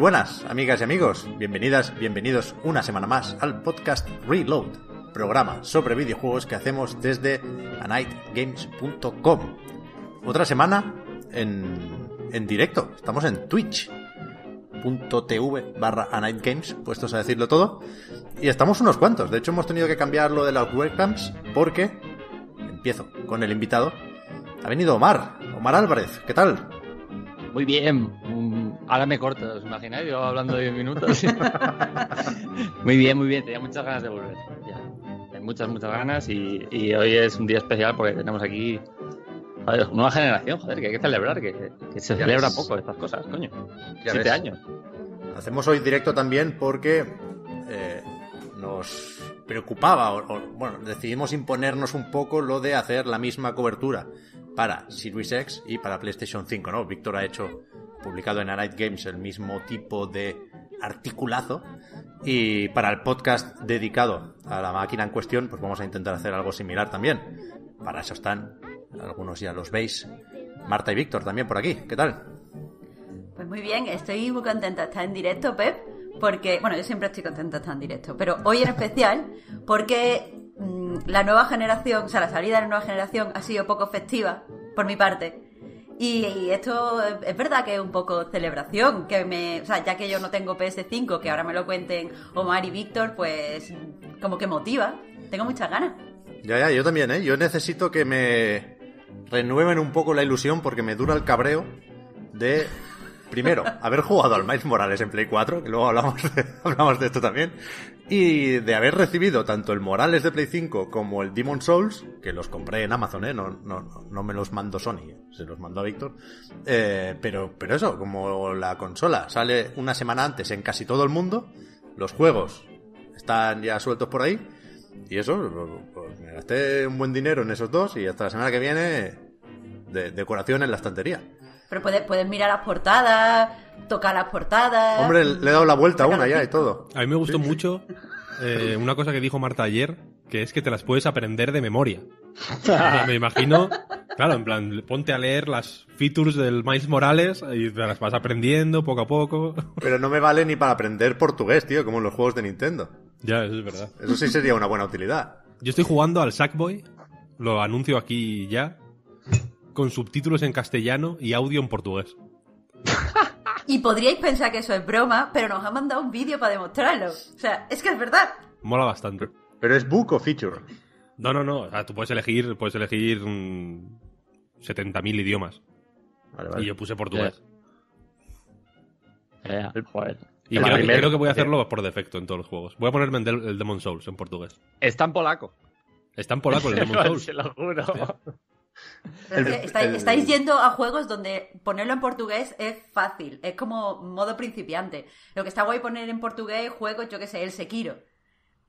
buenas, amigas y amigos. Bienvenidas, bienvenidos una semana más al podcast Reload, programa sobre videojuegos que hacemos desde anightgames.com. Otra semana en, en directo. Estamos en twitch.tv barra anightgames, puestos a decirlo todo. Y estamos unos cuantos. De hecho, hemos tenido que cambiar lo de las webcams porque... Empiezo con el invitado. Ha venido Omar. Omar Álvarez, ¿qué tal? Muy bien. Ahora me corto, ¿os imagináis? Yo hablando de 10 minutos. muy bien, muy bien. Tenía muchas ganas de volver. Ya. Muchas, muchas ganas y, y hoy es un día especial porque tenemos aquí joder, nueva generación, joder, que hay que celebrar, que, que se Ya celebra ves. poco estas cosas, coño. Ya Siete ves. años. Hacemos hoy directo también porque eh, nos preocupaba, o, o, bueno, decidimos imponernos un poco lo de hacer la misma cobertura para Series X y para PlayStation 5, ¿no? Víctor ha hecho, publicado en Night Games, el mismo tipo de articulazo y para el podcast dedicado a la máquina en cuestión, pues vamos a intentar hacer algo similar también. Para eso están, algunos ya los veis, Marta y Víctor también por aquí. ¿Qué tal? Pues muy bien, estoy muy contenta de estar en directo, Pep, porque, bueno, yo siempre estoy contenta de estar en directo, pero hoy en especial porque la nueva generación, o sea, la salida de la nueva generación ha sido poco festiva, por mi parte. Y, esto es- es verdad que es un poco celebración, que me, o sea, ya que yo no tengo PS5, que ahora me lo cuenten Omar y Víctor, pues como que motiva. Tengo muchas ganas. Ya, ya, yo también, ¿eh? Yo necesito que me renueven un poco la ilusión porque me dura el cabreo de, primero, haber jugado al Miles Morales en Play 4, que luego hablamos de, hablamos de esto también, y de haber recibido tanto el Morales de Play 5 como el Demon Souls, que los compré en Amazon, ¿eh? No, no, no me los mandó Sony, ¿eh? se los mandó a Víctor. Eh, pero, pero eso, como la consola sale una semana antes en casi todo el mundo, los juegos están ya sueltos por ahí, y eso, pues me gasté un buen dinero en esos dos y hasta la semana que viene de decoración en la estantería. Pero puedes, puedes mirar las portadas, tocar las portadas. Hombre, le he dado la vuelta a una ya y todo. A mí me gustó mucho eh, una cosa que dijo Marta ayer, que es que te las puedes aprender de memoria. Me imagino, claro, en plan, ponte a leer las features del Miles Morales y te las vas aprendiendo poco a poco. Pero no me vale ni para aprender portugués, tío, como en los juegos de Nintendo. ya, eso es verdad. Eso sí sería una buena utilidad. Yo estoy jugando al Sackboy, lo anuncio aquí ya, con subtítulos en castellano y audio en portugués. Y podríais pensar que eso es broma, pero nos ha mandado un vídeo para demostrarlo. O sea, es que es verdad. Mola bastante. Pero es book o feature. No, no, no. O sea, tú puedes elegir, puedes elegir mm, 70.000 idiomas. Vale, vale. Y yo puse portugués. Joder. Y creo, que- primer- creo que voy a hacerlo por defecto en todos los juegos. Voy a ponerme el Demon Souls en portugués. Está en polaco. Está en polaco el Demon Souls. Se lo juro. El- estáis, el- estáis yendo a juegos donde ponerlo en portugués es fácil. Es como modo principiante. Lo que está guay poner en portugués juegos, yo que sé, el Sekiro.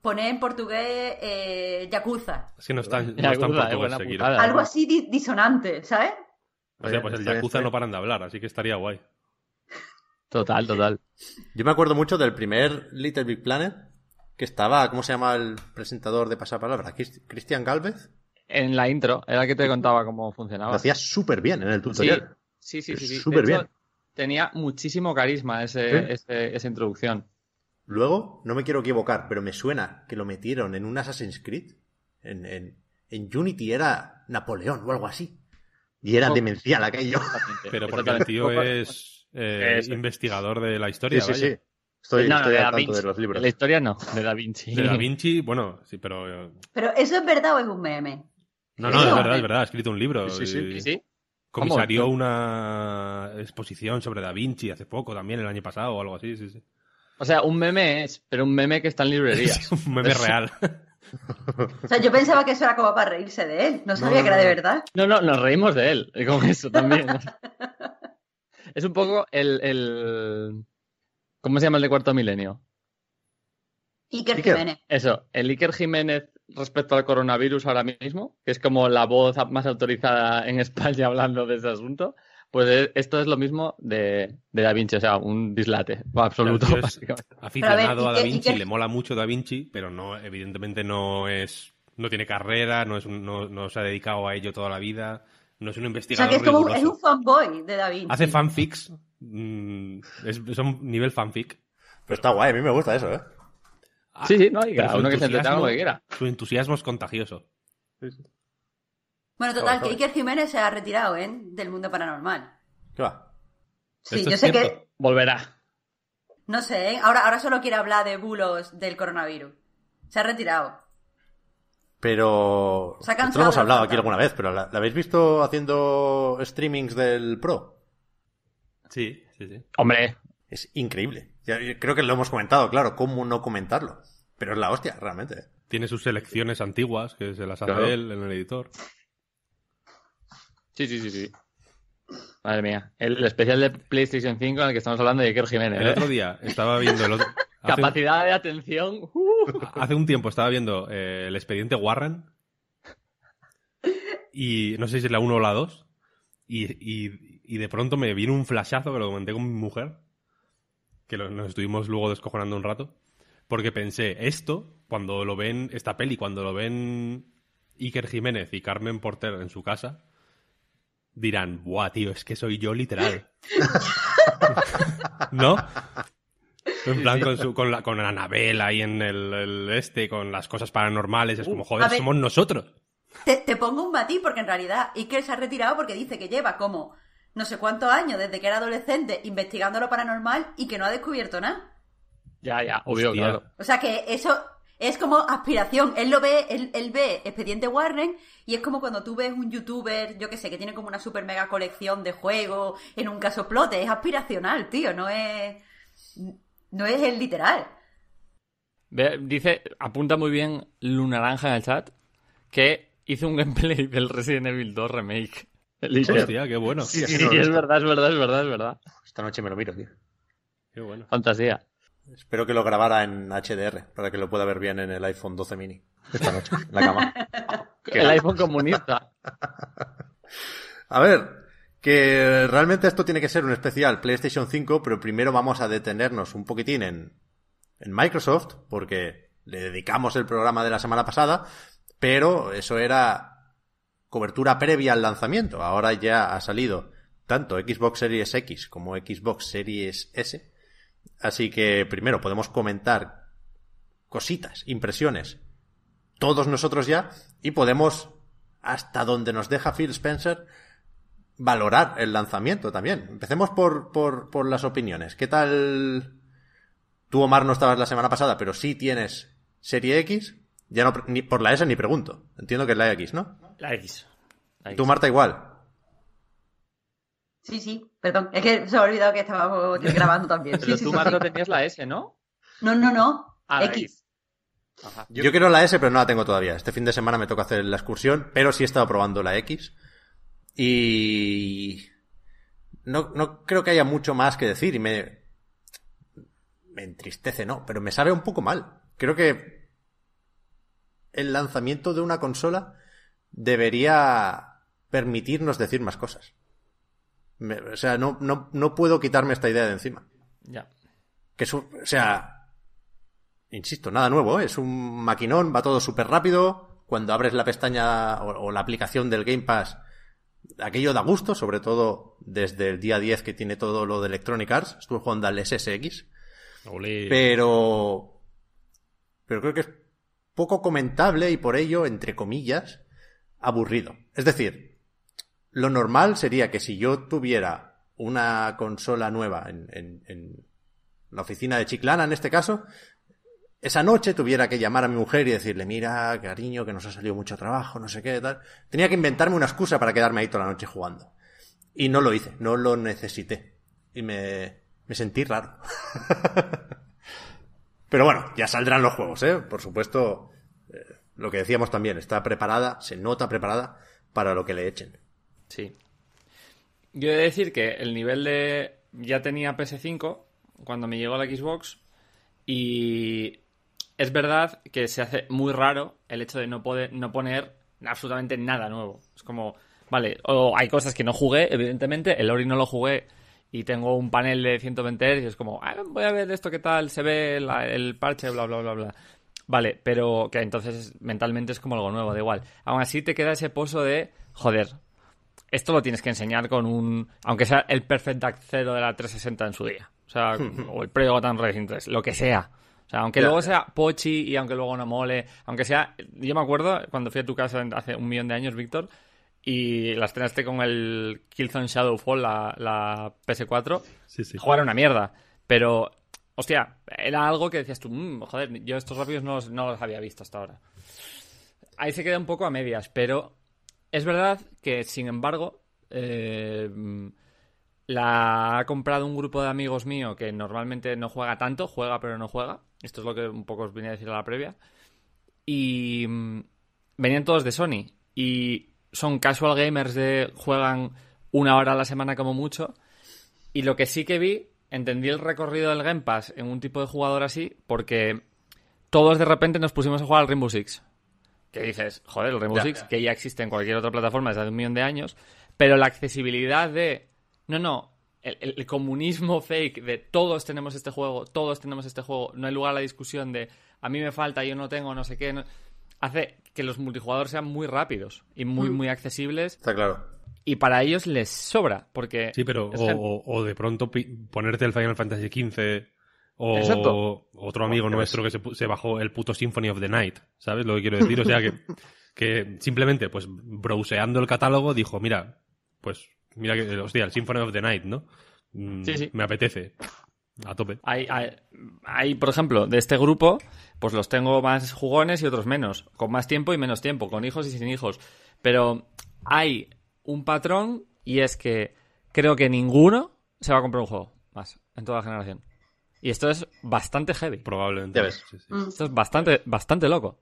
Poner en portugués eh, Yakuza. Que no está, no Yakuza, está en eh, portugués, buena Sekiro. putada. Algo así di- disonante, ¿sabes? O sea, pues el Estoy- Yakuza no paran de hablar, así que estaría guay. Total, total. Yo me acuerdo mucho del primer Little Big Planet, que estaba, ¿cómo se llama el presentador de Pasapalabra? Cristian Galvez. En la intro, era el que te contaba cómo Lo funcionaba. hacía súper bien en el tutorial. Sí, sí, sí. Súper bien. Tenía muchísimo carisma ese, Sí. ese- esa introducción. Luego, no me quiero equivocar, pero me suena que lo metieron en un Assassin's Creed. En, en, en Unity era Napoleón o algo así. Y era Oh. demencial aquello. Pero porque el tío es eh, Eso. investigador de la historia, Sí, sí, vaya. sí. Estoy, No, no, estoy de al tanto Vinci. de los libros. De la historia no, de Da Vinci. De Da Vinci, bueno, sí, pero... eh, Pero ¿eso es verdad o es un meme? No, no, es verdad, es verdad, ha escrito un libro. Sí, sí, y- Sí, sí. comisarió una exposición sobre Da Vinci hace poco, también el año pasado o algo así, sí, sí. O sea, un meme es, pero un meme que está en librerías. un meme real. O sea, yo pensaba que eso era como para reírse de él. No sabía no, que era de verdad. No, no, nos reímos de él, y con eso también. es un poco el, el... ¿Cómo se llama el de cuarto milenio? Iker Iker. Jiménez. Eso, el Iker Jiménez respecto al coronavirus ahora mismo, que es como la voz más autorizada en España hablando de ese asunto, pues eh, esto es lo mismo de, de Da Vinci, o sea, un dislate absoluto. Claro, es aficionado a Da ¿y qué- Vinci, qué- le mola mucho Da Vinci, pero no, evidentemente no es, no tiene carrera, no es, un- no, no se ha dedicado a ello toda la vida, no es un O sea, investigador que es como un, riguroso. es un fanboy de Da Vinci. Hace fanfics, mm, es, son nivel fanfic. Pero está guay, a mí me gusta eso, ¿eh? Sí, sí, no, y cada uno que se entretenga entusiasmo- lo que quiera. Su entusiasmo es contagioso. Bueno, total, que. Iker Jiménez se ha retirado, ¿eh? Del mundo paranormal. ¿Qué va? Sí, Esto yo sé cierto. que... Volverá. No sé, ¿eh? Ahora, ahora solo quiere hablar de bulos del coronavirus. Se ha retirado. Pero... Se ha Esto cansado lo hemos de hablado la aquí alguna vez, pero ¿la, la habéis visto haciendo streamings del Pro? Sí, sí, sí. Hombre, Es increíble. Creo que lo hemos comentado, claro, ¿cómo no comentarlo? Pero es la hostia, realmente. Tiene sus selecciones antiguas, que se las hace Claro. él en el editor. sí, sí, sí, sí. Madre mía. El, el especial de PlayStation 5 en el que estamos hablando de Iker Jiménez. El ¿eh? otro día estaba viendo el otro... hace- Capacidad de atención. uh. Hace un tiempo estaba viendo eh, el expediente Warren. Y no sé si es la 1 o la 2. Y, y- y de pronto me vino un flashazo que lo comenté con mi mujer. Que lo- nos estuvimos luego descojonando un rato. Porque pensé, esto, cuando lo ven, esta peli, cuando lo ven Iker Jiménez y Carmen Porter en su casa, dirán, buah, tío, es que soy yo literal. ¿No? En plan, con, su, con, la, con Anabel ahí en el, el este, con las cosas paranormales, es como, a joder, somos nosotros. Te, te pongo un matiz porque en realidad Iker se ha retirado porque dice que lleva como no sé cuántos años desde que era adolescente investigando lo paranormal y que no ha descubierto nada. Ya, ya, obvio, Hostia. claro. O sea que eso es como aspiración. Él lo ve, él, él ve Expediente Warren y es como cuando tú ves un youtuber, yo que sé, que tiene como una super mega colección de juegos en un caso plote. Es aspiracional, tío, no es. No es el literal. Dice, apunta muy bien Lu Naranja en el chat, que hizo un gameplay del Resident Evil 2 Remake. Iker. Hostia, qué bueno. Sí, sí, he es verdad, es verdad, es verdad, es verdad. Esta noche me lo miro, tío. Qué bueno. Fantasía. Espero que lo grabara en HDR para que lo pueda ver bien en el iPhone 12 mini. Esta noche, en la cama. El iPhone comunista. A ver, que realmente esto tiene que ser un especial PlayStation 5, pero primero vamos a detenernos un poquitín en, en Microsoft, porque le dedicamos el programa de la semana pasada, pero eso era cobertura previa al lanzamiento. Ahora ya ha salido tanto Xbox Series X como Xbox Series S. Así que primero podemos comentar cositas, impresiones, todos nosotros ya, y podemos, hasta donde nos deja Phil Spencer, valorar el lanzamiento también. Empecemos por, por, por las opiniones. ¿Qué tal? Tú, Omar, no estabas la semana pasada, pero sí tienes Serie X. Ya no, ni por la S ni pregunto. Entiendo que es la X, ¿no? La X. La X. Tú, Marta, igual. Sí, sí, perdón. Es que se me ha olvidado que estábamos grabando también. Pero Sí, tú, sí, Marta, sí. tenías la S, ¿no? No, no, no. Ah, X. Ajá. Yo... quiero la S, pero no la tengo todavía. Este fin de semana me toca hacer la excursión, pero sí he estado probando la X. Y. No, no creo que haya mucho más que decir. Y me. Me entristece, ¿no? Pero me sabe un poco mal. Creo que. El lanzamiento de una consola debería permitirnos decir más cosas. Me- o sea, no, no, no puedo quitarme esta idea de encima. Ya. Que es un- o sea, insisto, nada nuevo, ¿eh? es un maquinón, va todo súper rápido. Cuando abres la pestaña o, o la aplicación del Game Pass, aquello da gusto, sobre todo desde el día 10 que tiene todo lo de Electronic Arts. Estuve jugando al SSX, pero, pero creo que es poco comentable y por ello, entre comillas, aburrido. Es decir, lo normal sería que si yo tuviera una consola nueva en, en- la oficina de Chiclana, en este caso, esa noche tuviera que llamar a mi mujer y decirle, mira, cariño, que nos ha salido mucho trabajo, no sé qué, tal. Tenía que inventarme una excusa para quedarme ahí toda la noche jugando. Y no lo hice, no lo necesité. Y me, me sentí raro. Pero bueno, ya saldrán los juegos, ¿eh? Por supuesto, eh, lo que decíamos también, está preparada, se nota preparada para lo que le echen. Sí. Yo he de decir que el nivel de... Ya tenía PS5 cuando me llegó la Xbox y es verdad que se hace muy raro el hecho de no poder no poner absolutamente nada nuevo. Es como, vale, o hay cosas que no jugué, evidentemente, el Ori no lo jugué y tengo un panel de 120 Hz y es como, ah, voy a ver esto qué tal, se ve el parche, bla, bla, bla, bla. Vale, pero que entonces mentalmente es como algo nuevo, da igual. Aún así te queda ese pozo de, joder, esto lo tienes que enseñar con un, aunque sea el Perfect Dark Zero de la 360 en su día. O sea, o el Project Gotham Racing 3, lo que sea. O sea, aunque luego sea pochi y aunque luego no mole, aunque sea... Yo me acuerdo cuando fui a tu casa hace un millón de años, Víctor, y la estrenaste con el Killzone Shadowfall, la, la PS4, Sí, sí. jugar una mierda. Pero, hostia, era algo que decías tú, "Mm, joder, yo estos rápidos no los, no los había visto hasta ahora. Ahí se queda un poco a medias, pero es verdad que, sin embargo, eh, la ha comprado un grupo de amigos mío que normalmente no juega tanto, juega pero no juega. Esto es lo que un poco os venía a decir a la previa. Y mm, venían todos de Sony. Y son casual gamers de juegan una hora a la semana como mucho. Y lo que sí que vi, entendí el recorrido del Game Pass en un tipo de jugador así, porque todos de repente nos pusimos a jugar al Rainbow Six. Que dices, joder, el Rainbow Ya, Six, ya. que ya existe en cualquier otra plataforma desde hace un millón de años, pero la accesibilidad de, no, no, el, el- el comunismo fake de todos tenemos este juego, todos tenemos este juego, no hay lugar a la discusión de a mí me falta, yo no tengo, no sé qué, no- hace que los multijugadores sean muy rápidos y muy, muy accesibles Está claro. y para ellos les sobra, porque... Sí, pero o, o- o de pronto ponerte el Final Fantasy XV o Exacto. otro amigo nuestro que se, bajó el puto Symphony of the Night, ¿sabes lo que quiero decir? O sea que, que simplemente, pues, browseando el catálogo dijo, mira, pues, mira que, hostia, el Symphony of the Night, ¿no? Mm, Sí, sí. Me apetece. A tope. Hay, hay, hay, por ejemplo, de este grupo, pues los tengo más jugones y otros menos, con más tiempo y menos tiempo, con hijos y sin hijos. Pero hay un patrón y es que creo que ninguno se va a comprar un juego más en toda la generación. Y esto es bastante heavy. Probablemente. Ya ves. Sí, sí. Mm. Esto es bastante, bastante loco.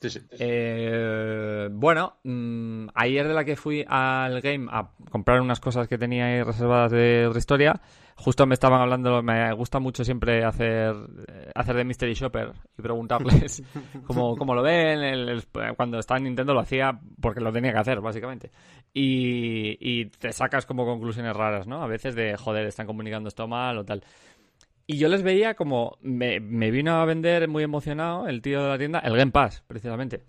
Sí, sí. Eh, bueno, mm, ayer de la que fui al game a comprar unas cosas que tenía ahí reservadas de otra historia, justo me estaban hablando, me gusta mucho siempre hacer, eh, hacer de Mystery Shopper y preguntarles cómo, cómo lo ven. el- el- cuando estaba en Nintendo lo hacía porque lo tenía que hacer, básicamente. Y, y te sacas como conclusiones raras, ¿no? A veces de, joder, están comunicando esto mal o tal. Y yo les veía como. Me, me vino a vender muy emocionado el tío de la tienda, el Game Pass, precisamente.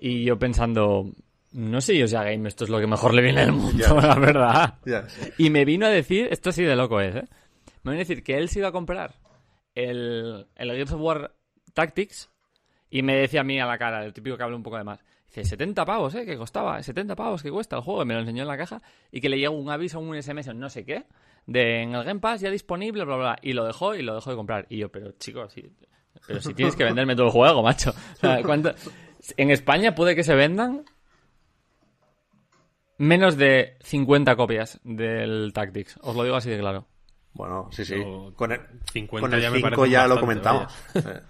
Y yo pensando. No sé yo si a Game esto es lo que mejor le viene al mundo, la verdad. Y me vino a decir, esto sí de loco es, ¿eh? Me vino a decir que él se iba a comprar el, el Gears of War Tactics y me decía a mí a la cara, el típico que habla un poco de más. Dice, 70 pavos, ¿eh? Que costaba, 70 pavos que cuesta el juego. Y me lo enseñó en la caja y que le llegó un aviso, un SMS no sé qué, de en el Game Pass ya disponible, bla, bla, bla. Y lo dejó y lo dejó de comprar. Y yo, pero chicos, sí, pero si tienes que venderme todo el juego, macho. O sea, ¿cuánto- En España puede que se vendan menos de 50 copias del Tactics. Os lo digo así de claro. Bueno, sí, sí. Yo- Con el, 50 con el ya me 5 parece ya lo comentamos. Eh,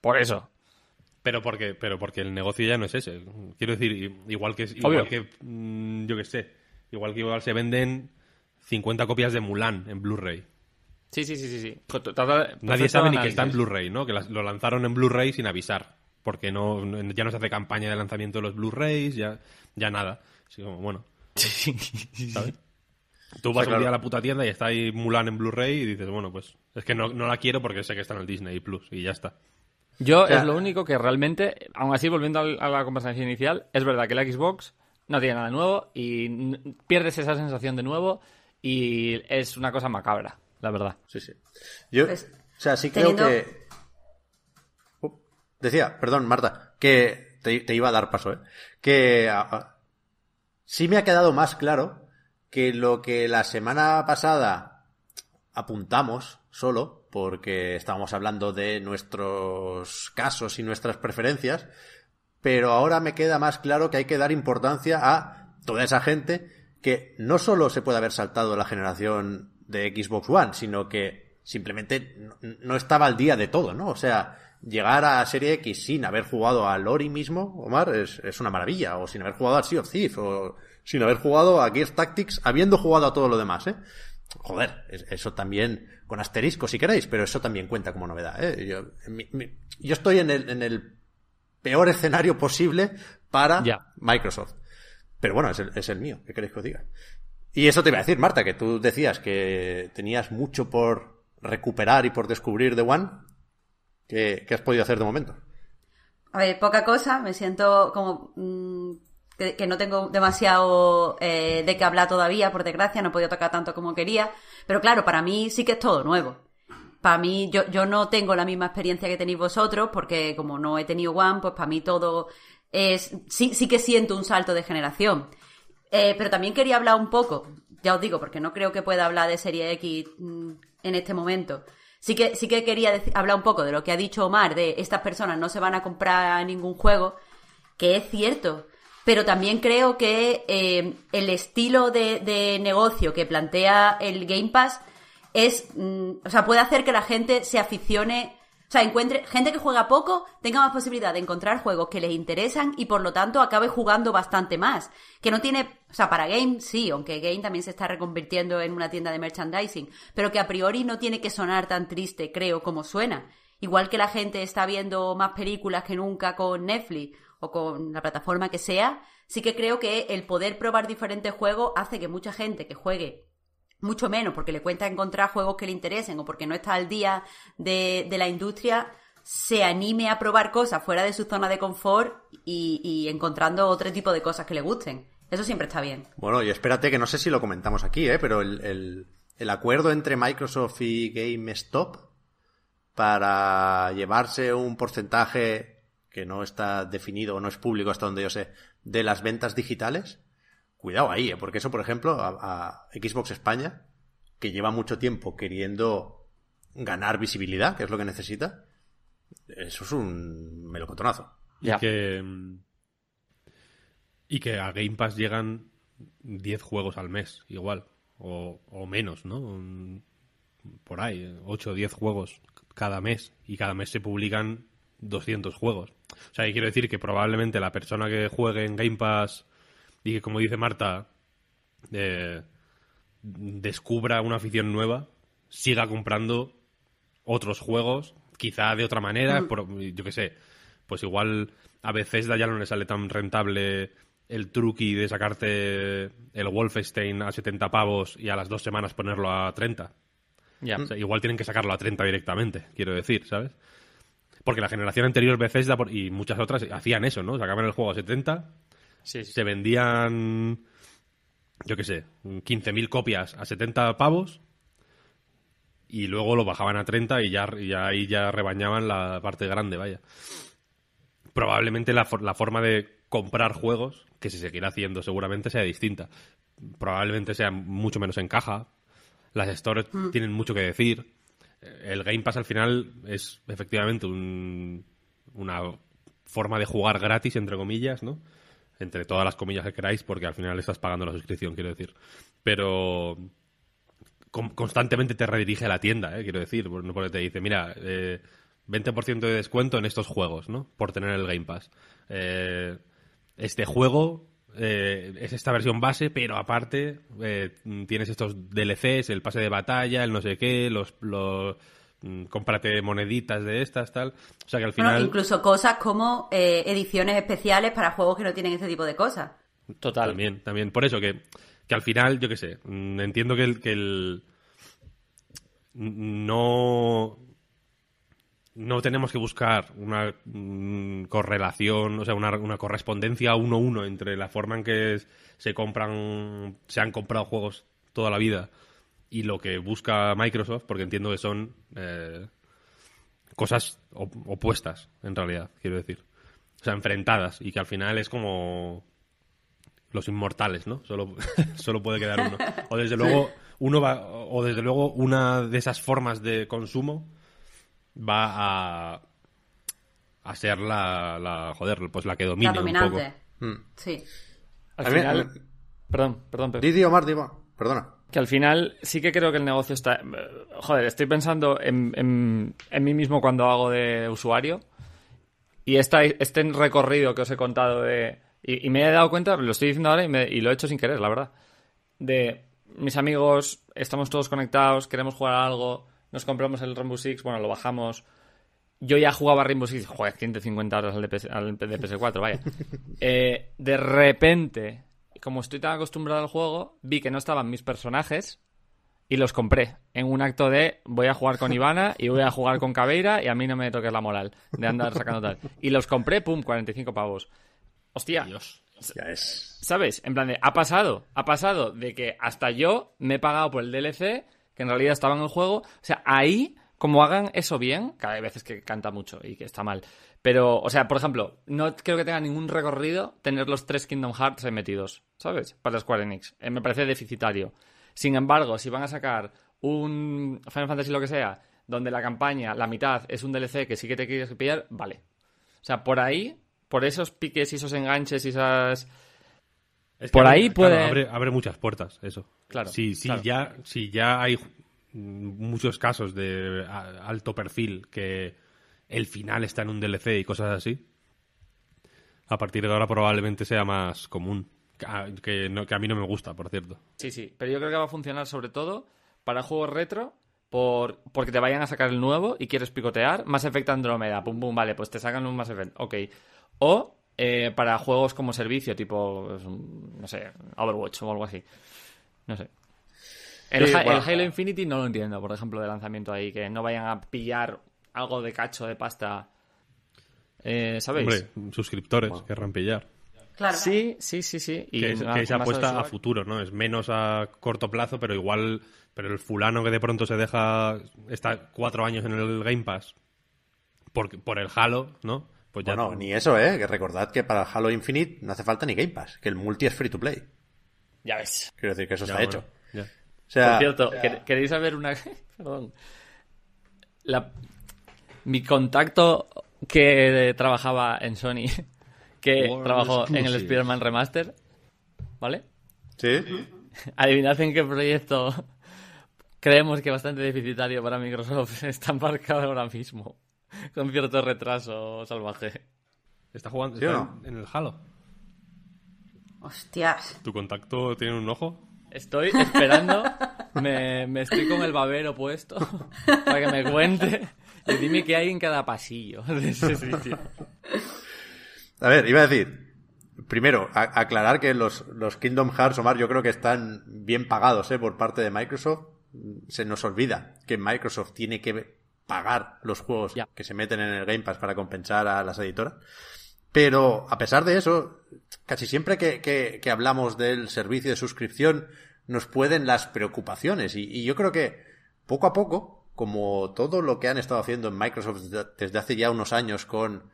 Por eso. Pero porque, pero porque el negocio ya no es ese. Quiero decir, i- igual que, Obvio. igual que mm, yo que sé, igual que igual se venden 50 copias de Mulan en Blu-ray. Sí, sí, sí, sí. sí. Total- Nadie sabe ni que está en Blu-ray, ¿no? Que lo lanzaron en Blu-ray sin avisar. Porque no, ya no se hace campaña de lanzamiento de los Blu-rays, ya, ya nada. Así como, bueno, ¿sabes? Tú vas claro. un día a la puta tienda y está ahí Mulan en Blu-ray y dices, bueno, pues es que no, no la quiero porque sé que está en el Disney Plus y ya está. Yo sea- es lo único que realmente, aún así, volviendo a la conversación inicial, es verdad que la Xbox no tiene nada nuevo y pierdes esa sensación de nuevo y es una cosa macabra, la verdad. Sí, sí. Yo, Pues, o sea, sí creo teniendo- que... Uh, decía, perdón, Marta, que te, te iba a dar paso, ¿eh? Que a- a- sí me ha quedado más claro que lo que la semana pasada apuntamos solo, porque estábamos hablando de nuestros casos y nuestras preferencias, pero ahora me queda más claro que hay que dar importancia a toda esa gente que no solo se puede haber saltado la generación de Xbox One, sino que simplemente no estaba al día de todo, ¿no? O sea, llegar a Serie X sin haber jugado a Lori mismo, Omar, es, es una maravilla. O sin haber jugado a Sea of Thief, o sin haber jugado a Gears Tactics, habiendo jugado a todo lo demás, ¿eh? Joder, eso también, con asterisco si queréis, pero eso también cuenta como novedad, ¿eh? Yo, yo estoy en el, en el peor escenario posible para Microsoft. Pero bueno, es el, es el mío, ¿qué queréis que os diga? Y eso te iba a decir, Marta, que tú decías que tenías mucho por recuperar y por descubrir de One. ¿Qué, has podido hacer de momento? A ver, poca cosa, me siento como mm, que, no tengo demasiado eh, de qué hablar todavía, por desgracia, no he podido tocar tanto como quería, pero claro, para mí sí que es todo nuevo. Para mí, yo, yo no tengo la misma experiencia que tenéis vosotros, porque como no he tenido One, pues para mí todo es, sí, sí que siento un salto de generación. Eh, pero también quería hablar un poco, ya os digo, porque no creo que pueda hablar de Serie X mm, en este momento, Sí que, sí que quería hablar un poco de lo que ha dicho Omar, de estas personas no se van a comprar ningún juego, que es cierto, pero también creo que eh, el estilo de, negocio que plantea el Game Pass es, mm, o sea, puede hacer que la gente se aficione o sea, encuentre gente que juega poco, tenga más posibilidad de encontrar juegos que les interesan y por lo tanto acabe jugando bastante más. Que no tiene, o sea, para Game sí, aunque Game también se está reconvirtiendo en una tienda de merchandising, pero que a priori no tiene que sonar tan triste, creo, como suena. Igual que la gente está viendo más películas que nunca con Netflix o con la plataforma que sea, sí que creo que el poder probar diferentes juegos hace que mucha gente que juegue mucho menos porque le cuenta encontrar juegos que le interesen o porque no está al día de, la industria, se anime a probar cosas fuera de su zona de confort y, encontrando otro tipo de cosas que le gusten. Eso siempre está bien. Bueno, y espérate que no sé si lo comentamos aquí, ¿eh? pero el, el acuerdo entre Microsoft y GameStop para llevarse un porcentaje que no está definido o no es público hasta donde yo sé, de las ventas digitales, Cuidado ahí, ¿eh? porque eso, por ejemplo, a, Xbox España, que lleva mucho tiempo queriendo ganar visibilidad, que es lo que necesita, eso es un melocotonazo. Y, que, y que a Game Pass llegan 10 juegos al mes, igual, o, o menos, ¿no? Por ahí, 8 o 10 juegos cada mes, y cada mes se publican 200 juegos. O sea, quiero decir que probablemente la persona que juegue en Game Pass y que, como dice Marta, eh, descubra una afición nueva, siga comprando otros juegos, quizá de otra manera, yo qué sé, pues igual a veces ya no le sale tan rentable el truqui de sacarte el Wolfenstein a 70 pavos y a las dos semanas ponerlo a 30. Ya. igual tienen que sacarlo a 30 directamente, quiero decir, ¿sabes? Porque la generación anterior Bethesda y muchas otras hacían eso, ¿no? Sacaban el juego a 70 se vendían, yo qué sé, 15.000 copias a 70 pavos y luego lo bajaban a 30 y ya, ahí ya rebañaban la parte grande, vaya. Probablemente la, la forma de comprar juegos, que se seguirá haciendo seguramente, sea distinta. Probablemente sea mucho menos en caja. Las stores mm. tienen mucho que decir. El Game Pass al final es efectivamente un, una forma de jugar gratis, entre comillas, ¿no? Entre todas las comillas que queráis, porque al final estás pagando la suscripción, quiero decir. Pero constantemente te redirige a la tienda, ¿eh? quiero decir, porque te dice, mira, eh, 20% de descuento en estos juegos, ¿no? Por tener el Game Pass. Eh, este juego eh, es esta versión base, pero aparte eh, tienes estos DLCs, el pase de batalla, el no sé qué, los, los cómprate moneditas de estas, tal. O sea que al final. incluso cosas como eh, ediciones especiales para juegos que no tienen este tipo de cosas. Total. También, también. Por eso que, que al final, yo qué sé, mm, entiendo que el, que el. No. No tenemos que buscar una mm, correlación, o sea, una, una correspondencia uno a uno entre la forma en que se compran, se han comprado juegos toda la vida y lo que busca Microsoft, porque entiendo que son eh, cosas opuestas, en realidad, quiero decir. O sea, enfrentadas, y que al final es como los inmortales, ¿no? Solo, solo puede quedar uno. O desde luego, uno va, o desde luego, una de esas formas de consumo va a, a ser la, la joder, pues la que domine un poco. Sí. Al final, Perdón, perdón, Pepe. Didi Omar, Dima. Perdona. Que al final sí que creo que el negocio está... Joder, estoy pensando en, en- en mí mismo cuando hago de usuario y esta, este recorrido que os he contado de... Y, y me he dado cuenta, lo estoy diciendo ahora y, me- y lo he hecho sin querer, la verdad. De mis amigos, estamos todos conectados, queremos jugar a algo, nos compramos el Rainbow Six, bueno, lo bajamos. Yo ya jugaba Rainbow Six, joder, 150 horas al de, PS al de PS4, vaya. Eh, de repente, como estoy tan acostumbrado al juego, vi que no estaban mis personajes y los compré en un acto de voy a jugar con Ivana y voy a jugar con Cabeira y a mí no me toques la moral de andar sacando tal. Y los compré, pum, 45 pavos. Hostia, Dios. Ya es. ¿sabes? En plan de, ha pasado, ha pasado de que hasta yo me he pagado por el DLC, que en realidad estaba en el juego. O sea, ahí, como hagan eso bien, que hay veces que canta mucho y que está mal. Pero, o sea, por ejemplo, no creo que tenga ningún recorrido tener los tres Kingdom Hearts ahí metidos, ¿sabes? Para Square Enix. Eh, me parece deficitario. Sin embargo, si van a sacar un Final Fantasy lo que sea, donde la campaña, la mitad, es un DLC que sí que te quieres pillar, vale. O sea, por ahí, por esos piques y esos enganches y esas... Es Por abre- ahí claro, puede- abre, abre muchas puertas, eso. Claro, Si, si claro. Ya, si ya hay muchos casos de alto perfil que el final está en un DLC y cosas así, a partir de ahora probablemente sea más común. Que a, que no- que a mí no me gusta, por cierto. Sí, sí, pero yo creo que va a funcionar sobre todo para juegos retro, por, porque te vayan a sacar el nuevo y quieres picotear. Mass Effect Andromeda, pum, pum, vale, pues te sacan un Mass Effect, ok. O eh, para juegos como servicio, tipo, pues, no sé, Overwatch o algo así. No sé. El, Sí, Ha- bueno. el Halo Infinity no lo entiendo, por ejemplo, de lanzamiento ahí, que no vayan a pillar algo de cacho de pasta. Eh, ¿Sabéis? Hombre, suscriptores querrán pillar. Claro. Sí, sí, sí, sí. Y que, es que de apuesta a futuro, ¿no? Es menos a corto plazo, pero igual. Pero el fulano que de pronto se deja. Está cuatro años en el Game Pass. Por, por el Halo, ¿no? Pues ya. Bueno, ni eso, ¿eh? Que recordad que para el Halo Infinite no hace falta ni Game Pass, que el multi es free to play. Ya ves. Quiero decir que eso ya, está bueno, hecho. Ya. O sea, Por cierto, ¿quer- ¿queréis saber una... Perdón. La- Mi contacto que trabajaba en Sony, que World trabajó en el. Spider-Man Remaster, ¿vale? sí. Adivinad en qué proyecto creemos que bastante deficitario para Microsoft está embarcado ahora mismo, con cierto retraso salvaje. Está jugando ¿Sí está no? en el Halo. Hostias. ¿Tu contacto tiene un ojo? Estoy esperando, me, me estoy con el babero puesto para que me cuente y dime qué hay en cada pasillo de ese sitio. A ver, iba a decir, primero, a- aclarar que los, los Kingdom Hearts, Omar, yo creo que están bien pagados ¿eh? por parte de Microsoft. Se nos olvida que Microsoft tiene que pagar los juegos que se meten en el Game Pass para compensar a las editoras. Pero a pesar de eso, casi siempre que, que- hablamos del servicio de suscripción, nos pueden las preocupaciones. Y, yo creo que poco a poco, como todo lo que han estado haciendo en Microsoft desde- desde hace ya unos años con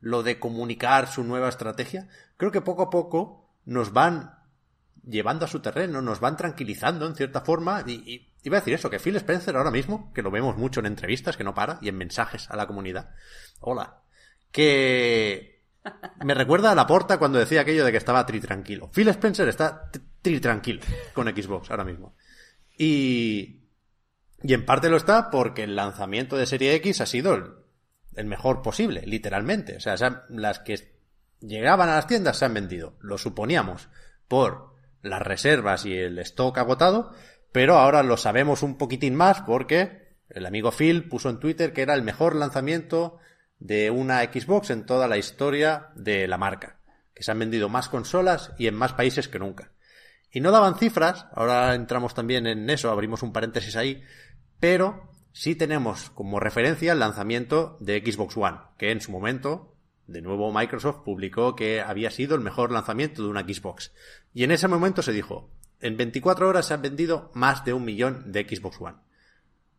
lo de comunicar su nueva estrategia, creo que poco a poco nos van llevando a su terreno, nos van tranquilizando en cierta forma. Y, y iba a decir eso, que Phil Spencer ahora mismo, que lo vemos mucho en entrevistas, que no para, y en mensajes a la comunidad. Hola. Que me recuerda a la porta cuando decía aquello de que estaba tri tranquilo. Phil Spencer está tri tranquilo con Xbox ahora mismo. Y, y en parte lo está porque el lanzamiento de Serie X ha sido el, el mejor posible, literalmente. O sea, las que llegaban a las tiendas se han vendido. Lo suponíamos por las reservas y el stock agotado, pero ahora lo sabemos un poquitín más porque el amigo Phil puso en Twitter que era el mejor lanzamiento de una Xbox en toda la historia de la marca. Que se han vendido más consolas y en más países que nunca. Y no daban cifras, ahora entramos también en eso, abrimos un paréntesis ahí, pero sí tenemos como referencia el lanzamiento de Xbox One, que en su momento, de nuevo Microsoft publicó que había sido el mejor lanzamiento de una Xbox. Y en ese momento se dijo, en 24 horas se han vendido más de un millón de Xbox One.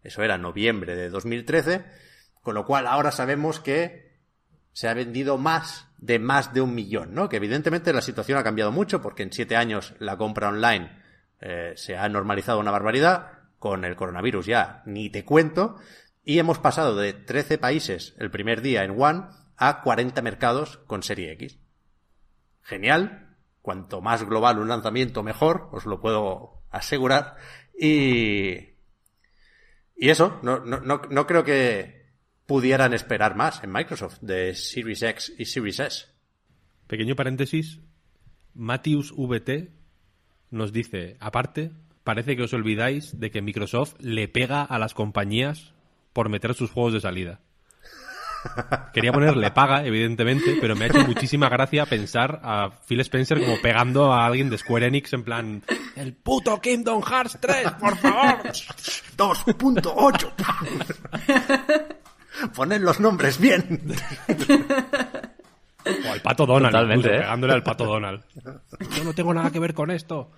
Eso era noviembre de 2013, con lo cual ahora sabemos que se ha vendido más de más de un millón, ¿no? Que evidentemente la situación ha cambiado mucho porque en siete años la compra online eh, se ha normalizado una barbaridad, con el coronavirus ya ni te cuento, y hemos pasado de 13 países el primer día en One a 40 mercados con Serie X. Genial, cuanto más global un lanzamiento, mejor, os lo puedo asegurar. Y, y eso, no, no, no, no creo que pudieran esperar más en Microsoft de Series X y Series S. Pequeño paréntesis, Matius VT nos dice, aparte, parece que os olvidáis de que Microsoft le pega a las compañías por meter sus juegos de salida. Quería poner le paga, evidentemente, pero me ha hecho muchísima gracia pensar a Phil Spencer como pegando a alguien de Square Enix en plan el puto Kingdom Hearts 3, por favor. 2.8. Poned los nombres bien. O al pato Donald, Totalmente, incluso, ¿eh? pegándole al pato Donald. Yo no tengo nada que ver con esto.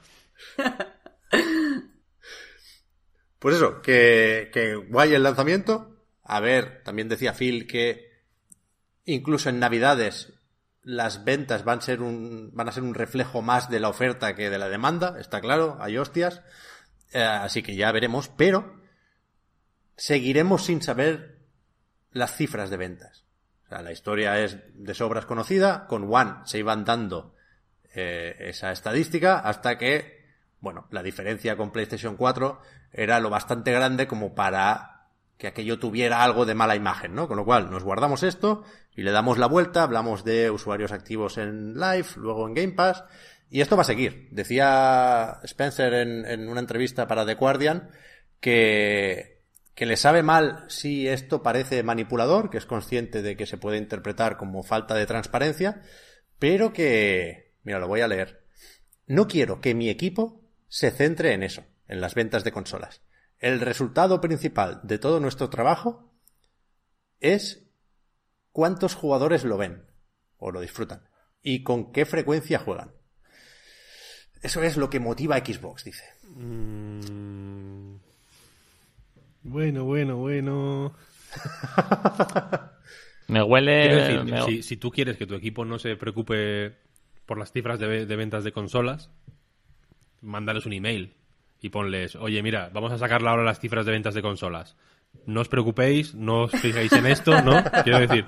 Pues eso, que, que guay el lanzamiento. A ver, también decía Phil que incluso en Navidades las ventas van a ser un, van a ser un reflejo más de la oferta que de la demanda, está claro, hay hostias. Eh, así que ya veremos, pero seguiremos sin saber las cifras de ventas. O sea, la historia es de sobras conocida, con One se iban dando eh, esa estadística hasta que, bueno, la diferencia con PlayStation 4 era lo bastante grande como para que aquello tuviera algo de mala imagen, ¿no? Con lo cual nos guardamos esto y le damos la vuelta, hablamos de usuarios activos en Live, luego en Game Pass, y esto va a seguir. Decía Spencer en, en una entrevista para The Guardian que, que le sabe mal si esto parece manipulador, que es consciente de que se puede interpretar como falta de transparencia, pero que, mira, lo voy a leer. No quiero que mi equipo se centre en eso, en las ventas de consolas. El resultado principal de todo nuestro trabajo es cuántos jugadores lo ven o lo disfrutan y con qué frecuencia juegan. Eso es lo que motiva Xbox, dice. Mm. Bueno, bueno, bueno. Me huele. Quiero decir, me- si, si tú quieres que tu equipo no se preocupe por las cifras de, de ventas de consolas, mándales un email y ponles, oye, mira, vamos a sacar ahora las cifras de ventas de consolas. No os preocupéis, no os fijéis en esto, ¿no? Quiero decir,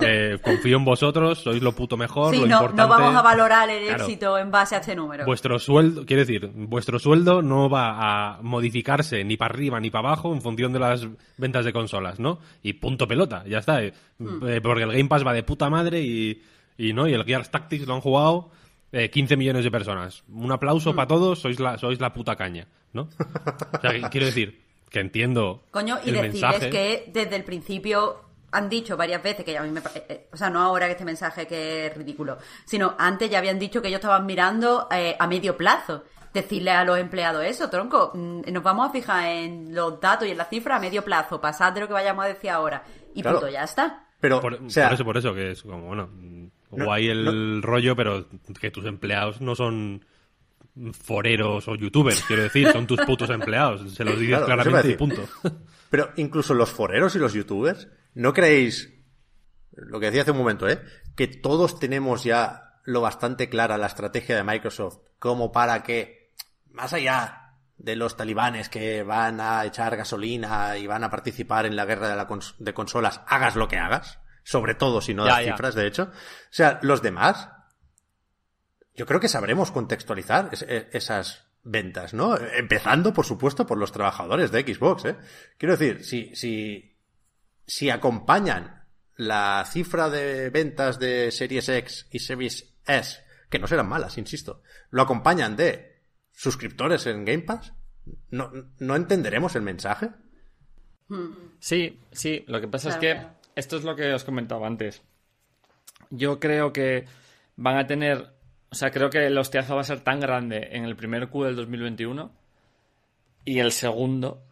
eh, confío en vosotros, sois lo puto mejor, Sí, lo no, importante... no vamos a valorar el Claro. éxito en base a este número. Vuestro sueldo, quiero decir, vuestro sueldo no va a modificarse ni para arriba ni para abajo en función de las ventas de consolas, ¿no? Y punto pelota, ya está. eh. Eh, porque el Game Pass va de puta madre y, y no, y el Gears Tactics lo han jugado eh, 15 millones de personas. Un aplauso para todos, sois la, sois la puta caña, ¿no? O sea, quiero decir que entiendo Coño, y el decirles mensaje. que desde el principio han dicho varias veces que a mí me eh, o sea, no ahora que este mensaje que es ridículo, sino antes ya habían dicho que ellos estaban mirando eh, a medio plazo. Decirle a los empleados eso, tronco, mm, nos vamos a fijar en los datos y en las cifras a medio plazo, pasad de lo que vayamos a decir ahora. Y Claro. punto, ya está. Pero, Por, o sea, por eso, por eso, que es como, bueno, No, guay el rollo, pero que tus empleados no son foreros o youtubers, quiero decir, son tus putos empleados. Se los Claro, a claramente y punto. Pero incluso los foreros y los youtubers, ¿no creéis, lo que decía hace un momento, ¿eh? Que todos tenemos ya lo bastante clara la estrategia de Microsoft como para que, más allá de los talibanes que van a echar gasolina y van a participar en la guerra de, la cons- de consolas, hagas lo que hagas, sobre todo si no Ya, das ya. cifras, de hecho. O sea, los demás, yo creo que sabremos contextualizar es- e- esas ventas, ¿no? Empezando, por supuesto, por los trabajadores de Xbox, ¿eh? Quiero decir, si, si, si acompañan la cifra de ventas de Series X y Series S, que no serán malas, insisto, lo acompañan de suscriptores en Game Pass, ¿no, no entenderemos el mensaje? Sí, sí. Lo que pasa Claro, es que esto es lo que os comentaba antes. Yo creo que van a tener. O sea, creo que el hostiazo va a ser tan grande en el primer Q del 2021 y el segundo,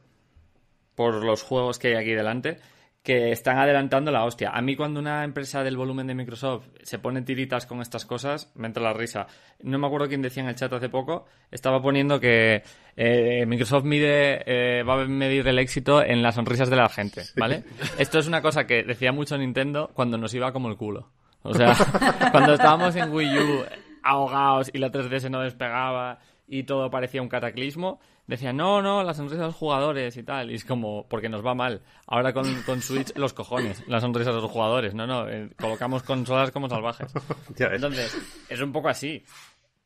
por los juegos que hay aquí delante, que están adelantando la hostia. A mí cuando una empresa del volumen de Microsoft se pone tiritas con estas cosas, me entra la risa. No me acuerdo quién decía en el chat hace poco, estaba poniendo que eh, Microsoft mide, eh, va a medir el éxito en las sonrisas de la gente, ¿vale? Esto es una cosa que decía mucho Nintendo cuando nos iba como el culo. O sea, cuando estábamos en Wii U ahogados y la 3DS no despegaba y todo parecía un cataclismo, decían, no, no, la sonrisa de los jugadores y tal. Y es como, porque nos va mal. Ahora con, con Switch, los cojones, la sonrisa de los jugadores. No, no, eh, colocamos consolas como salvajes. Entonces, es un poco así.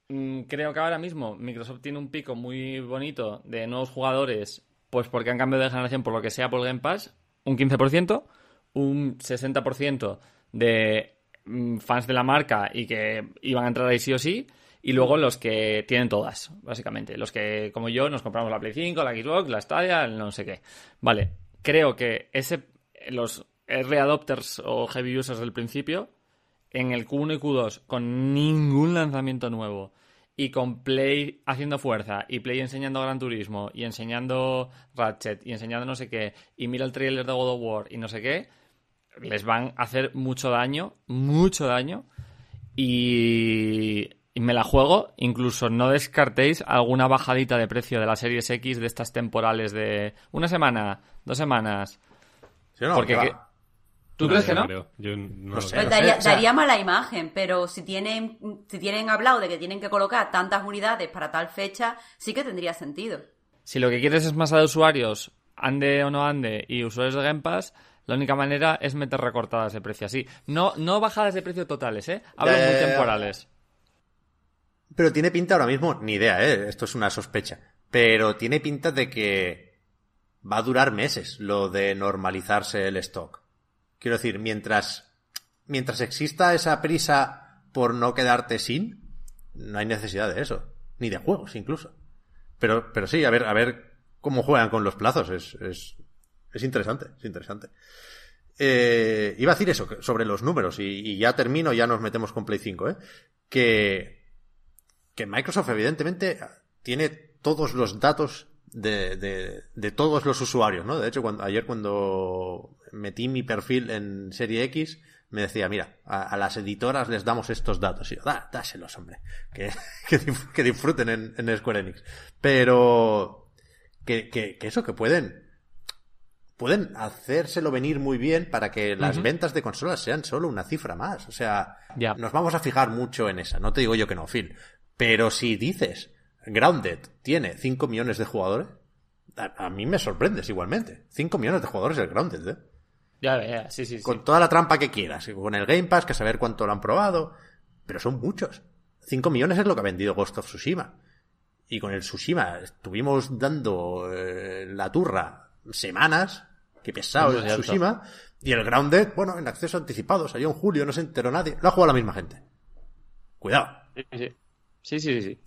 mm, creo que ahora mismo Microsoft tiene un pico muy bonito de nuevos jugadores, pues porque han cambiado de generación por lo que sea por Game Pass, un 15%, un 60% de fans de la marca y que iban a entrar ahí sí o sí, y luego los que tienen todas, básicamente. Los que, como yo, nos compramos la Play 5, la Xbox, la Stadia, el no sé qué. Vale, creo que ese, los early adopters o heavy users del principio, en el Q1 y Q2, con ningún lanzamiento nuevo, y con Play haciendo fuerza, y Play enseñando Gran Turismo, y enseñando Ratchet, y enseñando no sé qué, y mira el trailer de God of War, y no sé qué, les van a hacer mucho daño, mucho daño, y, y me la juego, incluso no descartéis alguna bajadita de precio de la Series X de estas temporales de una semana, dos semanas. ¿Sí o no? Porque que- ¿Tú crees que no? creo. Yo no, lo sé. sé. Pues no daría, o sea- daría mala imagen, pero si tienen, si tienen hablado de que tienen que colocar tantas unidades para tal fecha, sí que tendría sentido. Si lo que quieres es masa de usuarios, ande o no ande, y usuarios de Game Pass, la única manera es meter recortadas de precio así. No, no bajadas de precio totales, ¿eh? Hablo ya, muy temporales. Pero tiene pinta ahora mismo, ni idea, ¿eh? Esto es una sospecha. Pero tiene pinta de que va a durar meses lo de normalizarse el stock. Quiero decir, mientras, mientras exista esa prisa por no quedarte sin, no hay necesidad de eso. Ni de juegos, incluso. Pero, pero sí, a ver, a ver cómo juegan con los plazos. Es, es, es interesante, es interesante. Eh, iba a decir eso, sobre los números, y, ya termino, ya nos metemos con Play 5, ¿eh? Que, que Microsoft evidentemente tiene todos los datos de, de, todos los usuarios, ¿no? De hecho, cuando, ayer cuando metí mi perfil en Serie X, me decía, mira, a, las editoras les damos estos datos. Y yo, da, dáselos, hombre. Que, disfruten en, en Square Enix. Pero, que, que, que eso, que pueden, pueden hacérselo venir muy bien para que las ventas de consolas sean solo una cifra más. O sea, Ya. nos vamos a fijar mucho en esa. No te digo yo que no, Phil. Pero si dices, Grounded tiene 5 millones de jugadores, a, a mí me sorprendes igualmente. 5 millones de jugadores el Grounded, ¿eh? Ya, ya, sí, sí, sí. Con toda la trampa que quieras. Con el Game Pass, que saber cuánto lo han probado. Pero son muchos. 5 millones es lo que ha vendido Ghost of Tsushima. Y con el Tsushima estuvimos dando eh, la turra semanas. Qué pesado es. Tsushima. Y el Grounded, bueno, en acceso anticipado. Salió en julio, no se enteró nadie. Lo ha jugado la misma gente. Cuidado. Sí, sí, sí. sí, sí.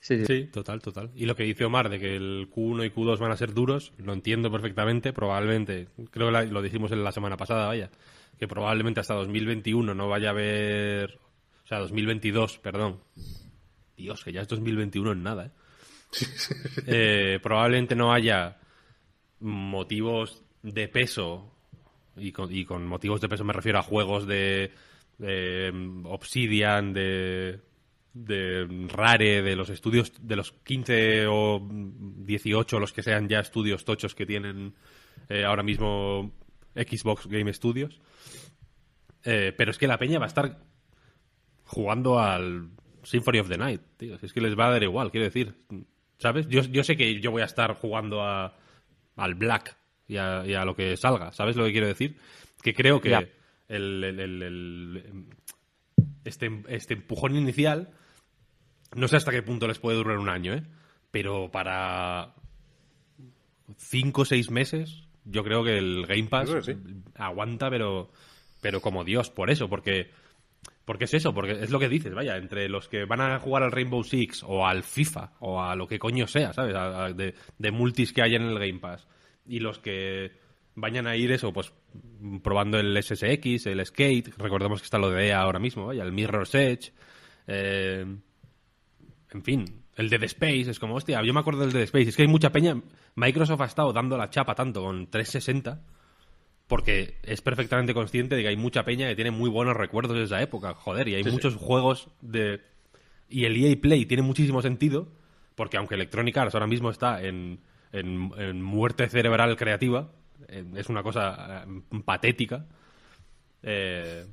Sí, sí. Sí, total, total. Y lo que dice Omar de que el Q1 y Q2 van a ser duros, lo entiendo perfectamente. Probablemente, creo que lo dijimos en la semana pasada, vaya, que probablemente hasta 2021 no vaya a haber. O sea, 2022, perdón. Dios, que ya es 2021 en nada, ¿eh? Eh, probablemente no haya motivos de peso, y con, motivos de peso me refiero a juegos de, mm, Obsidian, de, de Rare, de los estudios, de los 15 o mm, 18, los que sean ya estudios tochos que tienen eh, ahora mismo Xbox Game Studios. Eh, pero es que la peña va a estar jugando al Symphony of the Night, tío. Es que les va a dar igual, quiero decir. ¿Sabes? Yo sé que yo voy a estar jugando a, al Black y a, y a lo que salga. ¿Sabes lo que quiero decir? Que creo que Ya. el, el- el- el- este, este empujón inicial no sé hasta qué punto les puede durar un año, ¿eh? Pero para cinco o seis meses yo creo que el Game Pass aguanta, pero, pero como Dios, por eso, porque porque es eso, porque es lo que dices, vaya, entre los que van a jugar al Rainbow Six o al FIFA o a lo que coño sea, ¿sabes? De multis que hay en el Game Pass y los que vayan a ir eso, pues probando el SSX, el Skate, recordemos que está lo de EA ahora mismo, vaya, el Mirror's Edge, eh, en fin, el Dead Space, es como, hostia, yo me acuerdo del Dead Space, es que hay mucha peña, Microsoft ha estado dando la chapa tanto con 360 porque es perfectamente consciente de que hay mucha peña que tiene muy buenos recuerdos de esa época, joder, y hay Sí, sí. muchos juegos de... Y el EA Play tiene muchísimo sentido, porque aunque Electronic Arts ahora mismo está en, en- en muerte cerebral creativa, en- es una cosa eh, patética, eh,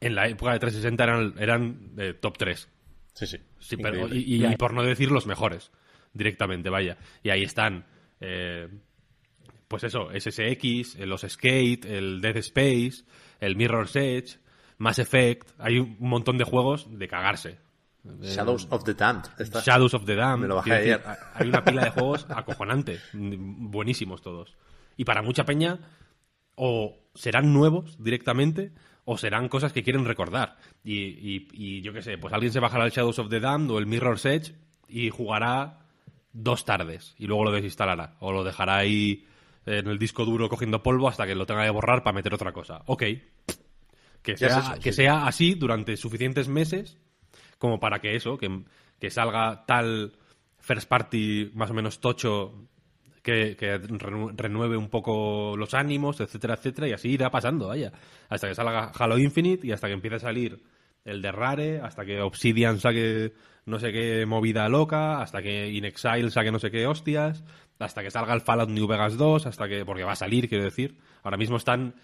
en la época de 360 eran, eran eh, top 3. Sí, sí. Sí, pero, Increíble. y, y- y por no decir los mejores, directamente, vaya. Y ahí están, eh, pues eso, SSX, eh, los Skate, el Dead Space, el Mirror's Edge, Mass Effect. Hay un montón de juegos de cagarse. Shadows of the Damned. Esta- Shadows of the Dam. Me lo bajé Quiero decir, ayer. Hay una pila de juegos acojonante. Buenísimos todos. Y para mucha peña, o serán nuevos directamente, o serán cosas que quieren recordar. Y, y- y yo qué sé, pues alguien se bajará el Shadows of the Damned o el Mirror's Edge y jugará dos tardes. Y luego lo desinstalará. O lo dejará ahí en el disco duro cogiendo polvo hasta que lo tenga que borrar para meter otra cosa. Ok. Que es sea, eso, que sí. sea así durante suficientes meses como para que eso, que, que salga tal first party más o menos tocho que, que renu- renueve un poco los ánimos, etcétera, etcétera, y así irá pasando, vaya. Hasta que salga Halo Infinite y hasta que empiece a salir el de Rare, hasta que Obsidian saque no sé qué movida loca, hasta que In Exile saque no sé qué hostias, hasta que salga el Fallout New Vegas 2, hasta que, porque va a salir, quiero decir. Ahora mismo están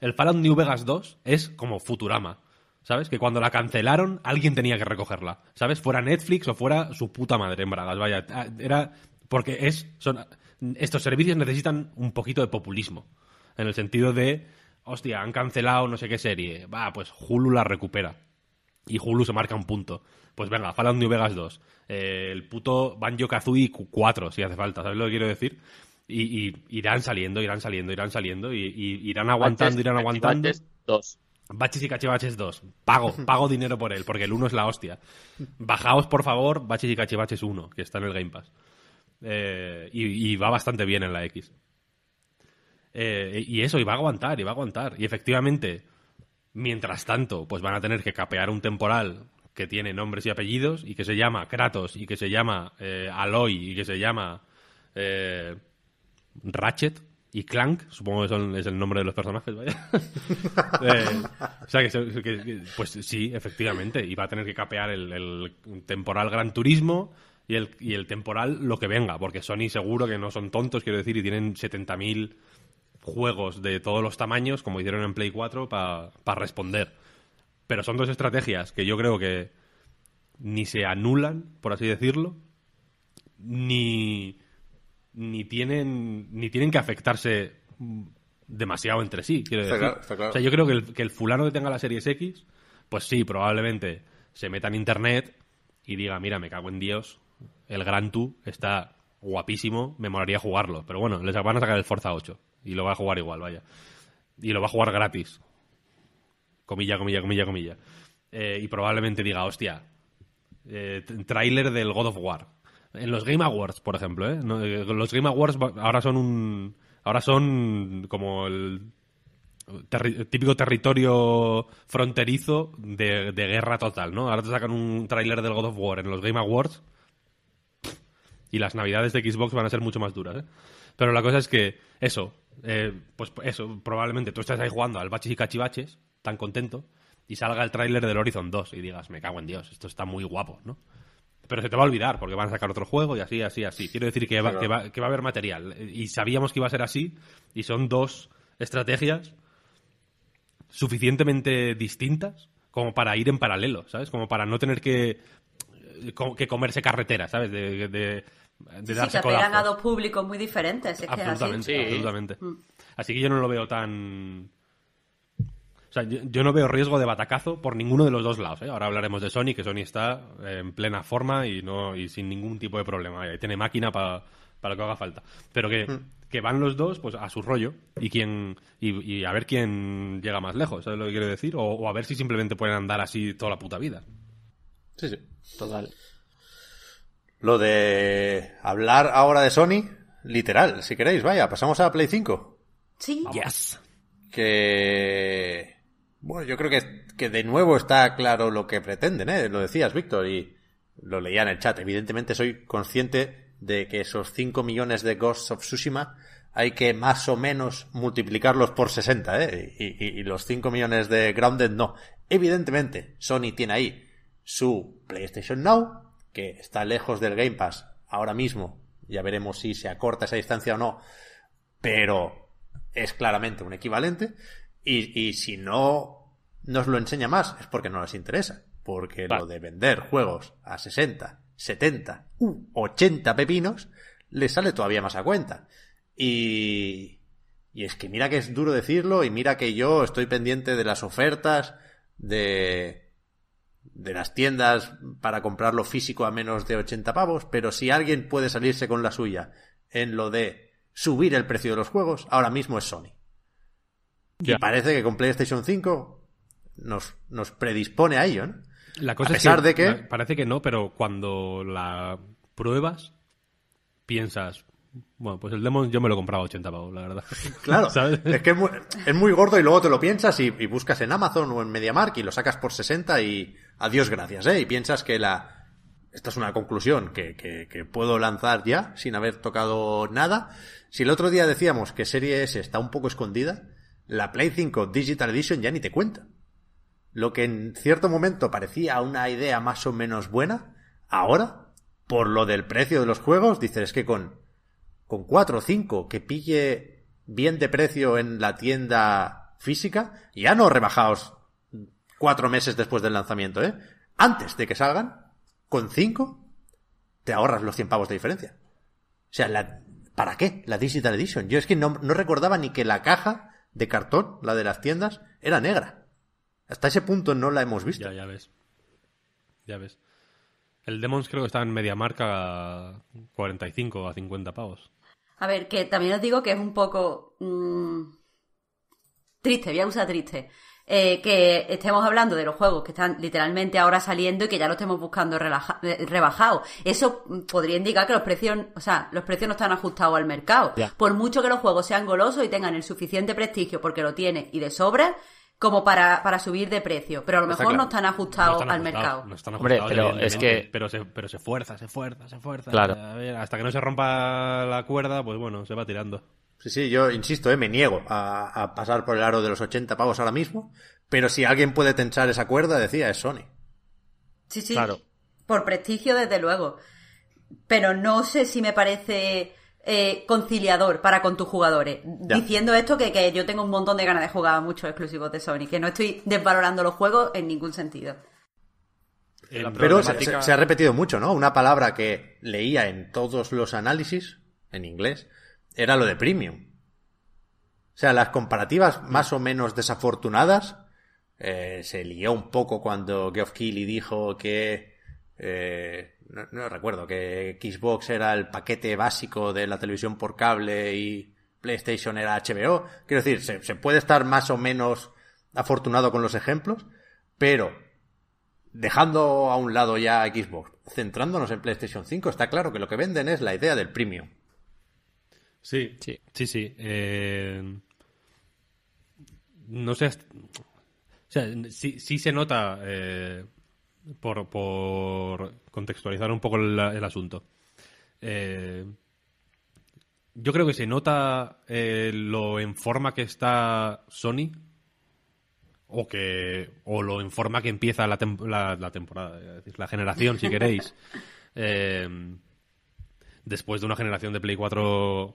el Fallout New Vegas 2 es como Futurama. ¿Sabes? Que cuando la cancelaron, alguien tenía que recogerla. ¿Sabes? Fuera Netflix o fuera su puta madre en Bragas. Vaya, ah, era. Porque es. Son, estos servicios necesitan un poquito de populismo. En el sentido de. Hostia, han cancelado no sé qué serie. Va, pues Hulu la recupera. Y Hulu se marca un punto. Pues venga, Fallout New Vegas 2. eh, el puto Banjo Kazooie 4, si hace falta. ¿Sabes lo que quiero decir? Y, y irán saliendo, irán saliendo, irán saliendo. Y, y irán aguantando, irán aguantando. Cachivaches, Dos. Baches y Cachivaches 2. Pago, pago dinero por él, porque el 1 es la hostia. Bajaos, por favor, Baches y Cachivaches 1, que está en el Game Pass. Eh, y, y va bastante bien en la X. Eh, y eso, y va a aguantar, y va a aguantar. Y efectivamente, mientras tanto, pues van a tener que capear un temporal que tiene nombres y apellidos, y que se llama Kratos, y que se llama eh, Aloy, y que se llama eh, Ratchet y Clank, supongo que son, es el nombre de los personajes, vaya. Eh, o sea, que, que- pues sí, efectivamente, y va a tener que capear el, el temporal Gran Turismo y el, y el temporal lo que venga, porque Sony seguro que no son tontos, quiero decir, y tienen 70.000 juegos de todos los tamaños, como hicieron en Play 4, para responder. Pero son dos estrategias que yo creo que ni se anulan, por así decirlo, ni, ni tienen ni tienen que afectarse demasiado entre sí, quiero Está decir. claro, está claro. O sea, yo creo que el, que el fulano que tenga la Series X, pues sí, probablemente se meta en internet y diga, mira, me cago en Dios, el Gran Tour está guapísimo, me molaría jugarlo. Pero bueno, les van a sacar el Forza 8 y lo va a jugar igual, vaya. Y lo va a jugar gratis. Comilla, comilla, comilla, comilla. Eh, y probablemente diga, hostia, eh, tráiler del God of War. En los Game Awards, por ejemplo, ¿eh? Eh, los Game Awards ahora son un... Ahora son como el típico territorio fronterizo de, de guerra total, ¿no? Ahora te sacan un tráiler del God of War en los Game Awards y las navidades de Xbox van a ser mucho más duras, ¿eh? Pero la cosa es que eso, eh, pues eso, probablemente tú estés ahí jugando al baches y cachivaches, tan contento, y salga el tráiler del Horizon 2 y digas, me cago en Dios, esto está muy guapo, ¿no? Pero se te va a olvidar porque van a sacar otro juego y así, así, así. Quiero decir que va, Claro. que va, que va a haber material. Y sabíamos que iba a ser así y son dos estrategias suficientemente distintas como para ir en paralelo, ¿sabes? Como para no tener que, co- que comerse carretera, ¿sabes? De, de, de Sí, darse se apelan a dos públicos muy diferentes. Es que es así. Absolutamente, Sí. absolutamente. Mm. Así que yo no lo veo tan... O sea, yo, yo no veo riesgo de batacazo por ninguno de los dos lados. ¿eh? Ahora hablaremos de Sony, que Sony está en plena forma y no y sin ningún tipo de problema. Y tiene máquina para lo que haga falta. Pero que, que van los dos pues a su rollo y quién y, y a ver quién llega más lejos, ¿sabes lo que quiero decir? O, o a ver si simplemente pueden andar así toda la puta vida. Sí, sí. Total. Lo de hablar ahora de Sony, literal, si queréis, vaya, pasamos a Play 5. Sí. Yes. Que. Bueno, yo creo que, que de nuevo está claro lo que pretenden, ¿eh? Lo decías, Víctor, y lo leía en el chat. Evidentemente soy consciente de que esos 5 millones de Ghosts of Tsushima hay que más o menos multiplicarlos por 60, ¿eh? Y, y- y los 5 millones de Grounded no. Evidentemente, Sony tiene ahí su PlayStation Now, que está lejos del Game Pass ahora mismo. Ya veremos si se acorta esa distancia o no. Pero es claramente un equivalente. Y, y si no nos lo enseña más, es porque no les interesa. Porque Vale. lo de vender juegos a 60, 70, u 80 pepinos, le sale todavía más a cuenta. Y, y es que mira que es duro decirlo y mira que yo estoy pendiente de las ofertas de, de las tiendas para comprarlo físico a menos de 80 pavos, pero si alguien puede salirse con la suya en lo de subir el precio de los juegos, ahora mismo es Sony. Y parece que con PlayStation 5 nos, nos predispone a ello, ¿no? La cosa a pesar es de que... Parece que no, pero cuando la pruebas, piensas... Bueno, pues el Demon yo me lo compraba a 80 pavos, la verdad. Claro, ¿Sabes? es que es muy, es muy gordo y luego te lo piensas y, y buscas en Amazon o en MediaMark y lo sacas por 60 y adiós gracias, ¿eh? Y piensas que la... Esta es una conclusión que, que, que puedo lanzar ya sin haber tocado nada. Si el otro día decíamos que Serie S está un poco escondida, la Play 5 Digital Edition ya ni te cuenta. Lo que en cierto momento parecía una idea más o menos buena, ahora, por lo del precio de los juegos, dices es que con, con 4 o 5 que pille bien de precio en la tienda física, ya no rebajaos cuatro meses después del lanzamiento, ¿eh? Antes de que salgan, con 5 te ahorras los 100 pavos de diferencia. O sea, la, ¿para qué? La Digital Edition. Yo es que no, no recordaba ni que la caja de cartón, la de las tiendas, era negra. Hasta ese punto no la hemos visto. Ya, ya ves. Ya ves. El Demons creo que está en media marca a 45 o a 50 pavos. A ver, que también os digo que es un poco mm, triste, voy a usar triste. Eh, que estemos hablando de los juegos que están literalmente ahora saliendo y que ya lo estemos buscando eh, rebajados. Eso podría indicar que los precios, o sea, los precios no están ajustados al mercado. Por mucho que los juegos sean golosos y tengan el suficiente prestigio porque lo tienen y de sobra, como para, para subir de precio. Pero a lo Está mejor no están ajustados No están al ajustados, mercado. No están Hombre, ajustados, pero es que- Pero se, pero se fuerza, se fuerza, se fuerza. Claro. A ver, hasta que no se rompa la cuerda, pues bueno, se va tirando. Sí, sí, yo insisto, ¿eh? me niego a, a pasar por el aro de los 80 pavos ahora mismo, pero si alguien puede tensar esa cuerda, decía, es Sony. Sí, sí. Claro. Por prestigio, desde luego. Pero no sé si me parece eh, conciliador para con tus jugadores. Ya. Diciendo esto, que, que yo tengo un montón de ganas de jugar a muchos exclusivos de Sony, que no estoy desvalorando los juegos en ningún sentido. Pero se, problemática- se- se ha repetido mucho, ¿no? Una palabra que leía en todos los análisis, en inglés, era lo de premium. O sea, las comparativas más o menos desafortunadas, eh, se lió un poco cuando Geoff Keighley dijo que, eh, no, no recuerdo, que Xbox era el paquete básico de la televisión por cable y PlayStation era HBO. Quiero decir, se, se puede estar más o menos afortunado con los ejemplos, pero dejando a un lado ya Xbox, centrándonos en PlayStation 5, está claro que lo que venden es la idea del premium. Sí, Sí. sí, sí. Eh, no sé. hasta- O sea, sí, sí se nota, eh, por, por contextualizar un poco el, el asunto. Eh, yo creo que se nota eh, lo en forma que está Sony. O que. O lo en forma que empieza la, tem- la, la temporada. la generación, si queréis. Eh, después de una generación de Play 4,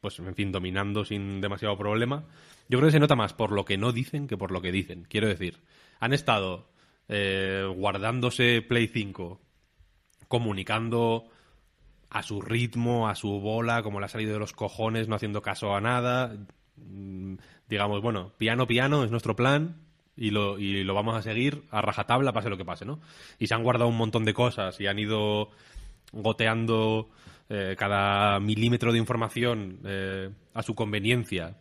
pues en fin, dominando sin demasiado problema. Yo creo que se nota más por lo que no dicen que por lo que dicen. Quiero decir, han estado eh, guardándose Play 5, comunicando a su ritmo, a su bola, como le ha salido de los cojones, no haciendo caso a nada. Mm, Digamos, bueno, piano, piano es nuestro plan y lo, y lo vamos a seguir a rajatabla, pase lo que pase, ¿no? Y se han guardado un montón de cosas y han ido goteando eh, cada milímetro de información eh, a su conveniencia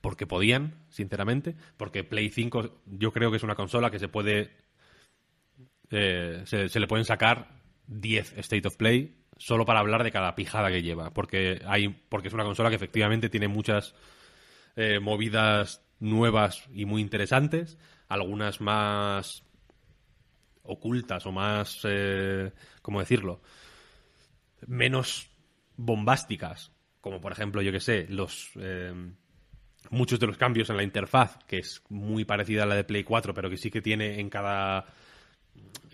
porque podían, sinceramente, porque Play 5 yo creo que es una consola que se puede eh, se, le pueden sacar 10 State of Play solo para hablar de cada pijada que lleva, porque hay porque es una consola que efectivamente tiene muchas eh, movidas nuevas y muy interesantes, algunas más ocultas o más, ¿cómo decirlo? Menos bombásticas, como por ejemplo, yo que sé, los eh, muchos de los cambios en la interfaz, que es muy parecida a la de Play 4, pero que sí que tiene en cada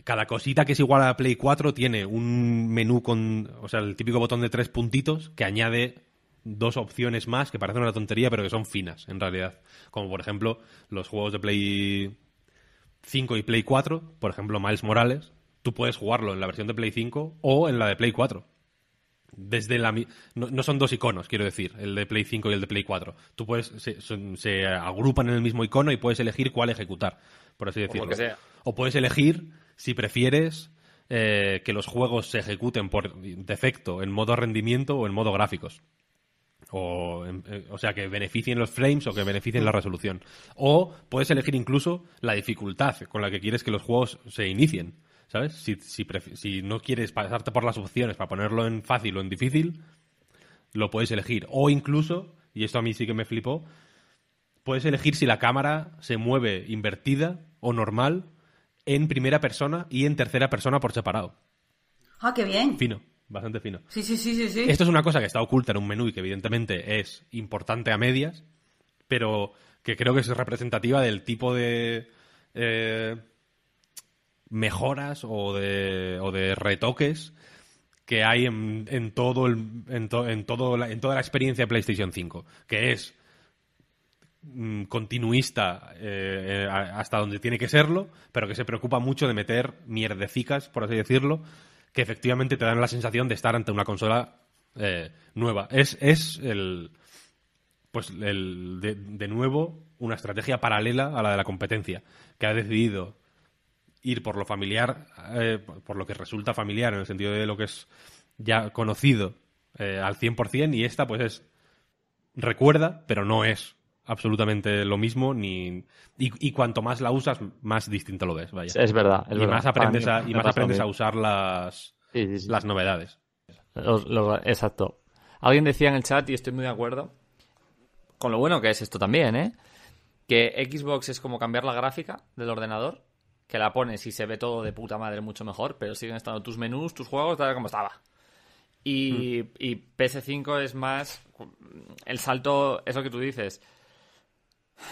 cada cosita que es igual a la Play 4 tiene un menú con, o sea, el típico botón de tres puntitos que añade dos opciones más que parecen una tontería, pero que son finas, en realidad. Como por ejemplo, los juegos de Play 5 y Play 4, por ejemplo, Miles Morales, tú puedes jugarlo en la versión de Play 5 o en la de Play 4. Desde la no, no son dos iconos, quiero decir, el de Play 5 y el de Play 4. Tú puedes se, son- se agrupan en el mismo icono y puedes elegir cuál ejecutar, por así decirlo. sea. O puedes elegir si prefieres eh, que los juegos se ejecuten por defecto en modo rendimiento o en modo gráficos. O, eh, o, sea, que beneficien los frames o que beneficien la resolución. O puedes elegir incluso la dificultad con la que quieres que los juegos se inicien. ¿Sabes? Si, si, si no quieres pasarte por las opciones para ponerlo en fácil o en difícil, lo puedes elegir. O incluso, y esto a mí sí que me flipó, puedes elegir si la cámara se mueve invertida o normal en primera persona y en tercera persona por separado. Ah, qué bien. Fino, bastante fino. Sí, sí, sí, sí, sí. Esto es una cosa que está oculta en un menú y que evidentemente es importante a medias, pero que creo que es representativa del tipo de eh, mejoras o de, o de retoques que hay en, en todo el, en, en, todo la, en toda la experiencia de PlayStation 5, que es mm, continuista eh, hasta donde tiene que serlo, pero que se preocupa mucho de meter mierdecicas, por así decirlo, que efectivamente te dan la sensación de estar ante una consola eh, nueva. Es, es el pues el, de, nuevo una estrategia paralela a la de la competencia, que ha decidido ir por lo familiar, eh, por lo que resulta familiar en el sentido de lo que es ya conocido eh, al 100% y esta pues es recuerda, pero no es absolutamente lo mismo ni y, y cuanto más la usas más distinto lo ves, vaya. Es verdad, es y verdad. más aprendes a, y más aprendes a usar las Sí, sí, sí. las novedades. Los- los- exacto. Alguien decía en el chat, y estoy muy de acuerdo, con lo bueno que es esto también, ¿eh? Que Xbox es como cambiar la gráfica del ordenador, que la pones y se ve todo de puta madre mucho mejor, pero siguen estando tus menús, tus juegos, tal como estaba. Y, y PS5 es más. El salto, es lo que tú dices.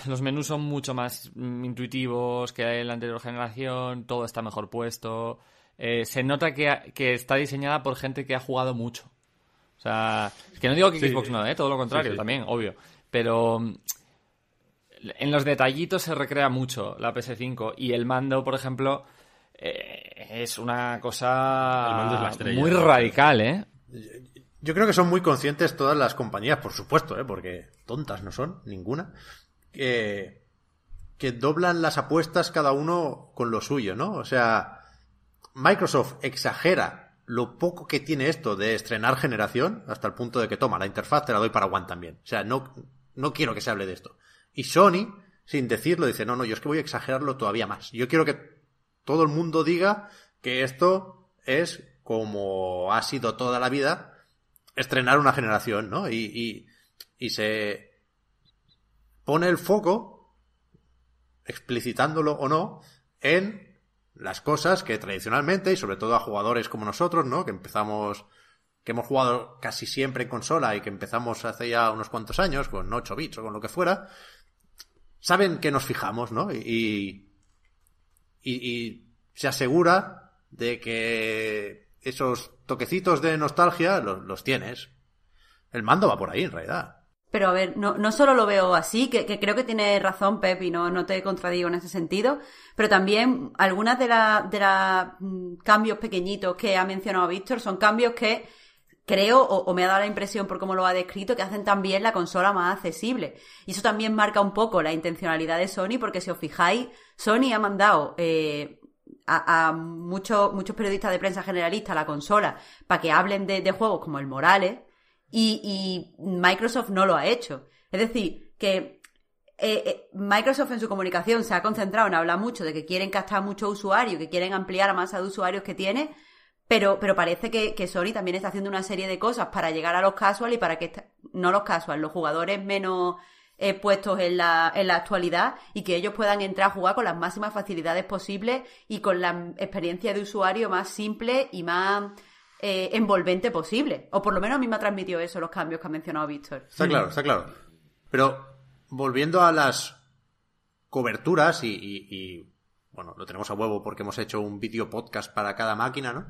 Los menús son mucho más mm, intuitivos que en la anterior generación, todo está mejor puesto. Eh, se nota que, ha- que está diseñada por gente que ha jugado mucho. O sea, es que no digo que Sí. Xbox no, ¿eh? todo lo contrario, Sí, sí. también, obvio. Pero mm, en los detallitos se recrea mucho la PS5 y el mando, por ejemplo, eh, es una cosa El mando es la estrella. muy radical, ¿eh? Yo creo que son muy conscientes todas las compañías, por supuesto, ¿eh? porque tontas no son, ninguna, que, que doblan las apuestas cada uno con lo suyo, ¿no? O sea, Microsoft exagera lo poco que tiene esto de estrenar generación, hasta el punto de que toma la interfaz, te la doy para One también. O sea, no, no quiero que se hable de esto. Y Sony, sin decirlo, dice, no, no, yo es que voy a exagerarlo todavía más. Yo quiero que todo el mundo diga que esto es como ha sido toda la vida estrenar una generación, ¿no? Y, y, se pone el foco, explicitándolo o no, en las cosas que tradicionalmente, y sobre todo a jugadores como nosotros, ¿no? Que empezamos, que hemos jugado casi siempre en consola y que empezamos hace ya unos cuantos años, con 8 bits o con lo que fuera, saben que nos fijamos, ¿no? Y, y, se asegura de que esos toquecitos de nostalgia los, los tienes. El mando va por ahí, en realidad. Pero a ver, no, no solo lo veo así, que, que creo que tiene razón Pep y no, no te contradigo en ese sentido, pero también algunas de los de la, mm, cambios pequeñitos que ha mencionado Víctor son cambios que creo, o, me ha dado la impresión por cómo lo ha descrito, que hacen también la consola más accesible. Y eso también marca un poco la intencionalidad de Sony, porque si os fijáis, Sony ha mandado eh, a, a muchos, muchos periodistas de prensa generalista a la consola para que hablen de, juegos como el Morales, y, Microsoft no lo ha hecho. Es decir, que eh, eh, Microsoft en su comunicación se ha concentrado en hablar mucho de que quieren captar muchos usuarios, que quieren ampliar la masa de usuarios que tiene, pero, pero parece que, que Sony también está haciendo una serie de cosas para llegar a los casual y para que, no los casual, los jugadores menos eh, puestos en la, en la actualidad y que ellos puedan entrar a jugar con las máximas facilidades posibles y con la experiencia de usuario más simple y más eh, envolvente posible. O por lo menos a mí me ha transmitido eso los cambios que ha mencionado Víctor. Está claro, está claro. Pero volviendo a las coberturas y, y- y, bueno, lo tenemos a huevo porque hemos hecho un vídeo podcast para cada máquina, ¿no?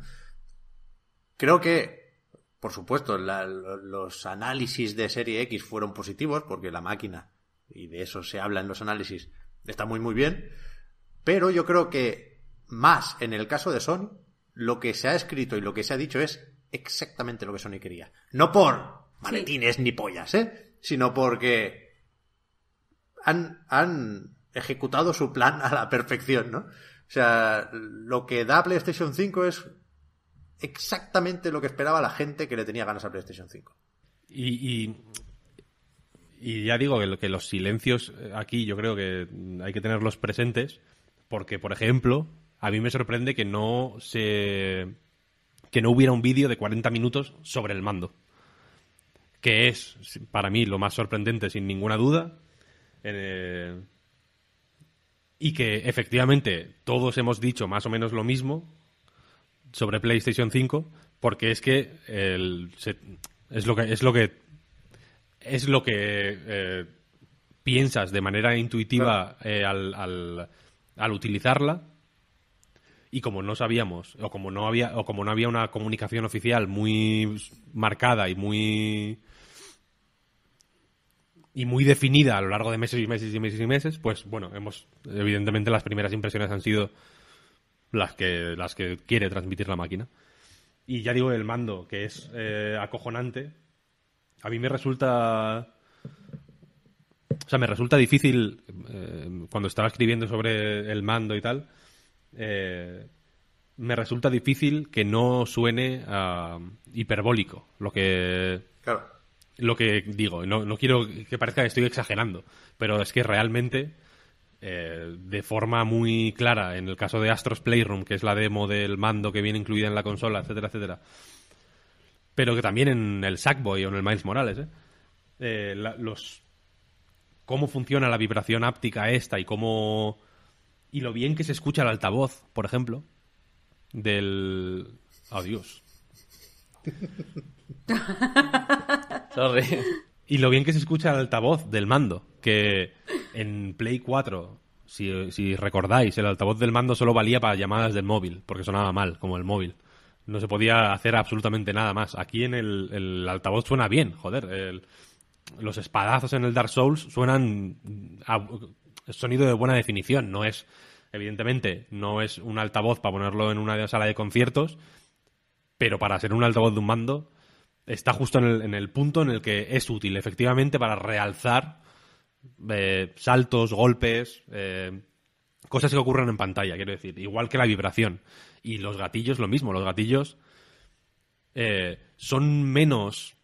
Creo que, por supuesto, la- los análisis de serie X fueron positivos porque la máquina, y de eso se habla en los análisis, está muy muy bien. Pero yo creo que más en el caso de Sony, lo que se ha escrito y lo que se ha dicho es exactamente lo que Sony quería. No por maletines ni pollas, ¿eh? Sino porque han, han ejecutado su plan a la perfección, ¿no? O sea, lo que da PlayStation 5 es exactamente lo que esperaba la gente que le tenía ganas a PlayStation 5. Y, ya digo que, los silencios aquí yo creo que hay que tenerlos presentes porque, por ejemplo, a mí me sorprende que no se que no hubiera un vídeo de 40 minutos sobre el mando. Que es, para mí, lo más sorprendente, sin ninguna duda. Eh, y que efectivamente todos hemos dicho más o menos lo mismo sobre PlayStation 5, porque es que el, se, es lo que es lo que es lo que eh, piensas de manera intuitiva eh, al, al, al utilizarla. Y como no sabíamos o como no había o como no había una comunicación oficial muy marcada y muy y muy definida a lo largo de meses y meses y meses y meses, pues bueno, hemos evidentemente las primeras impresiones han sido las que las que quiere transmitir la máquina. Y ya digo el mando, que es eh, acojonante. A mí me resulta o sea, me resulta difícil eh, cuando estaba escribiendo sobre el mando y tal eh, me resulta difícil que no suene uh, hiperbólico lo que claro. lo que digo no, no, quiero que parezca que estoy exagerando pero es que realmente eh, de forma muy clara en el caso de Astros Playroom que es la demo del mando que viene incluida en la consola etcétera etcétera pero que también en el Sackboy o en el Miles Morales ¿eh? eh la, los cómo funciona la vibración áptica esta y cómo y lo bien que se escucha el altavoz, por ejemplo, del... Adiós. Sorry. Y lo bien que se escucha el altavoz del mando, que en Play 4, si, recordáis, el altavoz del mando solo valía para llamadas del móvil, porque sonaba mal, como el móvil. No se podía hacer absolutamente nada más. Aquí en el, altavoz suena bien, joder. Los espadazos en el Dark Souls suenan sonido de buena definición, no es, evidentemente, no es un altavoz para ponerlo en una sala de conciertos, pero para ser un altavoz de un mando está justo en el, en el punto en el que es útil, efectivamente, para realzar eh, saltos, golpes, eh, cosas que ocurren en pantalla, quiero decir, igual que la vibración. Y los gatillos, lo mismo, los gatillos eh, son menos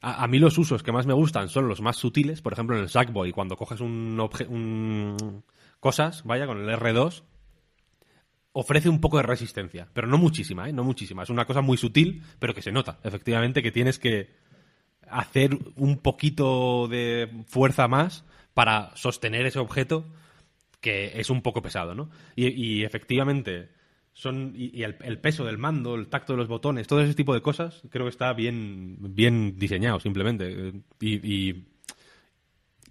a, a, mí los usos que más me gustan son los más sutiles, por ejemplo en el Sackboy, cuando coges un, un cosas, vaya, con el R2, ofrece un poco de resistencia, pero no muchísima, ¿eh? No muchísima. Es una cosa muy sutil, pero que se nota, efectivamente, que tienes que hacer un poquito de fuerza más para sostener ese objeto que es un poco pesado, ¿no? Y, efectivamente, son y, el, peso del mando, el tacto de los botones, todo ese tipo de cosas, creo que está bien, bien diseñado simplemente. Y,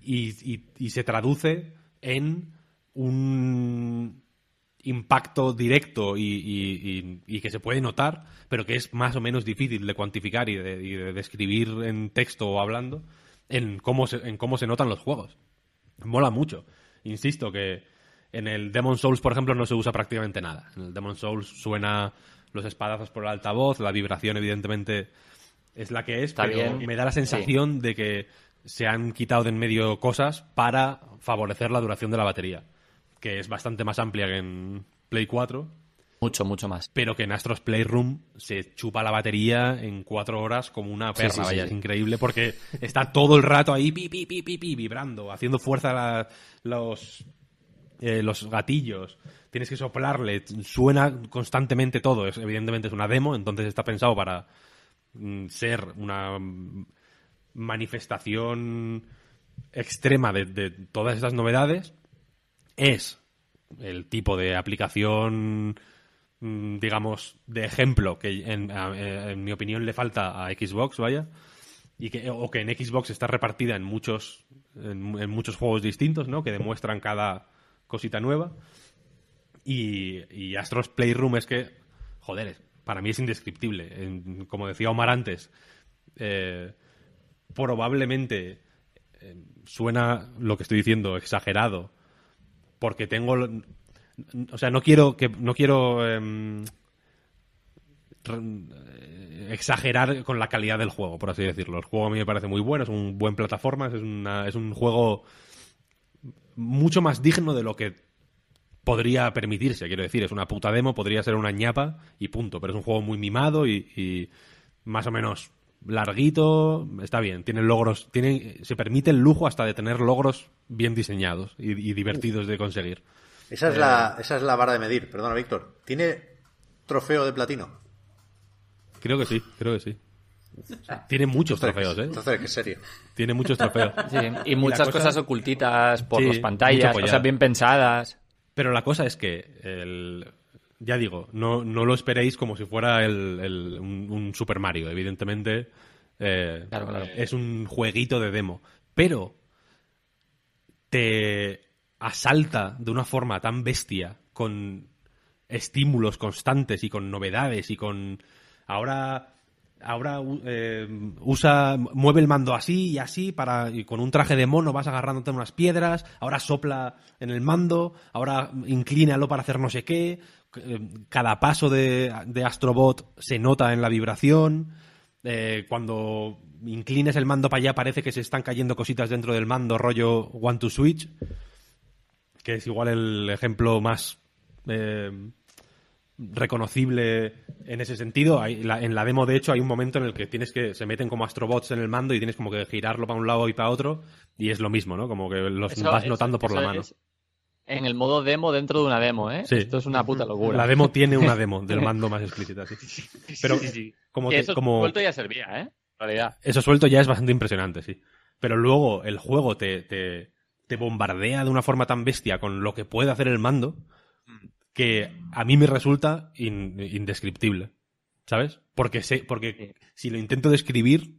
y se traduce en un impacto directo y, que se puede notar, pero que es más o menos difícil de cuantificar y de, de describir en texto o hablando, en cómo, se, en cómo se notan los juegos. Mola mucho. Insisto que en el Demon Souls, por ejemplo, no se usa prácticamente nada. En el Demon Souls suena los espadazos por el altavoz, la vibración evidentemente es la que es, Está pero bien. me da la sensación sí. de que se han quitado de en medio cosas para favorecer la duración de la batería, que es bastante más amplia que en Play 4. Mucho, mucho más. Pero que en Astros Playroom se chupa la batería en cuatro horas como una perra, sí, sí, vaya, sí. es increíble porque está todo el rato ahí pi, pi, pi, pi, pi vibrando, haciendo fuerza la, los, eh, los gatillos, tienes que soplarle, suena constantemente todo. Es, evidentemente es una demo, entonces está pensado para mm, ser una manifestación extrema de, de, todas estas novedades. Es el tipo de aplicación, mm, digamos, de ejemplo que en, en mi opinión le falta a Xbox, vaya. Y que, o que en Xbox está repartida en muchos, en, muchos juegos distintos, ¿no? Que demuestran cada cosita nueva. Y, Astros Playroom es que, joder, para mí es indescriptible. Como decía Omar antes, eh, probablemente eh, suena lo que estoy diciendo exagerado, porque tengo, o sea, no quiero que no quiero eh, exagerar con la calidad del juego, por así decirlo. El juego a mí me parece muy bueno, es un buen plataforma, es, una, es un juego mucho más digno de lo que podría permitirse, quiero decir, es una puta demo, podría ser una ñapa y punto, pero es un juego muy mimado y más o menos larguito, está bien, tiene logros, tiene, se permite el lujo hasta de tener logros bien diseñados y, y divertidos de conseguir. Esa es, la, esa es la vara de medir, perdona, Víctor. ¿Tiene trofeo de platino? Creo que sí, creo que sí. Tiene muchos trofeos, ¿eh? Entonces, qué serio. Tiene muchos trofeos. Sí, y muchas cosa- cosas ocultitas por Sí, las pantallas, sea, bien pensadas. Pero la cosa es que, el, ya digo, no, no lo esperéis como si fuera el, el- un, un Super Mario. Evidentemente, eh, Claro, claro. es un jueguito de demo. Pero te asalta de una forma tan bestia, con estímulos constantes y con novedades y con... Ahora... Ahora eh, usa, mueve el mando así y así para y con un traje de mono vas agarrándote unas piedras. Ahora sopla en el mando. Ahora inclínalo para hacer no sé qué. Eh, Cada paso de, de Astrobot se nota en la vibración. Eh, cuando inclines el mando para allá parece que se están cayendo cositas dentro del mando, rollo One to Switch, que es igual el ejemplo más eh, reconocible en ese sentido. Hay- la- en la demo, de hecho, hay un momento en el que tienes que se meten como astrobots en el mando y tienes como que girarlo para un lado y para otro y es lo mismo, ¿no? Como que los Eso- vas eso- notando por eso la mano. es En el modo demo dentro de una demo, ¿eh? Sí. Esto es una puta locura. La demo tiene una demo del mando más explícita, sí. Pero Sí, sí. como, te- eso como suelto ya servía, ¿eh? En realidad. eso suelto ya es bastante impresionante, sí. Pero luego el juego te, te, te bombardea de una forma tan bestia con lo que puede hacer el mando que a mí me resulta in- indescriptible. ¿Sabes? Porque sé, porque si lo intento describir,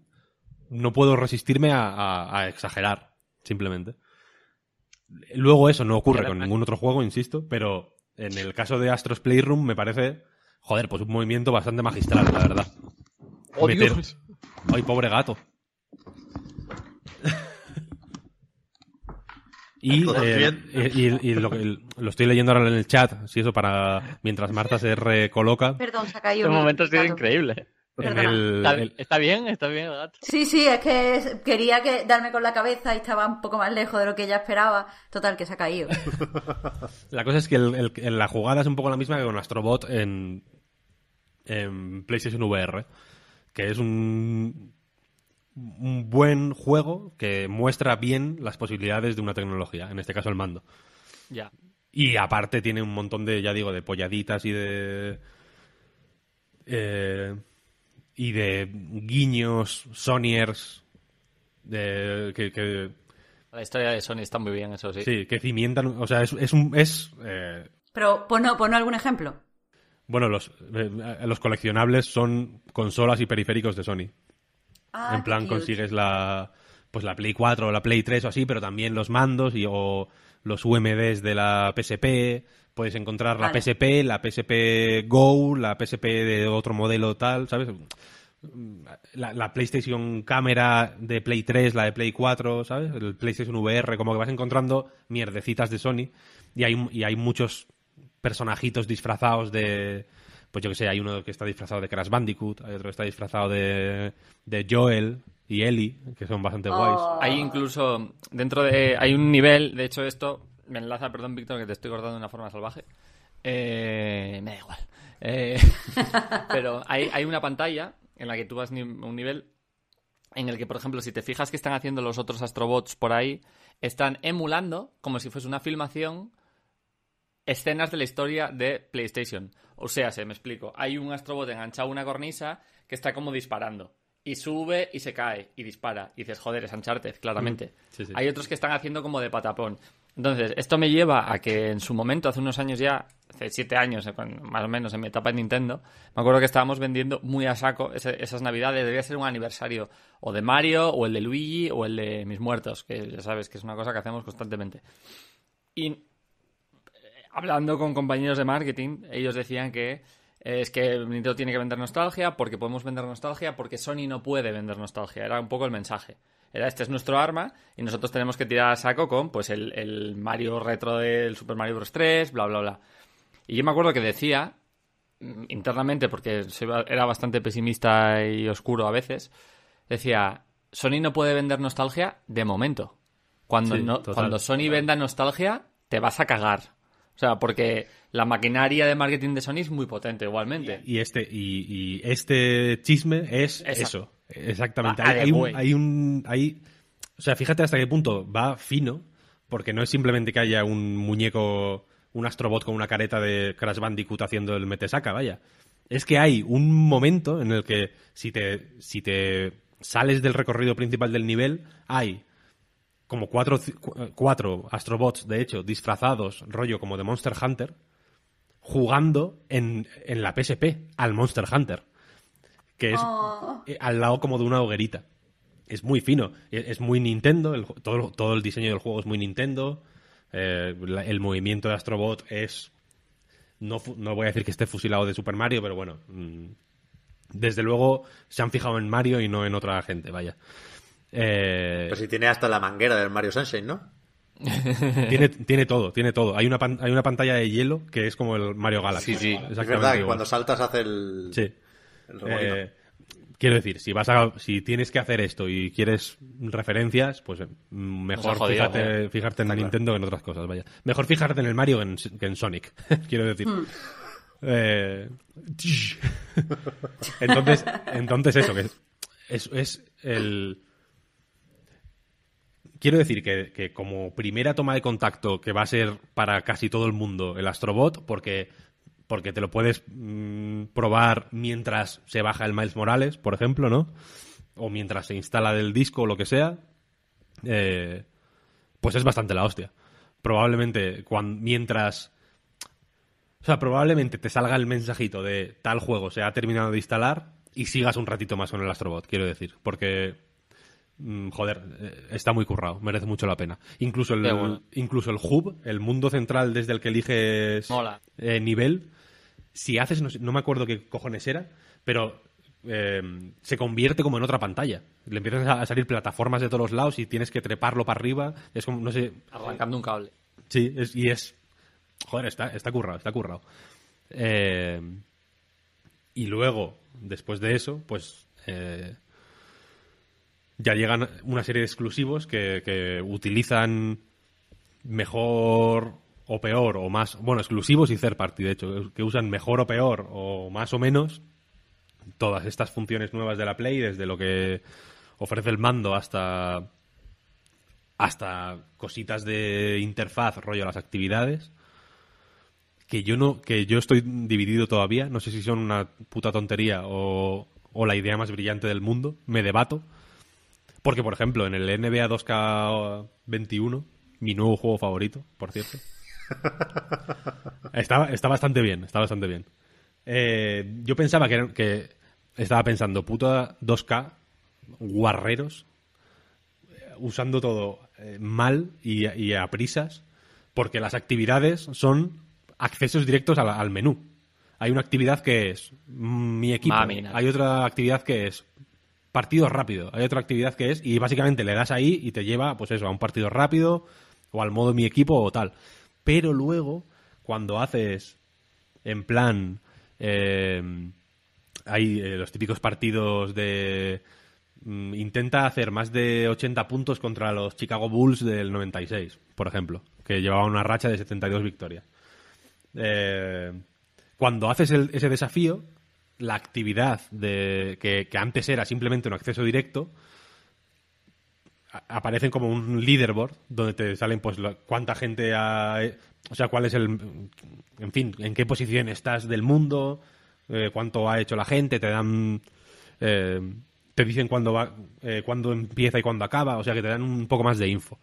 no puedo resistirme a, a- a exagerar, simplemente. Luego eso no ocurre con ningún otro juego, insisto, pero en el caso de Astros Playroom me parece, joder, pues un movimiento bastante magistral, la verdad. ¡Oh, Meter- Dios! Ay, pobre gato. Y, ¿Todo eh, y- y lo, que- lo estoy leyendo ahora en el chat, si eso para mientras Marta se recoloca. Perdón, se ha caído. Este momento ha sido increíble. En Perdona. el, ¿Está, el- está bien? ¿Está bien el gato? Sí, sí, es que quería que darme con la cabeza y estaba un poco más lejos de lo que ella esperaba. Total, que se ha caído. la cosa es que el- el- el- la jugada es un poco la misma que con Astrobot en, en PlayStation VR, que es un, un buen juego que muestra bien las posibilidades de una tecnología, en este caso el mando. Ya. Y aparte tiene un montón de, ya digo, de polladitas y de. eh, y de guiños, Sonyers. De, que, que- La historia de Sony está muy bien, eso sí. sí, que cimientan. O sea, es, es un. Es, eh, Pero ponno, ponno algún ejemplo. bueno, los, eh, los coleccionables son consolas y periféricos de Sony. Ah, en plan consigues la pues la Play 4 o la Play 3 o así, pero también los mandos y o los UMDs de la PSP, puedes encontrar la Vale. PSP, la PSP Go, la PSP de otro modelo tal, ¿sabes? La, la PlayStation cámara de Play 3, la de Play 4, ¿sabes? El PlayStation VR, como que vas encontrando mierdecitas de Sony y hay, y hay muchos personajitos disfrazados de... Pues yo que sé, hay uno que está disfrazado de Crash Bandicoot, hay otro que está disfrazado de, de Joel y Ellie, que son bastante guays. Oh. Hay incluso, dentro de... Hay un nivel, de hecho esto me enlaza, perdón Víctor, que te estoy cortando de una forma salvaje. Eh, me da igual. Eh, pero hay, hay una pantalla en la que tú vas ni- un nivel en el que, por ejemplo, si te fijas que están haciendo los otros astrobots por ahí, están emulando, como si fuese una filmación, escenas de la historia de PlayStation. O sea, se me explico. Hay un astrobot enganchado a una cornisa que está como disparando. Y sube y se cae y dispara. Y dices, joder, es Uncharted, claramente. Sí, sí. Hay otros que están haciendo como de patapón. Entonces, esto me lleva a que en su momento, hace unos años ya, hace siete años, eh, más o menos en mi etapa en Nintendo, me acuerdo que estábamos vendiendo muy a saco esas navidades. Debería ser un aniversario o de Mario, o el de Luigi, o el de Mis Muertos, que ya sabes que es una cosa que hacemos constantemente. Y eh, hablando con compañeros de marketing, ellos decían que eh, es que Nintendo tiene que vender nostalgia porque podemos vender nostalgia porque Sony no puede vender nostalgia. Era un poco el mensaje. Era este es nuestro arma y nosotros tenemos que tirar a saco con pues el, el Mario retro del Super Mario Bros. 3, bla, bla, bla. Y yo me acuerdo que decía mm, internamente, porque era bastante pesimista y oscuro a veces, decía, Sony no puede vender nostalgia de momento. Cuando, Sí, no, total. cuando Sony venda nostalgia, te vas a cagar. O sea, porque la maquinaria de marketing de Sony es muy potente igualmente. Y este, y, y este chisme es Exacto. eso. Exactamente. Va Hay, un, hay un- hay- o sea, fíjate hasta qué punto va fino, porque no es simplemente que haya un muñeco, un astrobot con una careta de Crash Bandicoot haciendo el metesaka, vaya. Es que hay un momento en el que si te, si te sales del recorrido principal del nivel, hay como cuatro, cu- cuatro astrobots, de hecho, disfrazados, rollo como de Monster Hunter, jugando en, en la PSP al Monster Hunter. Que es Oh. eh, al lado como de una hoguerita. Es muy fino. Es es muy Nintendo. el todo, todo el diseño del juego es muy Nintendo. eh, la- el movimiento de Astrobot es. No, no voy a decir que esté fusilado de Super Mario, pero bueno. mm, desde luego se han fijado en Mario y no en otra gente, vaya. Eh, Pues si tiene hasta la manguera del Mario Sunshine, ¿no? tiene, tiene todo, tiene todo. Hay una, pan- hay una pantalla de hielo que es como el Mario Galaxy. Sí, sí. Es verdad que igual. cuando saltas hace el, Sí. Eh, quiero decir, si vas a, si tienes que hacer esto y quieres referencias, pues eh, mejor jodido, fíjate, eh. fijarte en Está claro. Nintendo que en otras cosas, vaya. Mejor fijarte en el Mario que en, que en Sonic, quiero decir. Eh, entonces, entonces eso, que es, es, es el... Quiero decir que, que como primera toma de contacto que va a ser para casi todo el mundo el Astrobot, porque, porque te lo puedes mm, probar mientras se baja el Miles Morales, por ejemplo, ¿no? O mientras se instala del disco o lo que sea, eh, pues es bastante la hostia. Probablemente cuan- mientras... O sea, probablemente te salga el mensajito de tal juego se ha terminado de instalar y sigas un ratito más con el Astrobot, quiero decir. Porque, mm, joder, eh, está muy currado, merece mucho la pena. Incluso el, bueno. incluso el hub, el mundo central desde el que eliges eh, nivel, si haces, no, sé- no me acuerdo qué cojones era, pero eh, se convierte como en otra pantalla. Le empiezan a a salir plataformas de todos los lados y tienes que treparlo para arriba. Es como, no sé, Arrancando un cable. Sí, es- y es. Joder, está, está currado, está currado. Eh, y luego, después de eso, pues. eh, ya llegan una serie de exclusivos que, que utilizan mejor o peor o más. Bueno, exclusivos y third party, de hecho, que usan mejor o peor o más o menos todas estas funciones nuevas de la Play, desde lo que ofrece el mando hasta hasta cositas de interfaz, rollo las actividades, que yo no, que yo estoy dividido todavía, no sé si son una puta tontería o, o la idea más brillante del mundo, me debato, porque por ejemplo en el NBA 2K21, mi nuevo juego favorito, por cierto, está, está bastante bien, está bastante bien. Eh, yo pensaba que, estaba pensando, puta 2K, guarreros, usando todo eh, mal y, y a prisas, porque las actividades son accesos directos al, al menú. Hay una actividad que es mm, mi equipo, Mamina. hay otra actividad que es partido rápido, hay otra actividad que es, y básicamente le das ahí y te lleva, pues eso, a un partido rápido o al modo mi equipo o tal. Pero luego, cuando haces en plan, eh, hay eh, los típicos partidos de mm, intenta hacer más de 80 puntos contra los Chicago Bulls del 96, por ejemplo, que llevaban una racha de 72 victorias. Eh, cuando haces ese desafío, la actividad de, que, antes era simplemente un acceso directo, aparecen como un leaderboard donde te salen pues la- cuánta gente ha o sea cuál es el en fin en qué posición estás del mundo eh, cuánto ha hecho la gente te dan eh, te dicen cuándo va eh, cuándo empieza y cuándo acaba o sea que te dan un poco más de info.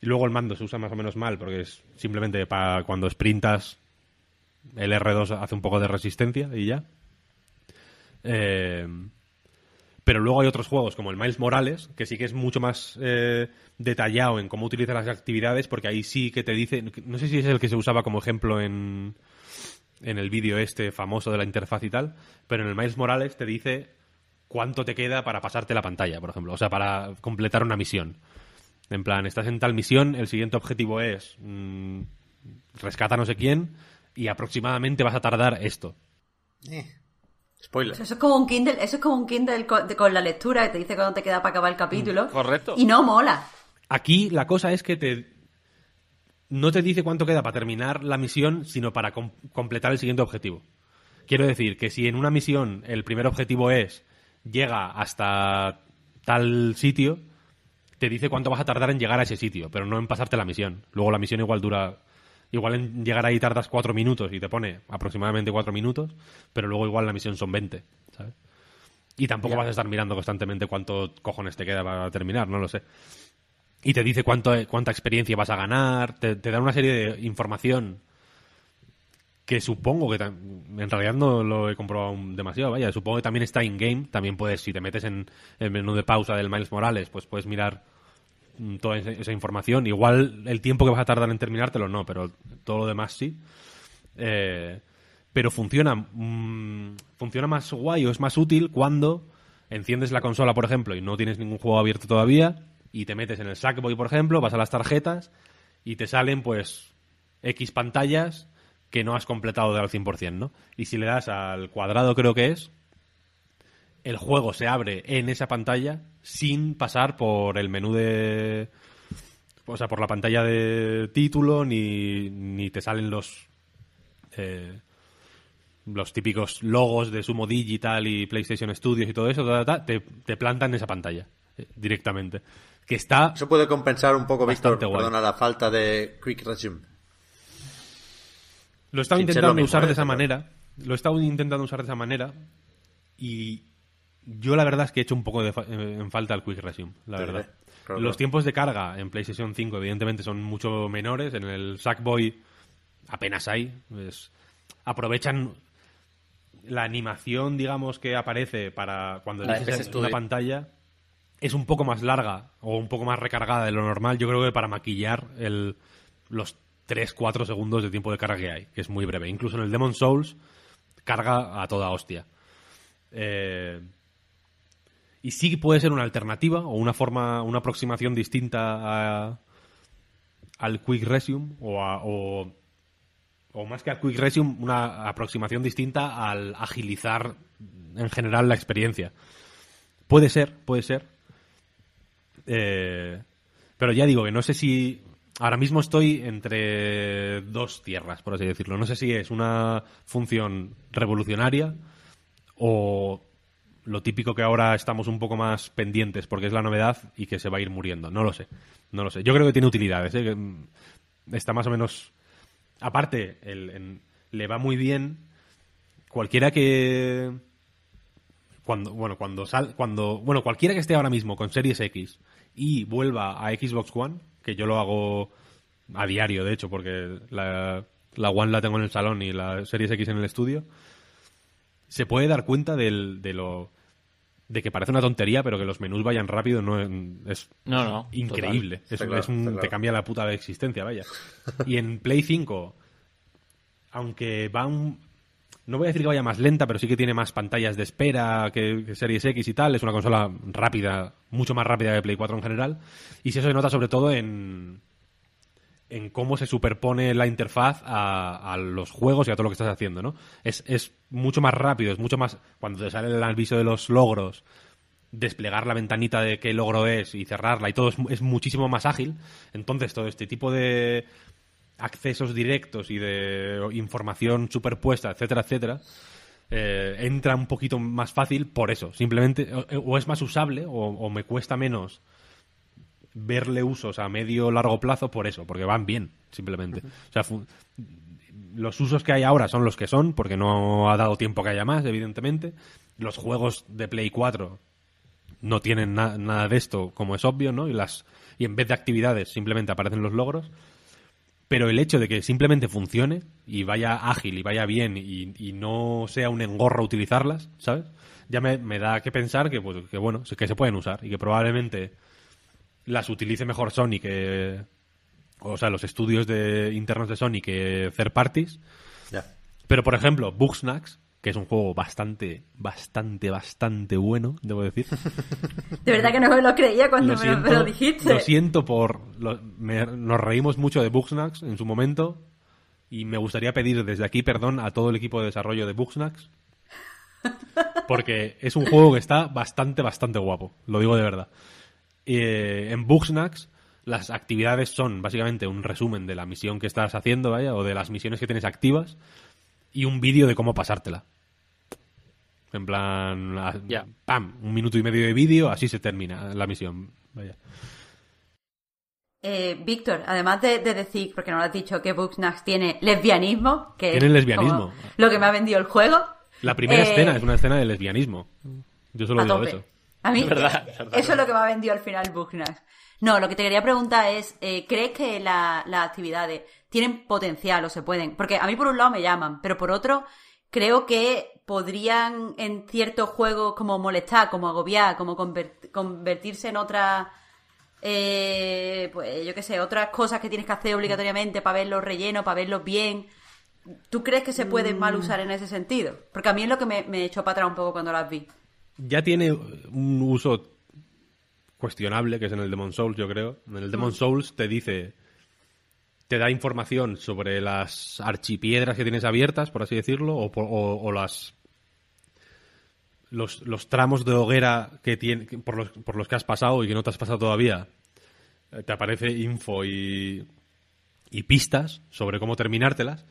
Y luego el mando se usa más o menos mal porque es simplemente para cuando sprintas el R2 hace un poco de resistencia y ya. Eh, pero luego hay otros juegos como el Miles Morales, que sí que es mucho más eh, detallado en cómo utiliza las actividades, porque ahí sí que te dice, no sé si es el que se usaba como ejemplo en, en el vídeo este famoso de la interfaz y tal, pero en el Miles Morales te dice cuánto te queda para pasarte la pantalla, por ejemplo, o sea, para completar una misión. En plan, estás en tal misión, el siguiente objetivo es mm, rescata no sé quién y aproximadamente vas a tardar esto. Eh, Spoiler. Eso es como un Kindle, eso es como un Kindle con, de- con la lectura que te dice cuándo te queda para acabar el capítulo. correcto. Y no mola. Aquí la cosa es que te. no te dice cuánto queda para terminar la misión, sino para com- completar el siguiente objetivo. Quiero decir que si en una misión el primer objetivo es llega hasta tal sitio, te dice cuánto vas a tardar en llegar a ese sitio, pero no en pasarte la misión. Luego la misión igual dura. Igual en llegar ahí tardas cuatro minutos y te pone aproximadamente cuatro minutos, pero luego igual la misión son 20, ¿sabes? Y tampoco vas a estar mirando constantemente cuánto cojones te queda para terminar, no lo sé. Y te dice cuánto, cuánta experiencia vas a ganar, te, te da una serie de información que supongo que en realidad no lo he comprobado demasiado, vaya, supongo que también está in-game, también puedes, si te metes en el menú de pausa del Miles Morales, pues puedes mirar toda esa, información. Igual el tiempo que vas a tardar en terminártelo no, pero todo lo demás sí. Eh, pero funciona, mm, funciona más guay o es más útil cuando enciendes la consola, por ejemplo, y no tienes ningún juego abierto todavía, y te metes en el Sackboy, por ejemplo, vas a las tarjetas y te salen, pues, X pantallas que no has completado al 100%, ¿no? Y si le das al cuadrado, creo que es, el juego se abre en esa pantalla sin pasar por el menú de... O sea, por la pantalla de título, ni, ni te salen los... eh, los típicos logos de Sumo Digital y PlayStation Studios y todo eso, ta, ta, ta, te, te plantan en esa pantalla eh, directamente. Que está Eso puede compensar un poco, Víctor, perdona, la falta de Quick Resume. Lo ser intentando mismo, usar ¿eh? de esa Pero- manera. Lo estado intentando usar de esa manera. Y yo la verdad es que he hecho un poco de fa- eh, en falta el Quick Resume, la verdad. sí. Los tiempos de carga en PlayStation 5 evidentemente son mucho menores. En el Sackboy apenas hay. Es- aprovechan la animación, digamos, que aparece para cuando eliges una pantalla es un poco más larga o un poco más recargada de lo normal. Yo creo que para maquillar el, los 3-4 segundos de tiempo de carga que hay, que es muy breve. Incluso en el Demon Souls carga a toda hostia. Eh, y sí puede ser una alternativa o una forma, una aproximación distinta a- al Quick Resume o, a- o, o más que al Quick Resume, una aproximación distinta al agilizar en general la experiencia. Puede ser, puede ser. Eh, pero ya digo que no sé si. Ahora mismo estoy entre dos tierras, por así decirlo. No sé si es una función revolucionaria o lo típico que ahora estamos un poco más pendientes porque es la novedad y que se va a ir muriendo. No lo sé. No lo sé. Yo creo que tiene utilidades. ¿eh? Mm, está más o menos. Aparte, el- le va muy bien. Cualquiera que cuando bueno cuando sal cuando bueno cualquiera que esté ahora mismo con Series X y vuelva a Xbox One que yo lo hago a diario de hecho porque la, la One la tengo en el salón y la Series X en el estudio se puede dar cuenta del, de lo de que parece una tontería pero que los menús vayan rápido no es, es No, no. increíble es, claro, es un- claro. te cambia la puta de existencia vaya y en Play 5 aunque va un no voy a decir que vaya más lenta, pero sí que tiene más pantallas de espera que, que Series X y tal. Es una consola rápida, mucho más rápida que Play 4 en general. Y si eso se nota sobre todo en, en cómo se superpone la interfaz a, a los juegos y a todo lo que estás haciendo, ¿no? Es, es mucho más rápido, es mucho más... Cuando te sale el aviso de los logros, desplegar la ventanita de qué logro es y cerrarla y todo es, es muchísimo más ágil. Entonces todo este tipo de accesos directos y de información superpuesta, etcétera, etcétera, eh, entra un poquito más fácil por eso. Simplemente, o, o es más usable o, o me cuesta menos verle usos a medio largo plazo por eso, porque van bien, simplemente. O sea, los usos que hay ahora son los que son, porque no ha dado tiempo que haya más, evidentemente. Los juegos de Play 4 no tienen na- nada de esto, como es obvio, ¿no? Y, las, y en vez de actividades simplemente aparecen los logros. Pero el hecho de que simplemente funcione y vaya ágil y vaya bien y, y no sea un engorro utilizarlas, ¿sabes? Ya me, me da que pensar que, pues, que, bueno, que se pueden usar y que probablemente las utilice mejor Sony que... O sea, los estudios de internos de Sony que third parties. Pero, por ejemplo, Bugsnax, que es un juego bastante, bastante, bastante bueno, debo decir. De verdad que no me lo creía cuando Lo me, lo- siento, me lo dijiste. lo siento por... lo- me- nos reímos mucho de Bugsnax en su momento y me gustaría pedir desde aquí perdón a todo el equipo de desarrollo de Bugsnax porque es un juego que está bastante, bastante guapo, lo digo de verdad. Eh, en Bugsnax las actividades son básicamente un resumen de la misión que estás haciendo, vaya, o de las misiones que tienes activas, y un vídeo de cómo pasártela. En plan, a- Ya. pam, un minuto y medio de vídeo, así se termina la misión. Vaya. Eh, Víctor, además de, de decir, porque no lo has dicho, que Bugsnax tiene lesbianismo, que Tiene es lesbianismo. lo que me ha vendido el juego. La primera Eh, escena es una escena de lesbianismo. Yo solo a digo eso. A mí, Es verdad, es verdad. eso es lo que me ha vendido al final Bugsnax. No, lo que te quería preguntar es, eh, ¿crees que la- las actividades tienen potencial o se pueden? Porque a mí por un lado me llaman, pero por otro creo que podrían en ciertos juegos como molestar, como agobiar, como convert- convertirse en otra eh, pues yo qué sé, otras cosas que tienes que hacer obligatoriamente para verlos rellenos, para verlos bien. ¿Tú crees que se pueden mal usar en ese sentido? Porque a mí es lo que me, me echó para atrás un poco cuando las vi. Ya tiene un uso cuestionable, que es en el Demon Souls, yo creo. En el Demon Souls te dice, te da información sobre las archipiedras que tienes abiertas, por así decirlo, o, o- o las los, los tramos de hoguera que tiene, por, los, por los que has pasado y que no te has pasado todavía. Eh, Te aparece info y, y pistas sobre cómo terminártelas.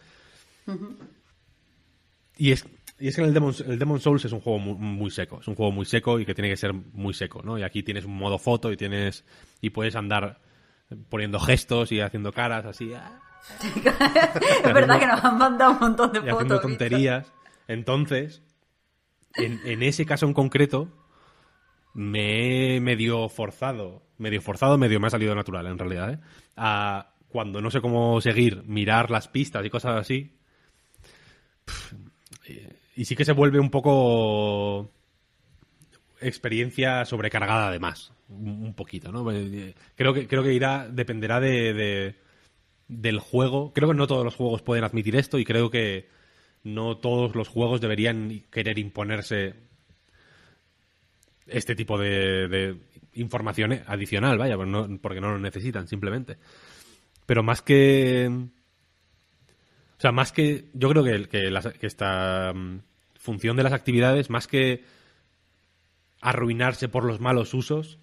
Y es, y es que en el Demon, el Demon Souls es un juego muy, muy seco. Es un juego muy seco y que tiene que ser muy seco, ¿no? Y aquí tienes un modo foto y tienes y puedes andar poniendo gestos y haciendo caras así. ah, es verdad que nos han mandado un montón de y haciendo fotos. tonterías. Entonces, en, en ese caso en concreto, me he medio forzado, medio forzado, medio me ha salido natural en realidad, ¿eh? A cuando no sé cómo seguir, mirar las pistas y cosas así. eh, Y sí que se vuelve un poco experiencia sobrecargada además, un poquito, ¿no? Eh, Creo que creo que irá dependerá de, de- del juego. Creo que no todos los juegos pueden admitir esto y creo que no todos los juegos deberían querer imponerse este tipo de, de información adicional, vaya, pues porque no lo necesitan simplemente. Pero más que... O sea, más que... Yo creo que, que, esta mm, función de las actividades, más que arruinarse por los malos usos,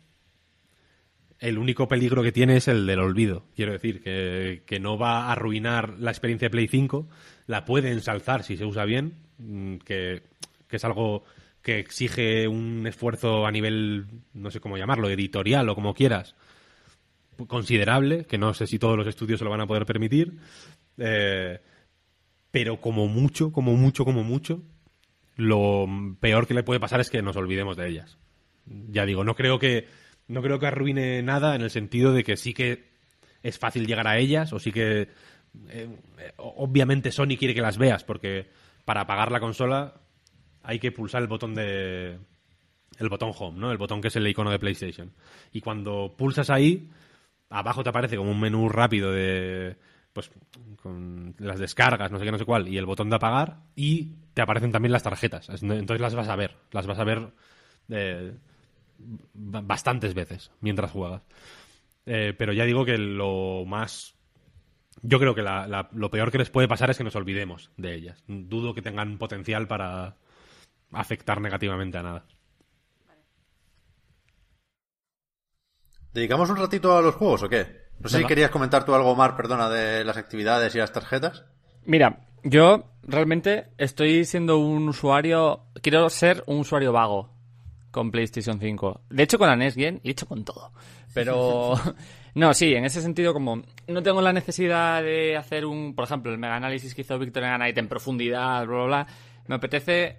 el único peligro que tiene es el del olvido. Quiero decir, que, que no va a arruinar la experiencia de Play 5, la puede ensalzar si se usa bien, mm, que, que es algo que exige un esfuerzo a nivel, no sé cómo llamarlo, editorial o como quieras, considerable, que no sé si todos los estudios se lo van a poder permitir, eh, pero como mucho, como mucho, como mucho, lo peor que le puede pasar es que nos olvidemos de ellas. Ya digo, no creo que no creo que arruine nada en el sentido de que sí que es fácil llegar a ellas o sí que eh, obviamente Sony quiere que las veas porque para apagar la consola hay que pulsar el botón de el botón home, ¿no? El botón que es el icono de PlayStation. Y cuando pulsas ahí, abajo te aparece como un menú rápido de pues con las descargas, no sé qué, no sé cuál, y el botón de apagar, y te aparecen también las tarjetas. Es- Entonces las vas a ver, las vas a ver eh, ba- bastantes veces mientras juegas. Eh, pero ya digo que lo más... Yo creo que la- la- lo peor que les puede pasar es que nos olvidemos de ellas. Dudo que tengan potencial para afectar negativamente a nada. ¿Dedicamos un ratito a los juegos o qué? No sé si querías comentar tú algo, Omar, perdona, de las actividades y las tarjetas. Mira, yo realmente estoy siendo un usuario. Quiero ser un usuario vago con PlayStation 5. De hecho, con la NES Gen y de hecho con todo. Pero. No, sí, en ese sentido, como no tengo la necesidad de hacer un. Por ejemplo, el mega análisis que hizo Víctor en Night en profundidad, bla, bla, bla. Me apetece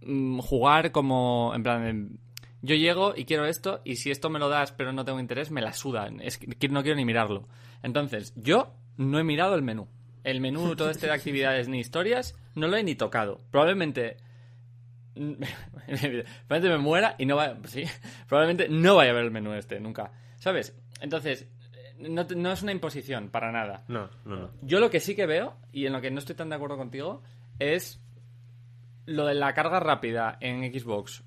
mm, jugar como. En plan. Yo llego y quiero esto, y si esto me lo das pero no tengo interés, me la sudan. Es que no quiero ni mirarlo. Entonces, yo no he mirado el menú. El menú, todo este de actividades ni historias, no lo he ni tocado. Probablemente. Probablemente me muera y no vaya. Sí, probablemente no vaya a ver el menú este, nunca. ¿Sabes? Entonces, no, te- no es una imposición para nada. No, no, no. Yo lo que sí que veo, y en lo que no estoy tan de acuerdo contigo, es lo de la carga rápida en Xbox.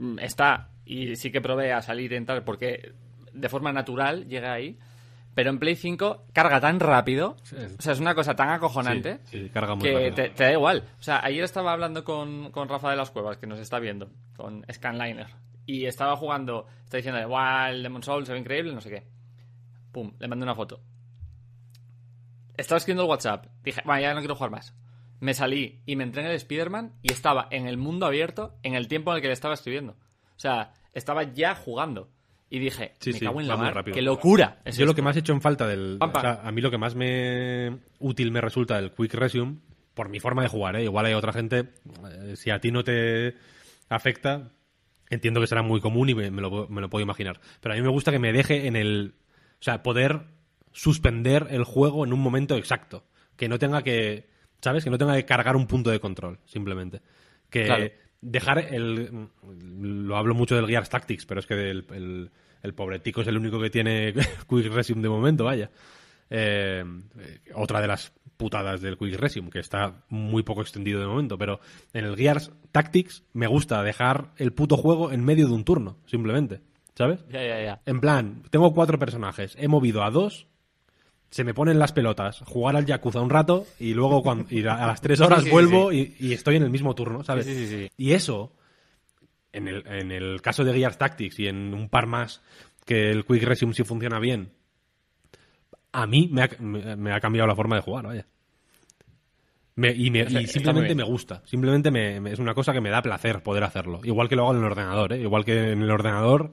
Mm, Está, y sí que probé a salir y entrar porque de forma natural llega ahí. Pero en Play 5 carga tan rápido, o sea, es una cosa tan acojonante Sí, sí, carga muy que te, te da igual. O sea, ayer estaba hablando con, con Rafa de las Cuevas, que nos está viendo, con Scanliner. Y estaba jugando, está diciendo, igual, Demon Souls se ve increíble, no sé qué. Pum, le mandé una foto. Estaba escribiendo el WhatsApp. Dije, bueno, ya no quiero jugar más. Me salí y me entré en el Spider-Man y estaba en el mundo abierto en el tiempo en el que le estaba escribiendo. O sea, estaba ya jugando. Y dije, Sí, me sí, cago en la mar, qué locura. es Yo lo que más he hecho en falta del. Pam, pam. o sea, a mí lo que más me útil me resulta del Quick Resume, por mi forma de jugar, ¿eh? Igual hay otra gente. eh, si a ti no te afecta, entiendo que será muy común y me, me lo, me lo puedo imaginar. Pero a mí me gusta que me deje en el. O sea, poder suspender el juego en un momento exacto. Que no tenga que. ¿Sabes? Que no tenga que cargar un punto de control, simplemente. Que Claro. dejar el. Lo hablo mucho del Gears Tactics, pero es que el, el, el pobre tico es el único que tiene Quick Resume de momento, vaya. Eh, eh, otra de las putadas del Quick Resume, que está muy poco extendido de momento, pero en el Gears Tactics me gusta dejar el puto juego en medio de un turno, simplemente. ¿Sabes? Ya, ya, ya. En plan, tengo cuatro personajes, he movido a dos, se me ponen las pelotas, jugar al Yakuza un rato y luego cuando, y a las tres horas Sí, sí, vuelvo Y, y estoy en el mismo turno, ¿sabes? Y eso, en el, en el caso de Gears Tactics y en un par más que el Quick Resume sí funciona bien, a mí me ha, me, me ha cambiado la forma de jugar, vaya. Me- y, me- simplemente me gusta. Simplemente me- me- es una cosa que me da placer poder hacerlo. Igual que lo hago en el ordenador, ¿eh? Igual que en el ordenador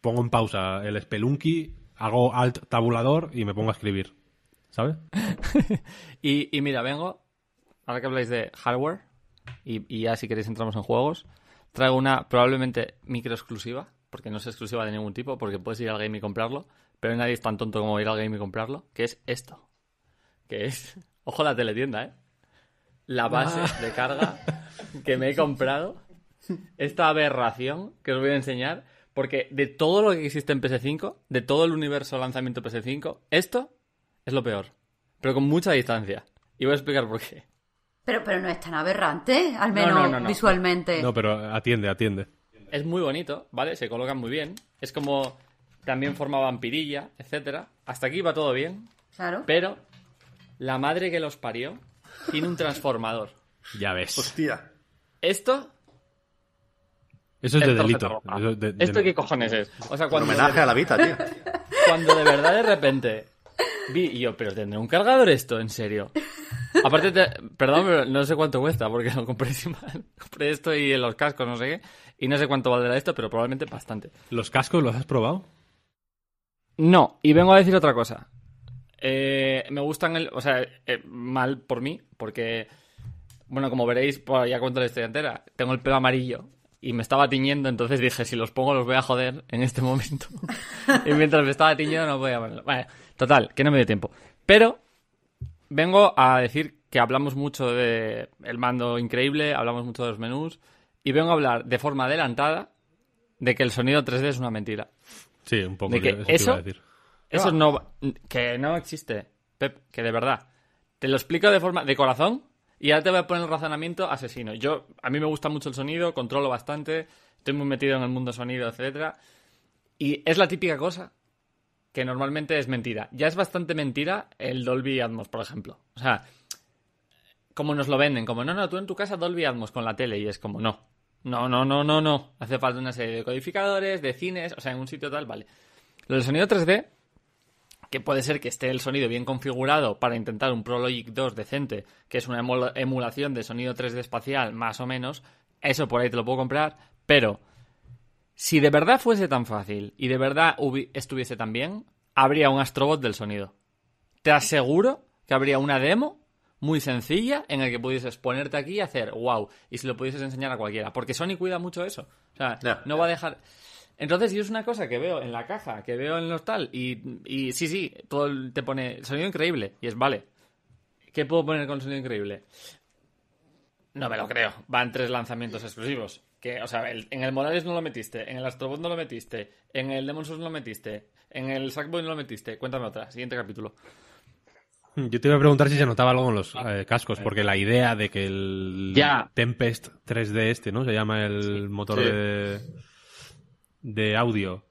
pongo en pausa el Spelunky, hago alt tabulador y me pongo a escribir. ¿Sabes? Y, y mira, vengo, ahora que habláis de hardware, y, y ya si queréis entramos en juegos, traigo una probablemente micro exclusiva, porque no es exclusiva de ningún tipo, porque puedes ir al game y comprarlo, pero nadie es tan tonto como ir al game y comprarlo, que es esto. Que es, ojo la teletienda, ¿eh? La base de carga que me he comprado, esta aberración que os voy a enseñar, porque de todo lo que existe en PS5, de todo el universo lanzamiento PS5, esto es lo peor, pero con mucha distancia. Y voy a explicar por qué. Pero, pero no es tan aberrante, al No, menos no, no, no. visualmente. No, pero atiende, atiende. Es muy bonito, ¿vale? Se colocan muy bien. Es como también forma vampirilla, etcétera. Hasta aquí va todo bien, Claro. pero la madre que los parió tiene un transformador. Ya ves. Hostia. Esto Eso es de delito. roja. Eso es de- de- ¿Esto qué cojones es? O sea, Un cuando homenaje de, a la Vita, tío. cuando de verdad de repente vi y yo, pero tendré un cargador esto, en serio. Aparte, te- perdón, pero no sé cuánto cuesta porque lo compré encima. Compré esto y los cascos, no sé qué. Y no sé cuánto valdrá esto, pero probablemente bastante. ¿Los cascos los has probado? No, y vengo a decir otra cosa. Eh, me gustan el. O sea, eh, mal por mí, porque. Bueno, como veréis, pues ya cuento la historia entera. Tengo el pelo amarillo y me estaba tiñendo, entonces dije: si los pongo, los voy a joder en este momento. y mientras me estaba tiñendo, no podía ponerlo. Vale, total, que no me dio tiempo. Pero vengo a decir que hablamos mucho de el mando increíble, hablamos mucho de los menús, y vengo a hablar de forma adelantada de que el sonido 3D es una mentira. Sí, un poco. De que eso te iba eso- a decir. Eso no va- que no existe, Pep, que de verdad. Te lo explico de forma de corazón y ahora te voy a poner el razonamiento asesino. Yo a mí me gusta mucho el sonido, controlo bastante, estoy muy metido en el mundo sonido, etcétera. Y es la típica cosa que normalmente es mentira. Ya es bastante mentira el Dolby Atmos, por ejemplo. O sea, como nos lo venden, como no, no, tú en tu casa Dolby Atmos con la tele y es como no. No, no, no, no, no. Hace falta una serie de codificadores, de cines, o sea, en un sitio tal, vale. Lo del sonido 3D, que puede ser que esté el sonido bien configurado para intentar un Pro Logic 2 decente, que es una emu- emulación de sonido 3D espacial, más o menos, eso por ahí te lo puedo comprar, pero si de verdad fuese tan fácil y de verdad estuviese tan bien, habría un Astrobot del sonido. Te aseguro que habría una demo muy sencilla en el que pudieses ponerte aquí y hacer wow y si lo pudieses enseñar a cualquiera porque Sony cuida mucho eso o sea no va a dejar entonces yo es una cosa que veo en la caja que veo en los tal y, y sí sí todo el- te pone sonido increíble y es vale ¿qué puedo poner con sonido increíble? no me lo creo van tres lanzamientos exclusivos que o sea el- en el Morales no lo metiste en el Astrobot no lo metiste en el Demon's Souls no lo metiste en el Sackboy no lo metiste cuéntame otra siguiente capítulo Yo te iba a preguntar si se notaba algo en los eh, cascos, porque la idea de que el Ya. Tempest 3D este, ¿no? Se llama el motor Sí. de, de audio.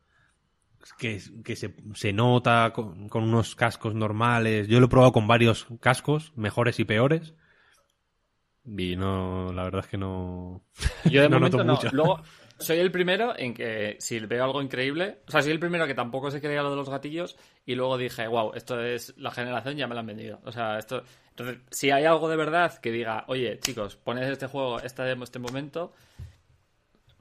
Que, que se, se nota con, con unos cascos normales. Yo lo he probado con varios cascos, mejores y peores. Y no, la verdad es que no. Yo de No momento noto no. mucho. Luego, soy el primero en que si veo algo increíble, o sea, soy el primero que tampoco se creía lo de los gatillos y luego dije, wow, esto es la generación, ya me lo han vendido. O sea, esto... Entonces, si hay algo de verdad que diga, oye, chicos, poned este juego, este, este momento,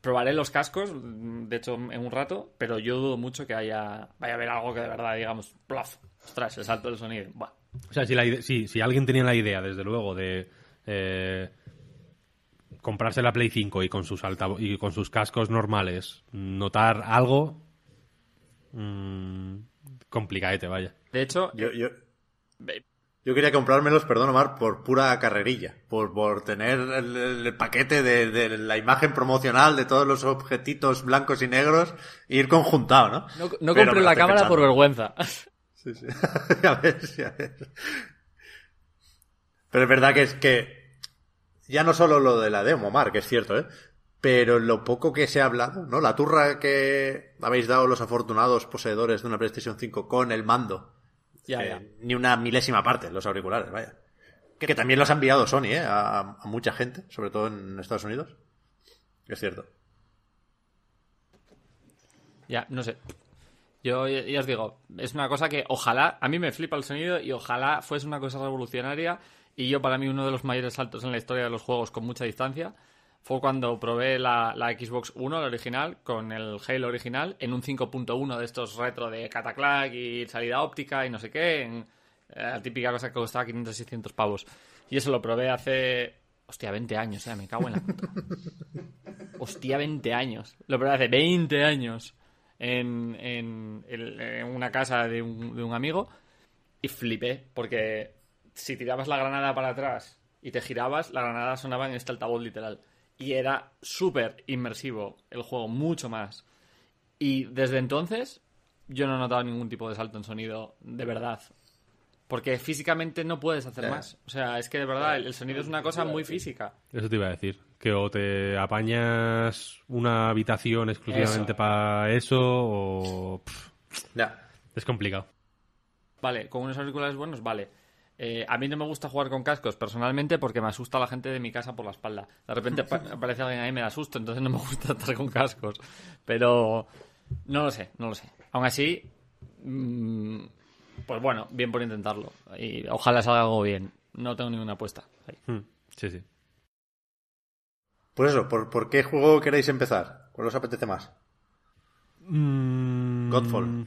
probaré los cascos, de hecho, en un rato, pero yo dudo mucho que haya vaya a haber algo que de verdad, digamos, plaf, ostras, el salto del sonido. Buah. O sea, si, la ide- si, si alguien tenía la idea, desde luego, de eh, comprarse la Play 5 y con sus altavo- y con sus cascos normales notar algo, mm, complicadete, vaya. De hecho, Yo, yo, yo quería comprármelos, perdón Omar, por pura carrerilla. Por, por tener el, el paquete de, de la imagen promocional de todos los objetitos blancos y negros e ir conjuntado, ¿no? no, no compré la cámara por vergüenza. Sí, sí. a ver, sí, a ver. Pero es verdad que es que ya no solo lo de la demo, Omar, que es cierto, ¿eh? Pero lo poco que se ha hablado, ¿no? La turra que habéis dado los afortunados poseedores de una PlayStation 5 con el mando. Ya, ya. Ni una milésima parte, los auriculares, vaya. Que, que también los ha enviado Sony, ¿eh? A, a mucha gente, sobre todo en Estados Unidos. Es cierto. Ya, no sé. Yo ya ya os digo, es una cosa que ojalá, a mí me flipa el sonido y ojalá fuese una cosa revolucionaria y yo para mí uno de los mayores saltos en la historia de los juegos con mucha distancia fue cuando probé la, la Xbox One, la original, con el Halo original, en un 5.1 de estos retro de Cataclac y salida óptica y no sé qué, en eh, la típica cosa que costaba 500, 600 pavos. Y eso lo probé hace, hostia, 20 años, eh, me cago en la puta. Hostia, 20 años. Lo probé hace 20 años en, en- en- en una casa de un, de un amigo y flipé porque si tirabas la granada para atrás y te girabas, la granada sonaba en este altavoz literal. Y era súper inmersivo el juego, mucho más. Y desde entonces yo no he notado ningún tipo de salto en sonido de verdad. Porque físicamente no puedes hacer más. O sea, es que de verdad el, el sonido es una cosa muy física. Eso te iba a decir. Que o te apañas una habitación exclusivamente Eso. para eso o... pff, Ya. es complicado. Vale, con unos auriculares buenos, vale. Eh, a mí no me gusta jugar con cascos personalmente porque me asusta la gente de mi casa por la espalda. De repente pa- aparece alguien ahí y me da susto, entonces no me gusta estar con cascos. Pero no lo sé, no lo sé. Aún así, mm, pues bueno, bien por intentarlo. Y ojalá salga algo bien. No tengo ninguna apuesta. ahí. Mm, Sí, sí. Pues eso, ¿por, por qué juego queréis empezar? ¿Cuál os apetece más? Mm, Godfall.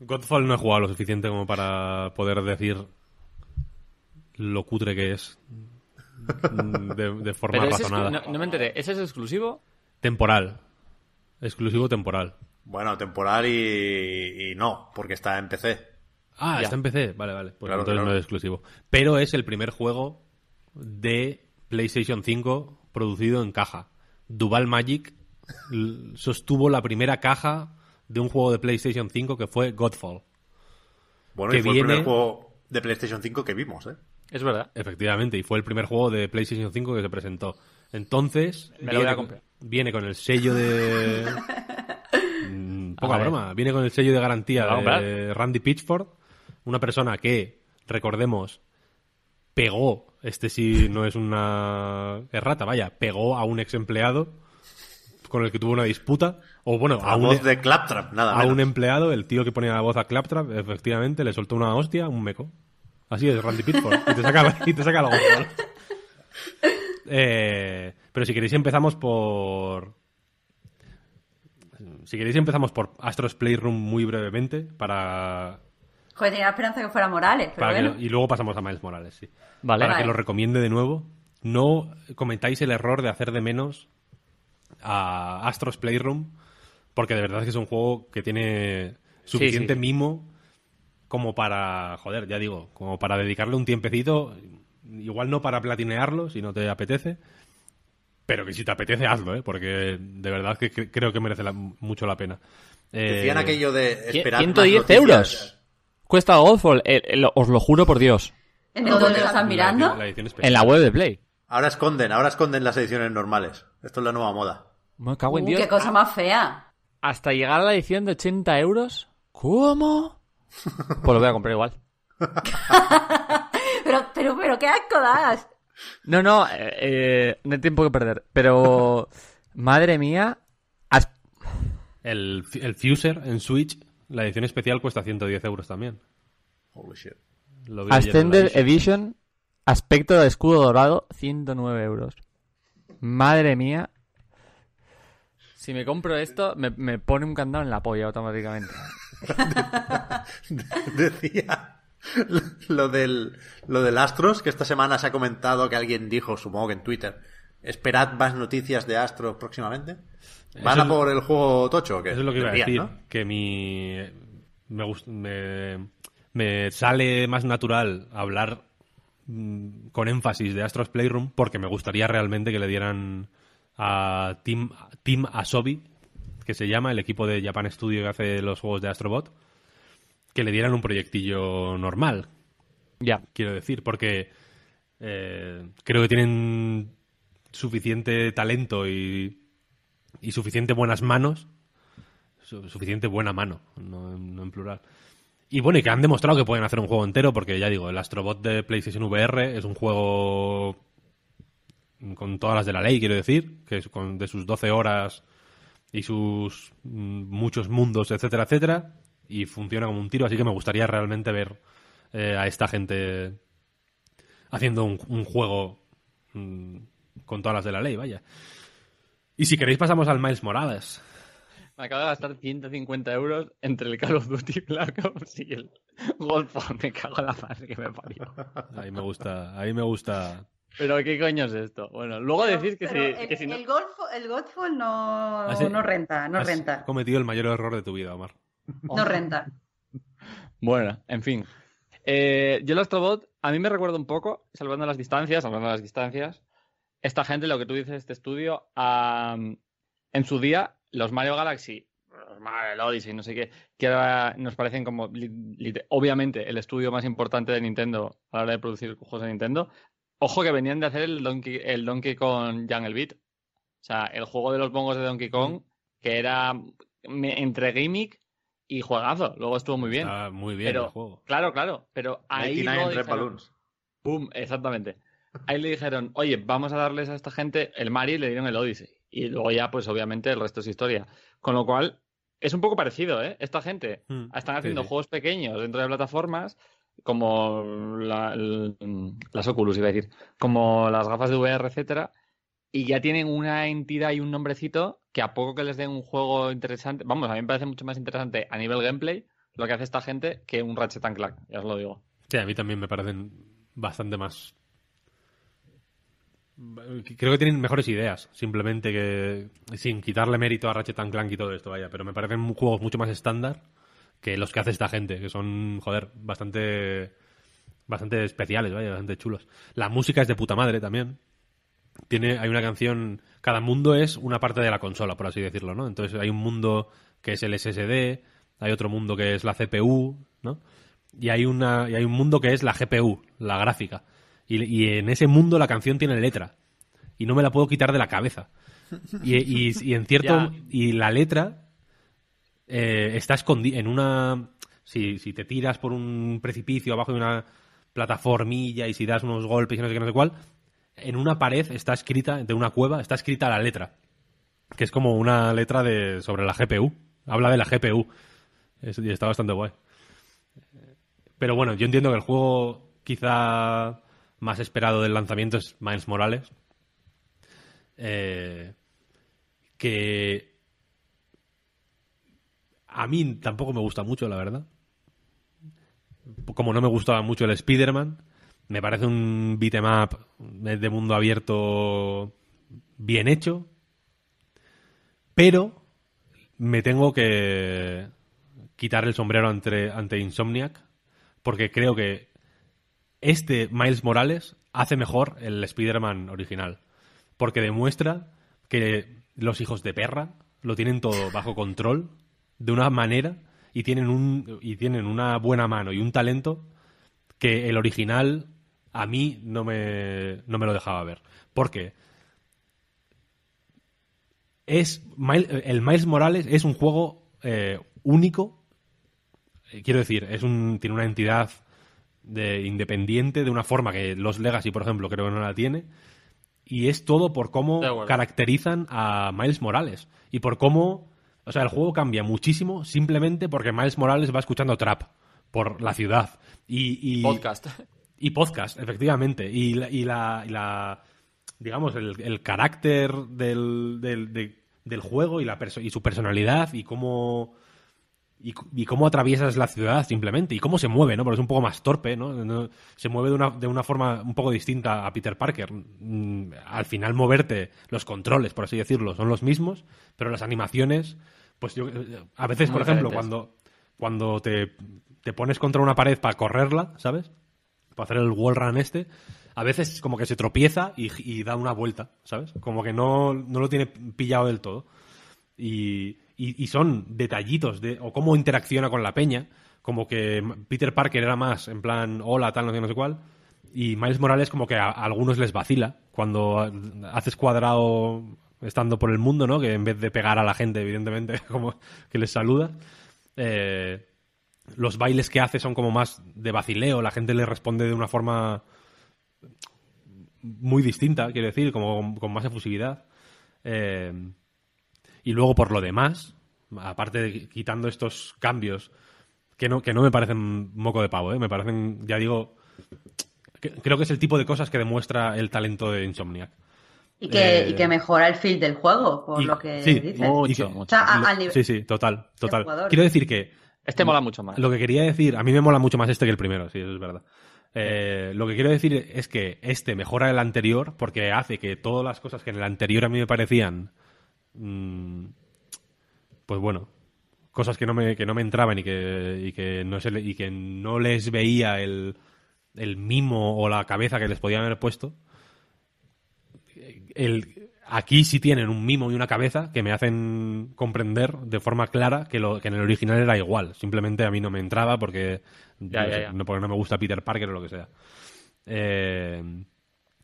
Godfall no he jugado lo suficiente como para poder decir lo cutre que es de, de forma Pero ese es- razonada. no, no me enteré. ¿Ese es exclusivo? Temporal. Exclusivo temporal. Bueno, temporal y, y no, porque está en PC. Ah, Ya. está en PC. Vale, vale. Pues Claro, entonces claro. no es exclusivo. Pero es el primer juego de PlayStation 5 producido en caja. Duval Magic sostuvo la primera caja de un juego de PlayStation 5 que fue Godfall. Bueno, Que y fue viene- el primer juego de PlayStation 5 que vimos, ¿eh? Es verdad. Efectivamente, y fue el primer juego de PlayStation 5 que se presentó. Entonces, Me lo voy a viene, comprar. viene con el sello de. Mm, Poca broma, viene con el sello de garantía de Randy Pitchford, una persona que, recordemos, pegó, este sí no es una errata, vaya, pegó a un ex empleado con el que tuvo una disputa, o bueno, A a un, voz de Claptrap, nada a menos. un empleado, el tío que ponía la voz a Claptrap, efectivamente, le soltó una hostia, un meco. Así es, Randy Pitchford. Y te saca, y te saca la voz. Eh, pero si queréis empezamos por... Si queréis empezamos por Astros Playroom muy brevemente para... Joder, tenía la esperanza que fuera Morales, pero que bueno. lo- y luego pasamos a Miles Morales, sí. Vale. Para que lo recomiende de nuevo. No cometáis el error de hacer de menos a Astros Playroom porque de verdad que es un juego que tiene suficiente sí. mimo como para, joder, ya digo, como para dedicarle un tiempecito, igual no para platinearlo si no te apetece, pero que si te apetece hazlo, ¿eh? porque de verdad que cre- creo que merece la- mucho la pena. Eh, Decían aquello de esperar 110 más noticias. euros. Cuesta Godfall, eh, eh, os lo juro por Dios. ¿En dónde lo estás la mirando? edición- la edición especial. En la web de Play. Ahora esconden, ahora esconden las ediciones normales. Esto es la nueva moda. Me cago en Uh, Dios. qué cosa más fea. Hasta llegar a la edición de 80 euros. ¿Cómo? Pues lo voy a comprar igual. Pero, pero, pero, qué asco das. No, no, eh, eh, no hay tiempo que perder. Pero, madre mía, has- El, el Fuser en Switch, la edición especial cuesta 110 euros también. Holy shit. Ascender Edition. Edition, aspecto de escudo dorado, 109 euros. Madre mía. Si me compro esto, me, me pone un candado en la polla automáticamente. Decía lo del, lo del Astros, que esta semana se ha comentado que alguien dijo, supongo que en Twitter, esperad más noticias de Astros próximamente. ¿Van Eso a por el juego tocho o qué? Eso es lo que iba a decir. ¿no? Que mi. Me, gust- me, me sale más natural hablar mm, con énfasis de Astros Playroom porque me gustaría realmente que le dieran a Team, Team Asobi, que se llama el equipo de Japan Studio que hace los juegos de Astrobot, que le dieran un proyectillo normal, Ya. quiero decir, porque eh, creo que tienen suficiente talento y, y suficiente buenas manos, su- suficiente buena mano, no, en- no en plural. Y bueno, y que han demostrado que pueden hacer un juego entero, porque ya digo, el Astrobot de PlayStation VR es un juego con todas las de la ley, quiero decir, que es con, de sus 12 horas y sus mm, muchos mundos, etcétera, etcétera, y funciona como un tiro, así que me gustaría realmente ver eh, a esta gente haciendo un, un juego mm, con todas las de la ley, vaya. Y si queréis pasamos al Miles Morales. Me acabo de gastar 150 euros entre el Call of Duty Black Ops y el Golfo. Me cago en la madre que me parió. Ahí me gusta, ahí me gusta. Pero ¿qué coño es esto? Bueno, luego decís que, Pero si, el, que si no... el Golfo, el Godfall no, sí. no renta, no Has renta. cometido el mayor error de tu vida, Omar. No renta. Bueno, en fin. Eh, yo el Astrobot, a mí me recuerda un poco, salvando las distancias, salvando las distancias, esta gente, lo que tú dices, este estudio, en su día, los Mario Galaxy, los Mario el Odyssey, no sé qué, que ahora nos parecen como, obviamente, el estudio más importante de Nintendo a la hora de producir juegos de Nintendo. Ojo que venían de hacer el Donkey, el Donkey Kong Jungle Beat. O sea, el juego de los bongos de Donkey Kong, que era entre gimmick y juegazo. Luego estuvo muy bien. Está muy bien Pero, el juego. claro, claro, pero ahí 99 luego Red dijeron- Balloons. Boom, exactamente. Ahí le dijeron, oye, vamos a darles a esta gente el Mario y le dieron el Odyssey. Y luego ya, pues obviamente, el resto es historia. Con lo cual, es un poco parecido, ¿eh? Esta gente Mm, están sí, haciendo sí. juegos pequeños dentro de plataformas, como la- las Oculus, iba a decir, como las gafas de VR, etcétera, y ya tienen una entidad y un nombrecito que a poco que les den un juego interesante, vamos, a mí me parece mucho más interesante a nivel gameplay lo que hace esta gente que un Ratchet and Clank, ya os lo digo. Sí, a mí también me parecen bastante más. Creo que tienen mejores ideas, simplemente que. Sin quitarle mérito a Ratchet and Clank y todo esto, vaya. Pero me parecen juegos mucho más estándar que los que hace esta gente, que son, joder, bastante. Bastante especiales, vaya, bastante chulos. La música es de puta madre también. Tiene, hay una canción. Cada mundo es una parte de la consola, por así decirlo, ¿no? Entonces hay un mundo que es el SSD, hay otro mundo que es la CPU, ¿no? y hay una y hay un mundo que es la GPU, la gráfica. Y, y en ese mundo la canción tiene letra. Y no me la puedo quitar de la cabeza. Y, y- y en cierto. Ya. Y la letra eh, está escondida en una. Si, si te tiras por un precipicio abajo de una plataformilla y si das unos golpes y no sé qué, no sé cuál, en una pared está escrita, de una cueva, está escrita la letra. Que es como una letra de sobre la GPU. Habla de la GPU. Es- está bastante guay. Pero bueno, yo entiendo que el juego quizá más esperado del lanzamiento es Miles Morales. Eh, que a mí tampoco me gusta mucho, la verdad. Como no me gustaba mucho el Spider-Man, me parece un beat'em up de mundo abierto bien hecho. Pero me tengo que quitar el sombrero ante, ante Insomniac porque creo que este Miles Morales hace mejor el Spider-Man original. Porque demuestra que los hijos de perra lo tienen todo bajo control de una manera y tienen, un, y tienen una buena mano y un talento que el original a mí no me, no me lo dejaba ver. Porque es Mil- el Miles Morales es un juego eh, único. Eh, Quiero decir, es un, tiene una entidad de independiente de una forma que los Legacy, por ejemplo, creo que no la tiene. Y es todo por cómo caracterizan a Miles Morales. Y por cómo. O sea, el juego cambia muchísimo simplemente porque Miles Morales va escuchando trap por la ciudad. Y, y- Podcast. y podcast, efectivamente. Y la, y la, y la- digamos, el, el carácter del, del, de- del juego y, la perso- y su personalidad y cómo, y, y cómo atraviesas la ciudad simplemente y cómo se mueve, ¿no? Porque es un poco más torpe, ¿no? No- se mueve de una, de una forma un poco distinta a Peter Parker. Mm, Al final moverte, los controles, por así decirlo, son los mismos, pero las animaciones, pues yo, a veces, Muy por ejemplo, diferentes. cuando, cuando te, te pones contra una pared para correrla, ¿sabes? Para hacer el wall run este, a veces como que se tropieza y, y da una vuelta, ¿sabes? Como que no, no lo tiene pillado del todo. Y, y- y son detallitos de o cómo interacciona con la peña, como que Peter Parker era más en plan hola, tal, no sé, no sé cuál, y Miles Morales como que a, a algunos les vacila cuando haces cuadrado estando por el mundo, ¿no? Que en vez de pegar a la gente, evidentemente, como que les saluda. eh, los bailes que hace son como más de vacileo, la gente le responde de una forma muy distinta, quiero decir, como con más efusividad. Eh, y luego, por lo demás, aparte de quitando estos cambios, que no, que no me parecen moco de pavo, ¿eh? me parecen, ya digo, que- creo que es el tipo de cosas que demuestra el talento de Insomniac. Y que, Eh, y que mejora el feel del juego, por Y- lo que sí, dices. Mucho, que- mucho. O sea, a- Lo- al nivel- Sí, sí, total, total. Quiero decir que Este mola mucho más. lo que quería decir, a mí me mola mucho más este que el primero, sí, eso es verdad. Eh, lo que quiero decir es que este mejora el anterior porque hace que todas las cosas que en el anterior a mí me parecían, pues bueno, cosas que no me, que no me entraban y que, y que, no, se le- y que no les veía el, el mimo o la cabeza que les podían haber puesto, el, aquí sí tienen un mimo y una cabeza que me hacen comprender de forma clara que, lo, que en el original era igual. Simplemente a mí no me entraba porque, Ya, no, ya, sé, ya. no- porque no me gusta Peter Parker o lo que sea. Eh,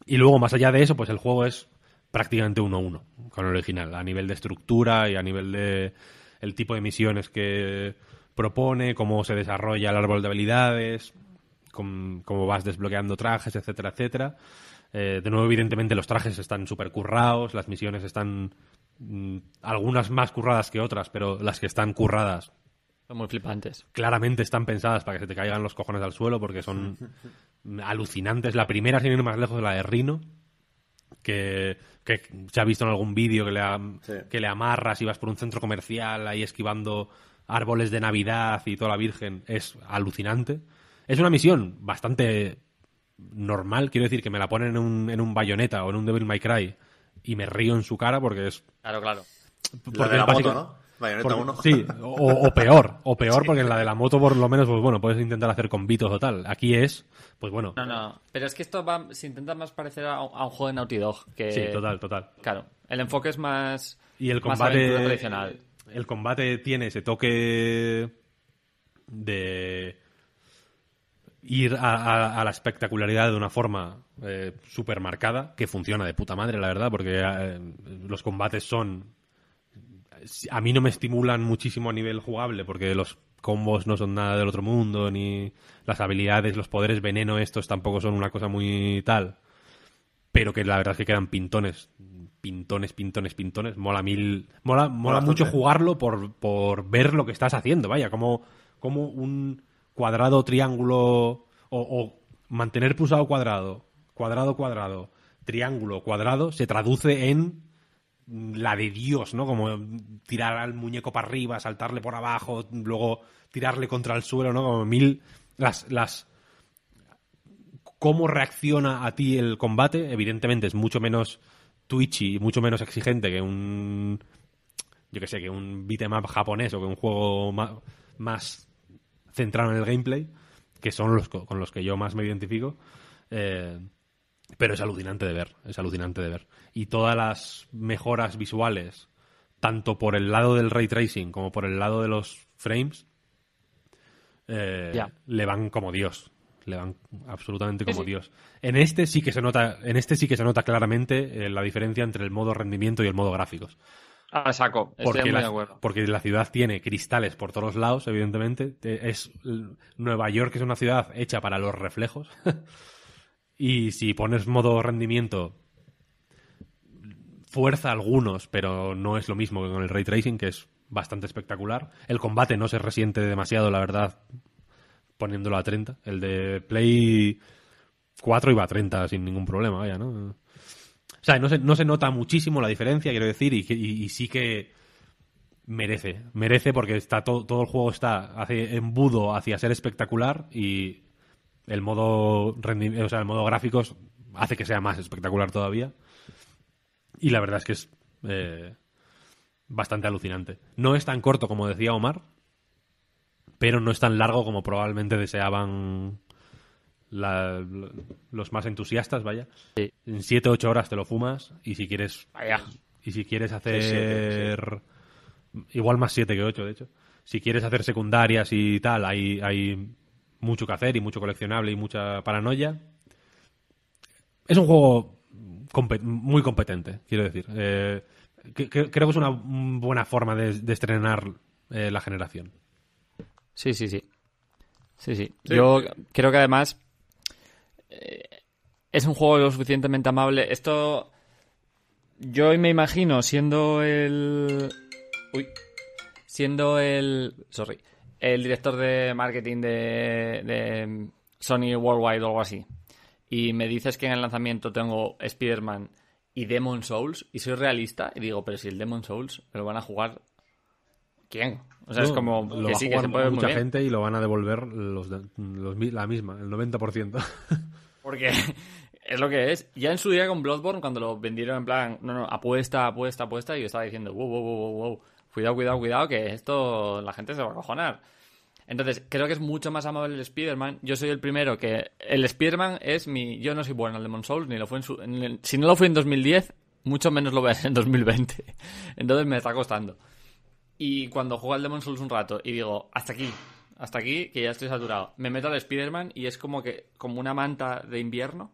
y luego, más allá de eso, pues el juego es prácticamente 1-1 con el original, a nivel de estructura y a nivel de el tipo de misiones que propone, cómo se desarrolla el árbol de habilidades, cómo vas desbloqueando trajes, etcétera, etcétera. Eh, de nuevo, evidentemente, los trajes están súper currados, las misiones están mm, algunas más curradas que otras, pero las que están curradas Son muy flipantes. claramente están pensadas para que se te caigan los cojones al suelo porque son alucinantes. La primera, sin ir más lejos, la de Rino, que, que se ha visto en algún vídeo que, le Sí. que le amarras y vas por un centro comercial ahí esquivando árboles de Navidad y toda la Virgen. Es alucinante. Es una misión bastante normal, quiero decir que me la ponen en un, en un bayoneta o en un Devil May Cry y me río en su cara porque es Claro, claro. La porque de la básica- moto, ¿no? Bayonetta porque- 1. Sí, o, o peor, o peor, porque en la de la moto por lo menos, pues bueno, puedes intentar hacer combitos o tal. Aquí es, pues bueno, No, no. Pero es que esto va, se intenta más parecer a, un- a un juego de Naughty Dog. Que, sí, total, total. Claro. El enfoque es más. Y el más combate, tradicional. el combate tiene ese toque de ir a, a- a la espectacularidad de una forma eh, súper marcada, que funciona de puta madre, la verdad, porque eh, los combates son... A mí no me estimulan muchísimo a nivel jugable, porque los combos no son nada del otro mundo, ni las habilidades, los poderes veneno estos tampoco son una cosa muy tal. Pero que la verdad es que quedan pintones. Pintones, pintones, pintones. Mola mil. Mola, mola mucho jugarlo por, por ver lo que estás haciendo. Vaya, como, como un cuadrado, triángulo. O, o mantener pulsado cuadrado, cuadrado, cuadrado, triángulo, cuadrado, se traduce en la de Dios, ¿no? Como tirar al muñeco para arriba, saltarle por abajo, luego tirarle contra el suelo, ¿no? Como mil. Las, las cómo reacciona a ti el combate, evidentemente es mucho menos twitchy mucho menos exigente que un yo que sé, que un beat'em up japonés o que un juego ma- más centrado en el gameplay, que son los co- con los que yo más me identifico. Eh, pero es alucinante de ver, es alucinante de ver. Y todas las mejoras visuales, tanto por el lado del ray tracing como por el lado de los frames, eh, le van como Dios. Le van absolutamente como sí. Dios. En este sí que se nota, en este sí que se nota claramente eh, la diferencia entre el modo rendimiento y el modo gráficos. Ah, saco. Estoy Porque muy la, de acuerdo. porque la ciudad tiene cristales por todos lados, evidentemente. Te- Es Nueva York es una ciudad hecha para los reflejos. y si pones modo rendimiento, fuerza algunos, pero no es lo mismo que con el ray tracing, que es bastante espectacular. El combate no se resiente demasiado, la verdad, poniéndolo a 30. El de Play 4 iba a 30 sin ningún problema, vaya, ¿no? O sea, no se, no se nota muchísimo la diferencia, quiero decir, y, sí que merece. Merece porque está todo, todo el juego está embudo hacia ser espectacular y el modo o sea, el modo gráficos hace que sea más espectacular todavía. Y la verdad es que es eh, bastante alucinante. No es tan corto como decía Omar, pero no es tan largo como probablemente deseaban la- los más entusiastas, vaya. Sí. En 7-8 horas te lo fumas y si quieres Vaya. y si quieres Sí, hacer igual más 7 que 8, de hecho. Si quieres hacer secundarias y tal, hay, hay mucho que hacer y mucho coleccionable y mucha paranoia. Es un juego muy competente, quiero decir. Eh, que- que- creo que es una buena forma de, de estrenar eh, la generación. Sí, sí, sí. Sí, sí. Yo creo que además eh, es un juego lo suficientemente amable. Esto yo me imagino siendo el uy, siendo el sorry, el director de marketing de, de Sony Worldwide o algo así. Y me dices que en el lanzamiento tengo Spider-Man y Demon Souls y soy realista y digo, pero si el Demon Souls me lo van a jugar ¿quién? O sea, es como lo que va sí que se puede mucha bien. gente y lo van a devolver los, la misma, el 90%. Porque es lo que es. Ya en su día con Bloodborne, cuando lo vendieron en plan, no, no, apuesta, apuesta, apuesta, y yo estaba diciendo, wow, wow, wow, wow, wow, cuidado, cuidado, cuidado, que esto la gente se va a cojonar. Entonces, creo que es mucho más amable el Spider-Man. Yo soy el primero que. El Spider-Man es mi. Yo no soy bueno al Demon Souls, ni lo fue en su. en el- si no lo fui en 2010, mucho menos lo voy a ser en 2020. Entonces me está costando. Y cuando juego al Demon Souls un rato y digo, hasta aquí, hasta aquí, que ya estoy saturado, me meto al Spider-Man y es como que, como una manta de invierno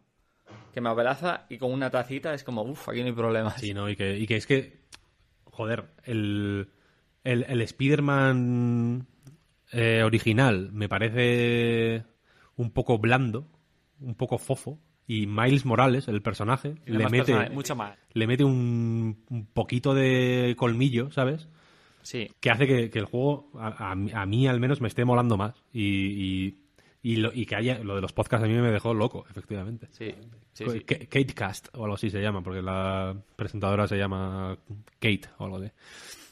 que me abraza y con una tacita es como, uff, aquí no hay problema. Sí, ¿no? Y que, y que es que, joder, el, el, el Spider-Man eh, original me parece un poco blando, un poco fofo, y Miles Morales, el personaje, le mete, personalidad, mucho más. le mete un, un poquito de colmillo, ¿sabes? Sí, que hace que, que el juego, a, a mí- a mí al menos, me esté molando más. Y, y, y lo, y que haya, lo de los podcasts a mí me dejó loco, efectivamente. sí, Kate Cast, o algo así se llama, porque la presentadora se llama Kate o algo de.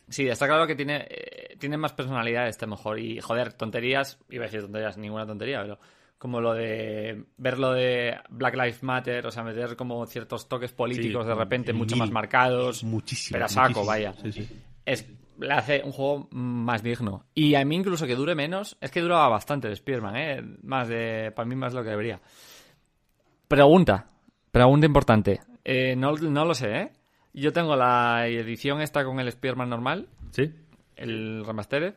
Sí, está claro que tiene, eh, tiene más personalidad este mejor. Y, joder, tonterías, iba a decir tonterías, ninguna tontería, pero como lo de ver lo de Black Lives Matter, o sea, meter como ciertos toques políticos Sí, de repente mucho mil, más marcados. Muchísimo. Pero a saco, muchísimo. vaya. Sí, sí. es, le hace un juego más digno. Y a mí incluso que dure menos, es que duraba bastante el Spearman, ¿eh? Más de, para mí más lo que debería. Pregunta, pregunta importante. Eh, no, no lo sé, ¿eh? Yo tengo la edición esta con el Spearman normal, ¿Sí? el remastered,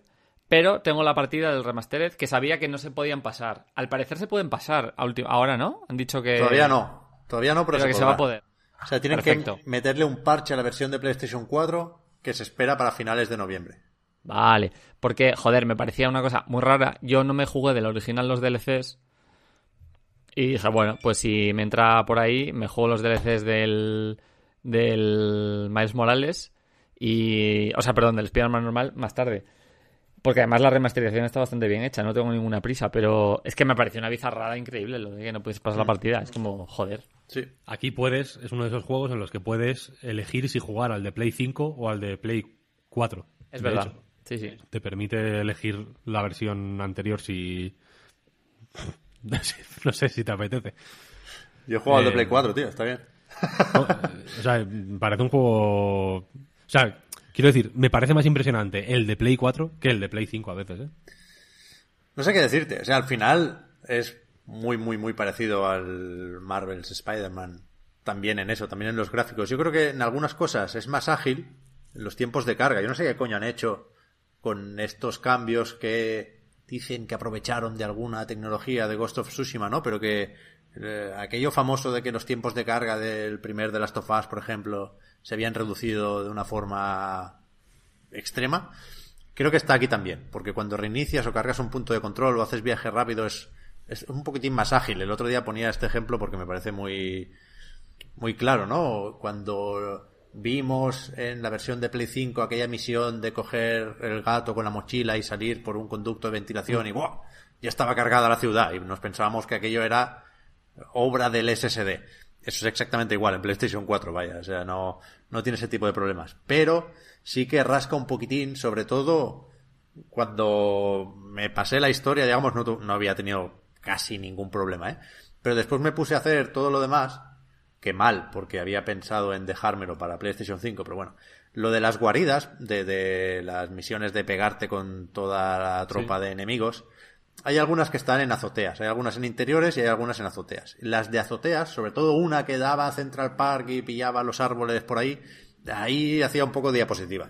pero tengo la partida del remastered que sabía que no se podían pasar. Al parecer se pueden pasar a ahora, ¿no? Han dicho que... Todavía no. Todavía no, pero, Pero que se va a poder. O sea, tienen Perfecto. que meterle un parche a la versión de PlayStation 4 que se espera para finales de noviembre. Vale, porque, joder, me parecía una cosa muy rara. Yo no me jugué del original los DLCs. Y dije, bueno, pues si me entra por ahí, me juego los DLCs del, del Miles Morales. Y. O sea, perdón, del Spider-Man normal más tarde. Porque además la remasterización está bastante bien hecha, no tengo ninguna prisa, pero es que me pareció una bizarrada increíble lo de que no puedes pasar la partida. Es como, joder. Sí. Aquí puedes, es uno de esos juegos en los que puedes elegir si jugar al de Play 5 o al de Play 4. Es de verdad. hecho. Sí, sí. te permite elegir la versión anterior si. no sé si te apetece. Yo he jugado al de Eh, Play 4, tío, está bien. No, o sea, parece un juego. O sea, quiero decir, me parece más impresionante el de Play 4 que el de Play 5 a veces, ¿eh? No sé qué decirte. O sea, al final es muy, muy, muy parecido al Marvel's Spider-Man. También en eso, también en los gráficos. Yo creo que en algunas cosas es más ágil los tiempos de carga. Yo no sé qué coño han hecho con estos cambios que dicen que aprovecharon de alguna tecnología de Ghost of Tsushima, ¿no? Pero que eh, aquello famoso de que los tiempos de carga del primer de las tofás, por ejemplo, se habían reducido de una forma extrema, creo que está aquí también, porque cuando reinicias o cargas un punto de control o haces viaje rápido es, es un poquitín más ágil. El otro día ponía este ejemplo porque me parece muy, muy claro, ¿no? Cuando vimos en la versión de Play 5 aquella misión de coger el gato con la mochila y salir por un conducto de ventilación y ¡buah! ya estaba cargada la ciudad y nos pensábamos que aquello era obra del SSD. Eso es exactamente igual en PlayStation 4, vaya, o sea, no, no tiene ese tipo de problemas. Pero sí que rasca un poquitín, sobre todo cuando me pasé la historia, digamos, no, no había tenido casi ningún problema, ¿eh? Pero después me puse a hacer todo lo demás, que mal, porque había pensado en dejármelo para PlayStation 5, pero bueno. Lo de las guaridas, de, de las misiones de pegarte con toda la tropa de enemigos, hay algunas que están en azoteas, hay algunas en interiores y hay algunas en azoteas. Las de azoteas, sobre todo una que daba a Central Park y pillaba los árboles por ahí, ahí hacía un poco diapositiva.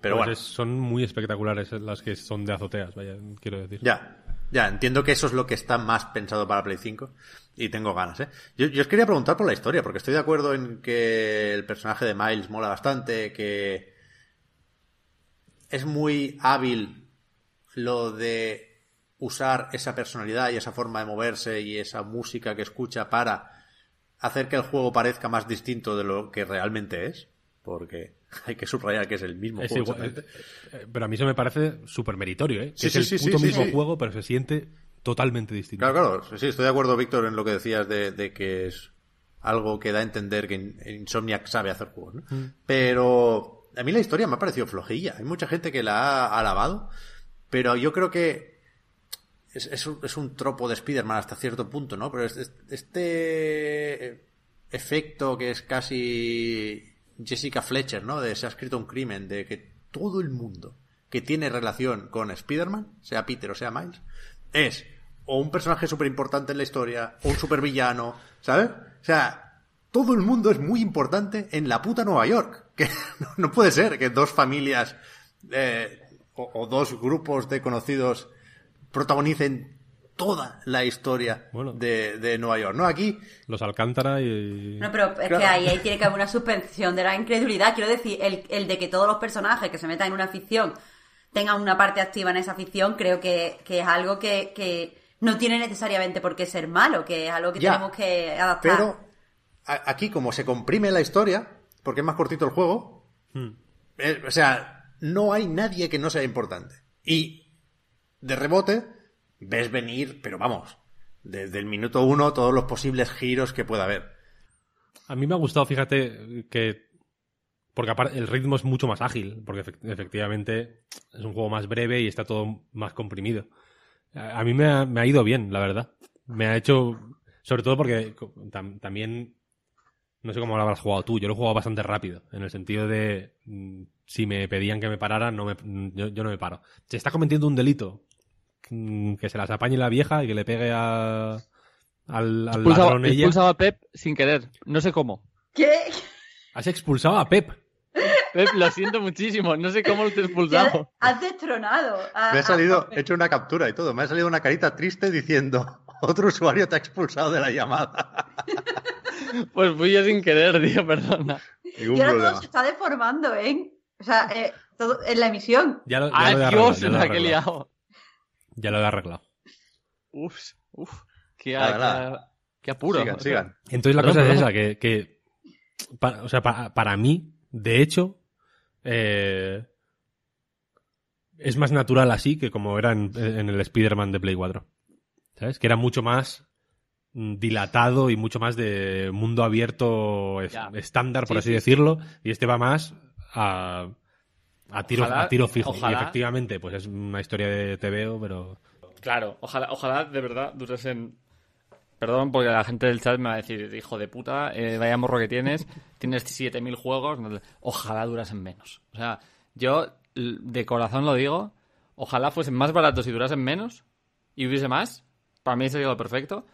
Pero Pues bueno, es- son muy espectaculares las que son de azoteas, vaya, quiero decir. ya, ya, entiendo que eso es lo que está más pensado para Play 5 y tengo ganas, ¿eh? Yo, yo os quería preguntar por la historia, porque estoy de acuerdo en que el personaje de Miles mola bastante, que es muy hábil lo de usar esa personalidad y esa forma de moverse y esa música que escucha para hacer que el juego parezca más distinto de lo que realmente es, porque hay que subrayar que es el mismo Es juego. igual, eh, eh, pero a mí eso me parece súper meritorio, ¿eh? Sí, es sí, el sí, puto mismo juego, pero se siente totalmente distinto. Claro, claro, sí, estoy de acuerdo, Víctor, en lo que decías de, de que es algo que da a entender que In- Insomniac sabe hacer juegos, ¿no? Pero a mí la historia me ha parecido flojilla. Hay mucha gente que la ha alabado, pero yo creo que es, es un, es un tropo de Spider-Man hasta cierto punto, ¿no? Pero es- es- este efecto que es casi Jessica Fletcher, ¿no? De se ha escrito un crimen, de que todo el mundo que tiene relación con Spider-Man, sea Peter o sea Miles, es o un personaje súper importante en la historia, o un supervillano, ¿sabes? O sea, todo el mundo es muy importante en la puta Nueva York. Que no, puede ser que dos familias eh, o dos grupos de conocidos protagonicen toda la historia Bueno. de, de Nueva York. No, aquí Los Alcántara y... No, pero es Claro. que ahí, ahí tiene que haber una suspensión de la incredulidad. Quiero decir, el, el de que todos los personajes que se metan en una ficción tengan una parte activa en esa ficción, creo que, que es algo que, que no tiene necesariamente por qué ser malo, que es algo que Ya, tenemos que adaptar. Pero aquí, como se comprime la historia, porque es más cortito el juego, Hmm. eh, o sea, no hay nadie que no sea importante. Y de rebote, ves venir, pero vamos, desde el minuto uno todos los posibles giros que pueda haber. A mí me ha gustado, fíjate, que... Porque el ritmo es mucho más ágil, porque efect- efectivamente es un juego más breve y está todo más comprimido. A mí me ha, me ha ido bien, la verdad. Me ha hecho... Sobre todo porque también... No sé cómo lo habrás jugado tú. Yo lo he jugado bastante rápido. En el sentido de... mm, Si me pedían que me parara, no me, yo no me paro. Se está cometiendo un delito. Mm, Que se las apañe la vieja y que le pegue a, al, al Expulsaba, ladrón ella. expulsaba a Pep sin querer. No sé cómo. ¿Qué? Has expulsado a Pep. Pep, lo siento muchísimo. No sé cómo lo te he expulsado. Has destronado. a- Me ha salido, he hecho una captura y todo, me ha salido una carita triste diciendo, otro usuario te ha expulsado de la llamada. Pues fui yo sin querer, tío, perdona. Ningún Y ahora todo se está deformando, ¿eh? O sea, eh, todo, en la emisión. Ya lo, ya lo Adiós, ya lo he la que he liado. Ya lo he arreglado. Uf, uf. Qué, apuro. Sigan, sigan. Entonces la Perdón, cosa es esa, que, que pa- o sea, pa- para mí, de hecho, eh, es más natural así que como era en, en el Spider-Man de Play 4. ¿Sabes? Que era mucho más mm, dilatado y mucho más de mundo abierto estándar, por Sí, así sí, decirlo, y este va más a, a, tiro, Ojalá- a tiro fijo. ojalá- Y efectivamente, pues es una historia de TVO, pero... Claro, ojalá, ojalá de verdad duresen. Perdón, porque la gente del chat me va a decir, hijo de puta, eh, vaya morro que tienes, tienes 7000 juegos, ojalá durasen menos. O sea, yo de corazón lo digo, ojalá fuesen más baratos y durasen menos y hubiese más, para mí sería lo perfecto.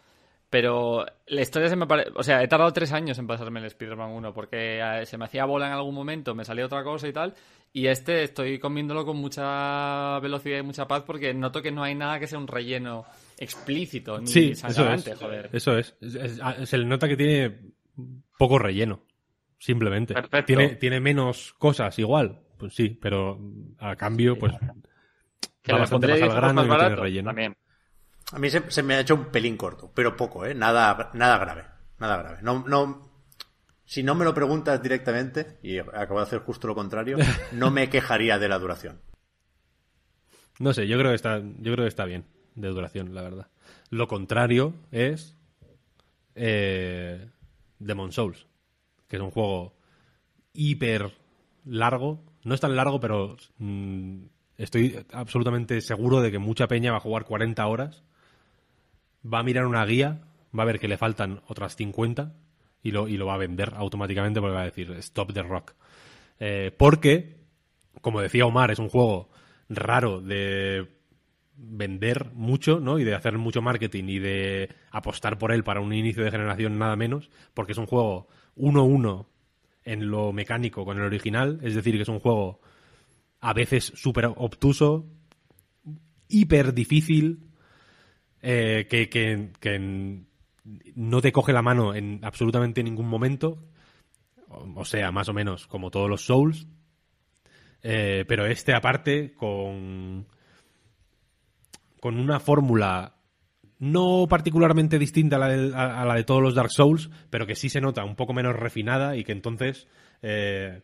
Pero la historia se me parece... O sea, he tardado tres años en pasarme el Spider-Man 1 porque eh, se me hacía bola en algún momento, me salía otra cosa y tal. Y este estoy comiéndolo con mucha velocidad y mucha paz porque noto que no hay nada que sea un relleno explícito ni Sí, eso es. joder. Eso es. Es- es- a- Se le nota que tiene poco relleno. Simplemente. Perfecto. Tiene, tiene menos cosas igual. Pues sí, pero a cambio, pues. Que va le bastante más al 10 grano más y no tiene relleno. También. A mí se, se me ha hecho un pelín corto, pero poco, ¿eh? Nada, nada grave. Nada grave. No, no, si no me lo preguntas directamente, y acabo de hacer justo lo contrario, no me quejaría de la duración. No sé, yo creo que está, yo creo que está bien de duración, la verdad. Lo contrario es eh, Demon Souls, que es un juego hiper largo. No es tan largo, pero mm, estoy absolutamente seguro de que mucha peña va a jugar 40 horas. Va a mirar una guía, va a ver que le faltan otras 50 y lo, y lo va a vender automáticamente porque va a decir Stop the Rock. Eh, porque, como decía Omar, es un juego raro de vender mucho, ¿no? Y de hacer mucho marketing y de apostar por él para un inicio de generación nada menos, porque es un juego 1-1 en lo mecánico con el original, es decir, que es un juego a veces súper obtuso, hiper difícil, eh, que, que- que no te coge la mano en absolutamente ningún momento, o, sea, más o menos como todos los Souls, eh, pero este aparte con con una fórmula no particularmente distinta a la, de, a la de todos los Dark Souls, pero que sí se nota un poco menos refinada y que entonces, eh,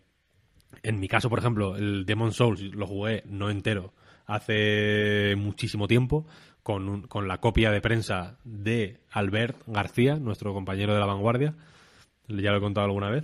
en mi caso, por ejemplo, el Demon Souls lo jugué no entero hace muchísimo tiempo con, un- con la copia de prensa de Albert García, nuestro compañero de la vanguardia, ya lo he contado alguna vez,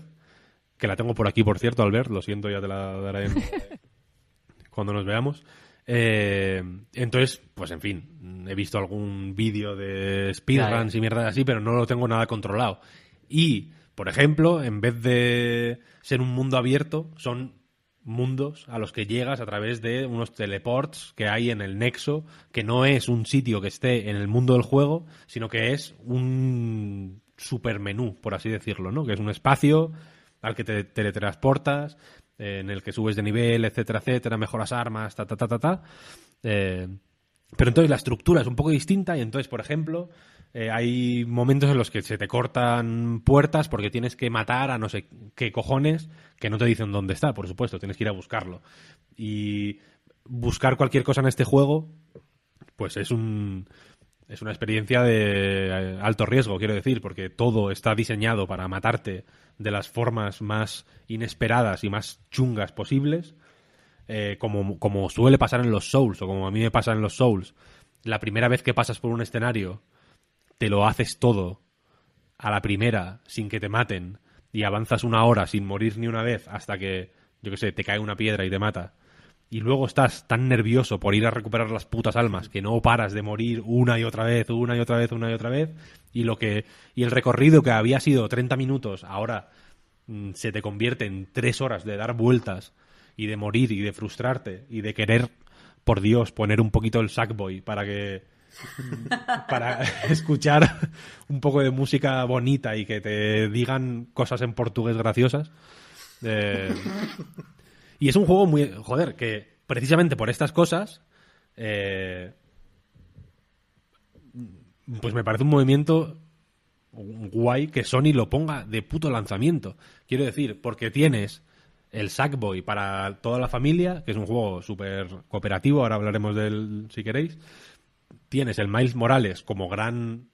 que la tengo por aquí, por cierto, Albert, lo siento, ya te la daré en- cuando nos veamos. Eh, entonces, pues en fin, he visto algún vídeo de speedruns y mierda así, pero no lo tengo nada controlado. Y, por ejemplo, en vez de ser un mundo abierto, son mundos a los que llegas a través de unos teleports que hay en el nexo, que no es un sitio que esté en el mundo del juego, sino que es un supermenú, por así decirlo, ¿no? Que es un espacio al que te teletransportas, eh, en el que subes de nivel, etcétera, etcétera, mejoras armas, ta, ta, ta, ta, ta. Eh, pero entonces la estructura es un poco distinta y entonces, por ejemplo, eh, hay momentos en los que se te cortan puertas porque tienes que matar a no sé qué cojones que no te dicen dónde está, por supuesto, tienes que ir a buscarlo. Y buscar cualquier cosa en este juego, pues es un es una experiencia de eh, alto riesgo, quiero decir, porque todo está diseñado para matarte de las formas más inesperadas y más chungas posibles eh, como, como suele pasar en los Souls, o como a mí me pasa en los Souls, la primera vez que pasas por un escenario, te lo haces todo a la primera, sin que te maten, y avanzas una hora sin morir ni una vez hasta que, yo qué sé, te cae una piedra y te mata. Y luego estás tan nervioso por ir a recuperar las putas almas que no paras de morir una y otra vez, una y otra vez, una y otra vez. Y lo que. Y el recorrido que había sido 30 minutos, ahora mm, se te convierte en tres horas de dar vueltas y de morir y de frustrarte y de querer, por Dios, poner un poquito el Sackboy para que para escuchar un poco de música bonita y que te digan cosas en portugués graciosas. Eh, y es un juego muy. Joder, que precisamente por estas cosas. eh, pues me parece un movimiento guay que Sony lo ponga de puto lanzamiento. Quiero decir, porque tienes el Sackboy para toda la familia, que es un juego súper cooperativo, ahora hablaremos de él si queréis. Tienes el Miles Morales como gran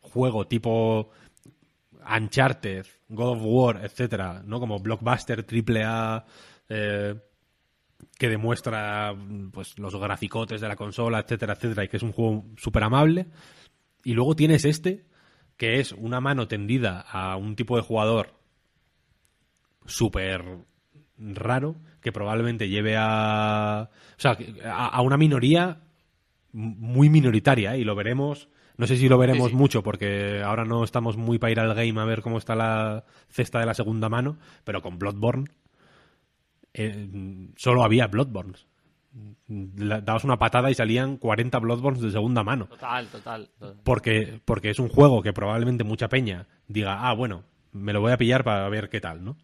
juego tipo Uncharted, God of War, etcétera, ¿no? Como blockbuster triple A eh, que demuestra pues los graficotes de la consola, etcétera, etcétera, y que es un juego súper amable. Y luego tienes este, que es una mano tendida a un tipo de jugador súper raro, que probablemente lleve a. O sea, a, a una minoría muy minoritaria, y lo veremos. No sé si lo veremos Sí, sí. mucho porque ahora no estamos muy para ir al game a ver cómo está la cesta de la segunda mano, pero con Bloodborne eh, solo había Bloodborns. La- dabas una patada y salían 40 Bloodborns de segunda mano. Total, total. total. Porque, porque es un juego que probablemente mucha peña diga, ah, bueno, me lo voy a pillar para ver qué tal, ¿no?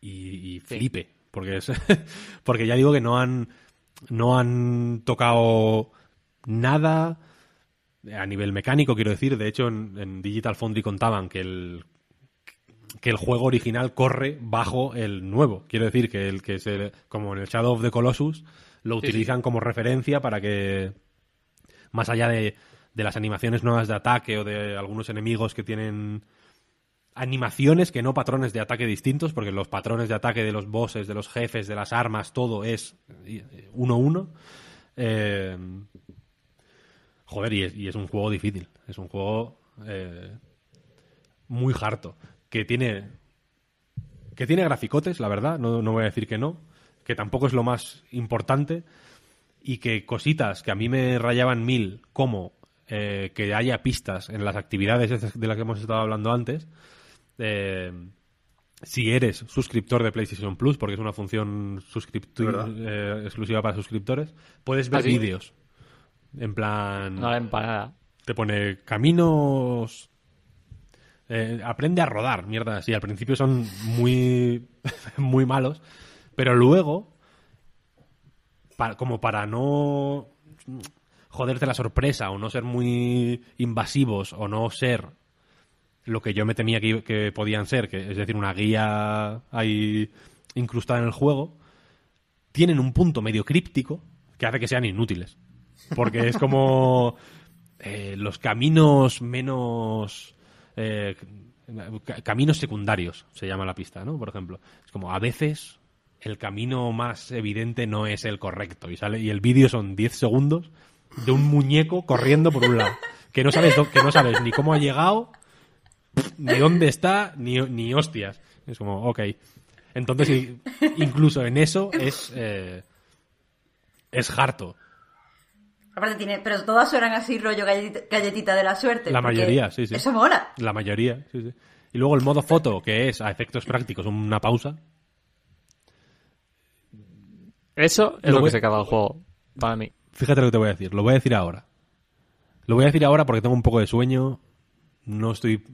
Y, y flipe. Porque, es, porque ya digo que no han, no han tocado nada a nivel mecánico, quiero decir. De hecho, en, en Digital Foundry contaban que el que el juego original corre bajo el nuevo. Quiero decir que el que se, como en el Shadow of the Colossus, lo Sí, utilizan como referencia para que, más allá de, de las animaciones nuevas de ataque o de algunos enemigos que tienen animaciones que no patrones de ataque distintos, porque los patrones de ataque de los bosses, de los jefes, de las armas, todo es uno a uno. Eh, joder, y es, un juego difícil. Es un juego eh, muy harto. Que tiene. Que tiene graficotes, la verdad. No, no voy a decir que no. Que tampoco es lo más importante. Y que cositas que a mí me rayaban mil, como eh, que haya pistas en las actividades de las que hemos estado hablando antes. Eh, si eres suscriptor de PlayStation Plus, porque es una función eh, exclusiva para suscriptores, puedes ver ¿Ah, sí? vídeos. En plan, No la empanada. te pone caminos. eh, aprende a rodar, mierda así. Al principio son muy, muy malos, pero luego, como para no joderte la sorpresa o no ser muy invasivos o no ser lo que yo me temía que, que podían ser, que es decir, una guía ahí incrustada en el juego, tienen un punto medio críptico que hace que sean inútiles. Porque es como eh, los caminos menos... eh, ca- caminos secundarios, se llama la pista, ¿no? Por ejemplo. Es como a veces el camino más evidente no es el correcto y sale y el vídeo son 10 segundos de un muñeco corriendo por un lado que no sabes que no sabes ni cómo ha llegado ni dónde está ni, ni hostias es como ok entonces incluso en eso es eh, es harto Aparte tiene, pero todas suenan así rollo galletita, galletita de la suerte. La mayoría, sí, sí. Eso mola. La mayoría, sí, sí. Y luego el modo foto, que es a efectos prácticos una pausa. Eso es Lo que se carga el juego, para mí. Fíjate lo que te voy a decir. Lo voy a decir ahora. Lo voy a decir ahora porque tengo un poco de sueño. No estoy.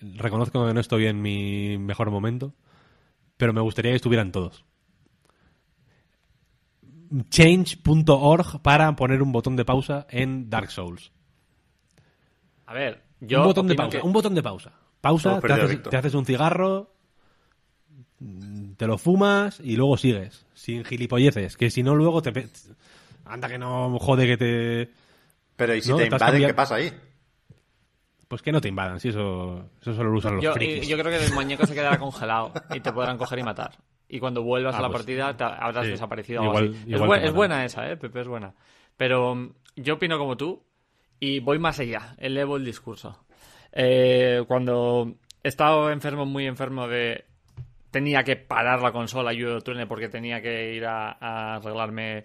Reconozco que no estoy en mi mejor momento. Pero me gustaría que estuvieran todos. Change.org para poner un botón de pausa en Dark Souls. A ver, yo. un botón de pausa. que- Un botón de pausa. Pausa, te haces, Víctor. te haces un cigarro, te lo fumas y luego sigues. Sin gilipolleces. Que si no, luego te. pe- Anda que no jode que te. Pero ¿y si No, te invaden, cambiado- qué pasa ahí? Pues que no te invadan, si eso, eso solo lo usan los Yo, frikis. yo creo que el muñeco se quedará congelado y te podrán coger y matar. Y cuando vuelvas Ah, a la pues, partida te habrás sí. desaparecido. o Igual- algo así. igual es, buen- es buena esa, ¿eh? Pepe es buena. Pero mm, yo opino como tú y voy más allá. Elevo el discurso. Eh, cuando he estado enfermo, muy enfermo de... Tenía que parar la consola Turner porque tenía que ir a, a arreglarme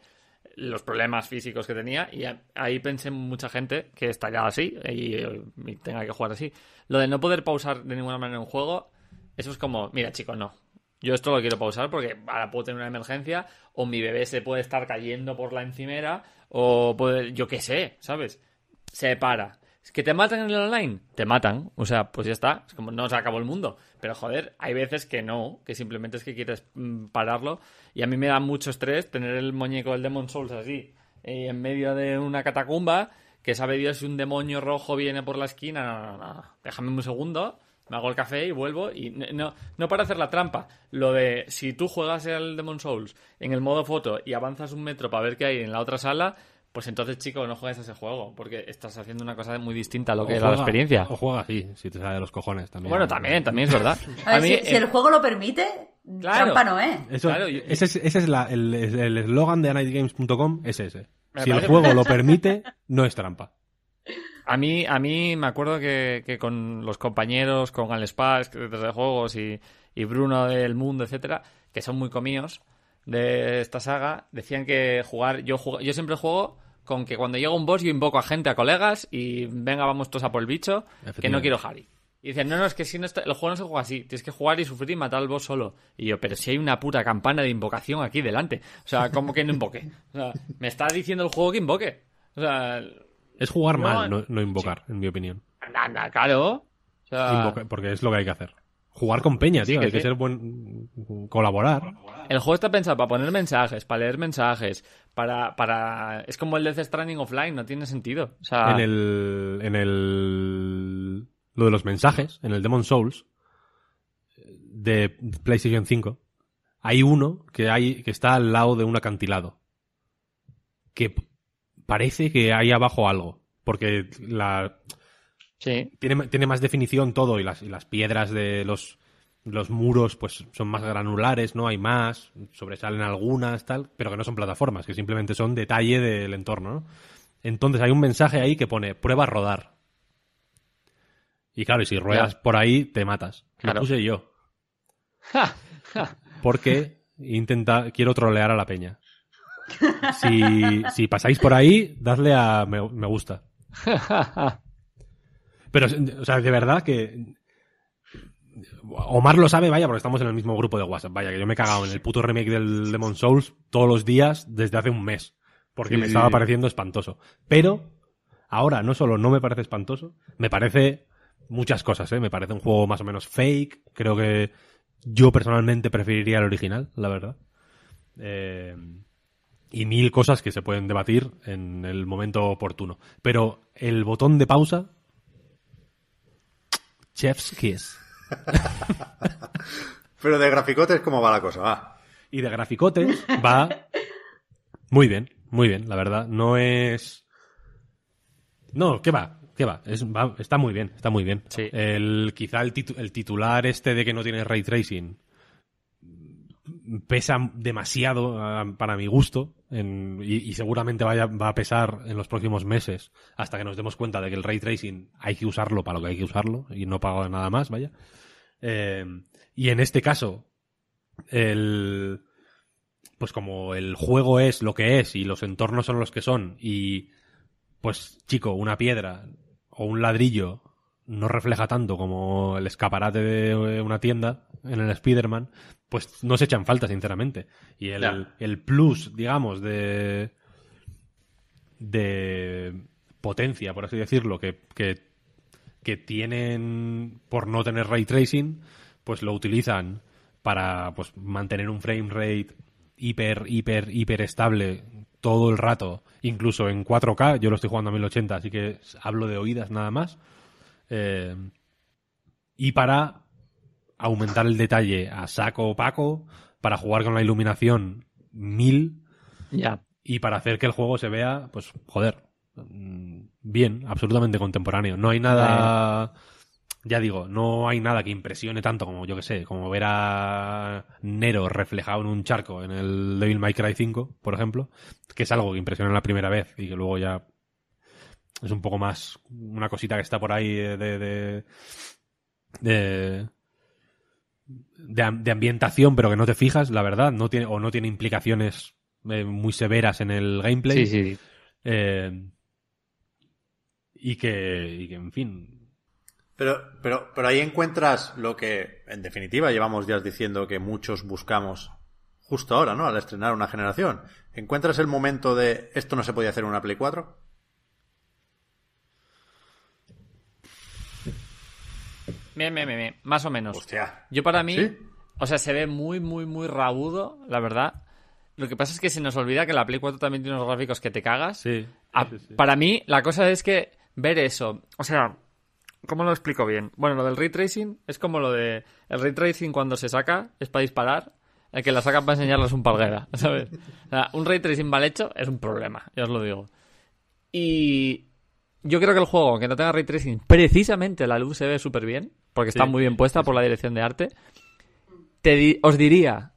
los problemas físicos que tenía y ahí pensé en mucha gente que ya así y, y tenga que jugar así. Lo de no poder pausar de ninguna manera un juego, eso es como, mira chicos, no. Yo esto lo quiero pausar porque ahora puedo tener una emergencia o mi bebé se puede estar cayendo por la encimera o puede, yo qué sé, ¿sabes? Se para. ¿Es que te matan en el online? Te matan. O sea, pues ya está. Es como no se acabó el mundo. Pero joder, hay veces que no, que simplemente es que quieres mm, pararlo. Y a mí me da mucho estrés tener el muñeco del Demon Souls así, eh, en medio de una catacumba, que sabe Dios si un demonio rojo viene por la esquina. No, no, no. Déjame un segundo, me hago el café y vuelvo. Y no, no para hacer la trampa. Lo de si tú juegas el Demon Souls en el modo foto y avanzas un metro para ver qué hay en la otra sala, pues entonces, chico, no juegues a ese juego, porque estás haciendo una cosa muy distinta a lo que O era la experiencia. O juega así, si te sale de los cojones también. Bueno, también, también es verdad. A ver, A mí, si, si eh, el juego lo permite, Claro. trampa no es. Eso- Claro, yo- ese es, ese es la- el el eslogan de anightgames.com, es ese. Me Si el juego lo permite, no es trampa. A mí, a mí me acuerdo que, que con los compañeros, con Al Spas de juegos y, y Bruno del Mundo, etcétera, que son muy comíos de esta saga, decían que jugar, yo yo siempre juego con que cuando llega un boss yo invoco a gente, a colegas y venga vamos todos a por el bicho, que no quiero Harry. Y dicen, no, no, es que si no está- el juego no se juega así, tienes que jugar y sufrir y matar al boss solo. Y yo, pero si hay una puta campana de invocación aquí delante. O sea, ¿cómo que no invoque? O sea, me está diciendo el juego que invoque. O sea, Es jugar No, mal, no, no invocar, en mi opinión. anda, anda, claro. O sea, Invoca- porque es lo que hay que hacer. Jugar con peña, tío. hay que ser buen. colaborar. el juego está pensado para poner mensajes, para leer mensajes, para, para... Es como el Death Stranding offline, no tiene sentido. O sea, En el. En el. Lo de los mensajes, en el Demon Souls de PlayStation 5, hay uno que, hay, que está al lado de un acantilado. Que parece que hay abajo algo. Porque la, sí. tiene, tiene más definición todo y las, y las piedras de los, los muros pues son más granulares, ¿no? Hay más, sobresalen algunas, tal, pero que no son plataformas, que simplemente son detalle del entorno, ¿no? Entonces hay un mensaje ahí que pone prueba a rodar. Y claro, y si ruedas por ahí, te matas. Claro. Lo puse yo. Porque intenta, quiero trolear a la peña. Si, si pasáis por ahí, dadle a me, me gusta. Pero, o sea, de verdad que. Omar lo sabe, vaya, porque estamos en el mismo grupo de WhatsApp. Vaya, que yo me he cagado en el puto remake del Demon Souls todos los días desde hace un mes. Porque Sí, me estaba sí. pareciendo espantoso. Pero, ahora no solo no me parece espantoso, me parece muchas cosas, ¿eh? Me parece un juego más o menos fake. Creo que yo personalmente preferiría el original, la verdad. Eh, y mil cosas que se pueden debatir en el momento oportuno. Pero el botón de pausa. Chef's Kiss. Pero de graficotes, ¿cómo va la cosa? Va. Y de graficotes va muy bien, muy bien, la verdad. No es. No, ¿qué va? ¿Qué va? Es- va- está muy bien, está muy bien. Sí. El, quizá el, titu- el titular este de que no tiene ray tracing pesa demasiado ah, para mi gusto y, seguramente vaya, va a pesar en los próximos meses hasta que nos demos cuenta de que el ray tracing hay que usarlo para lo que hay que usarlo y no para nada más, vaya. Eh, y en este caso, el pues como el juego es lo que es y los entornos son los que son y pues chico, una piedra o un ladrillo no refleja tanto como el escaparate de una tienda en el Spider-Man, pues no se echan falta, sinceramente. Y el, el plus, digamos, de de potencia, por así decirlo, que, que, que tienen por no tener ray tracing, pues lo utilizan para pues mantener un frame rate hiper, hiper, hiper estable todo el rato, incluso en 4K. Yo lo estoy jugando a 1080, así que hablo de oídas nada más. Eh, y para aumentar el detalle a saco opaco, para jugar con la iluminación 1000 Ya. y para hacer que el juego se vea, pues, joder, mm, bien, absolutamente contemporáneo. No hay nada, ya digo, no hay nada que impresione tanto como, yo que sé, como ver a Nero reflejado en un charco en el Devil May Cry 5, por ejemplo, que es algo que impresiona la primera vez y que luego ya es un poco más una cosita que está por ahí de, de, de, de, de am- de ambientación, pero que no te fijas, la verdad, no tiene, o no tiene implicaciones eh, muy severas en el gameplay. Sí, sí. Eh, y que, y que, en fin. Pero, pero, pero ahí encuentras lo que, en definitiva, llevamos días diciendo que muchos buscamos justo ahora, ¿no? Al estrenar una generación. ¿Encuentras el momento de esto no se podía hacer en una Play 4? Bien, bien, bien, bien. Más o menos. Hostia. Yo para mí, ¿Sí? o sea, se ve muy, muy, muy rabudo, la verdad. Lo que pasa es que se nos olvida que la Play 4 también tiene unos gráficos que te cagas. Sí. Ah, sí, sí. Para mí, la cosa es que ver eso, o sea, ¿cómo lo explico bien? Bueno, lo del ray tracing es como lo de. El ray tracing cuando se saca es para disparar, el que la saca para enseñarla es un palguera, ¿sabes? O sea, un ray tracing mal hecho es un problema, ya os lo digo. Y yo creo que el juego, aunque no tenga ray tracing, precisamente la luz se ve súper bien, porque está muy bien puesta por la dirección de arte. Te di- os diría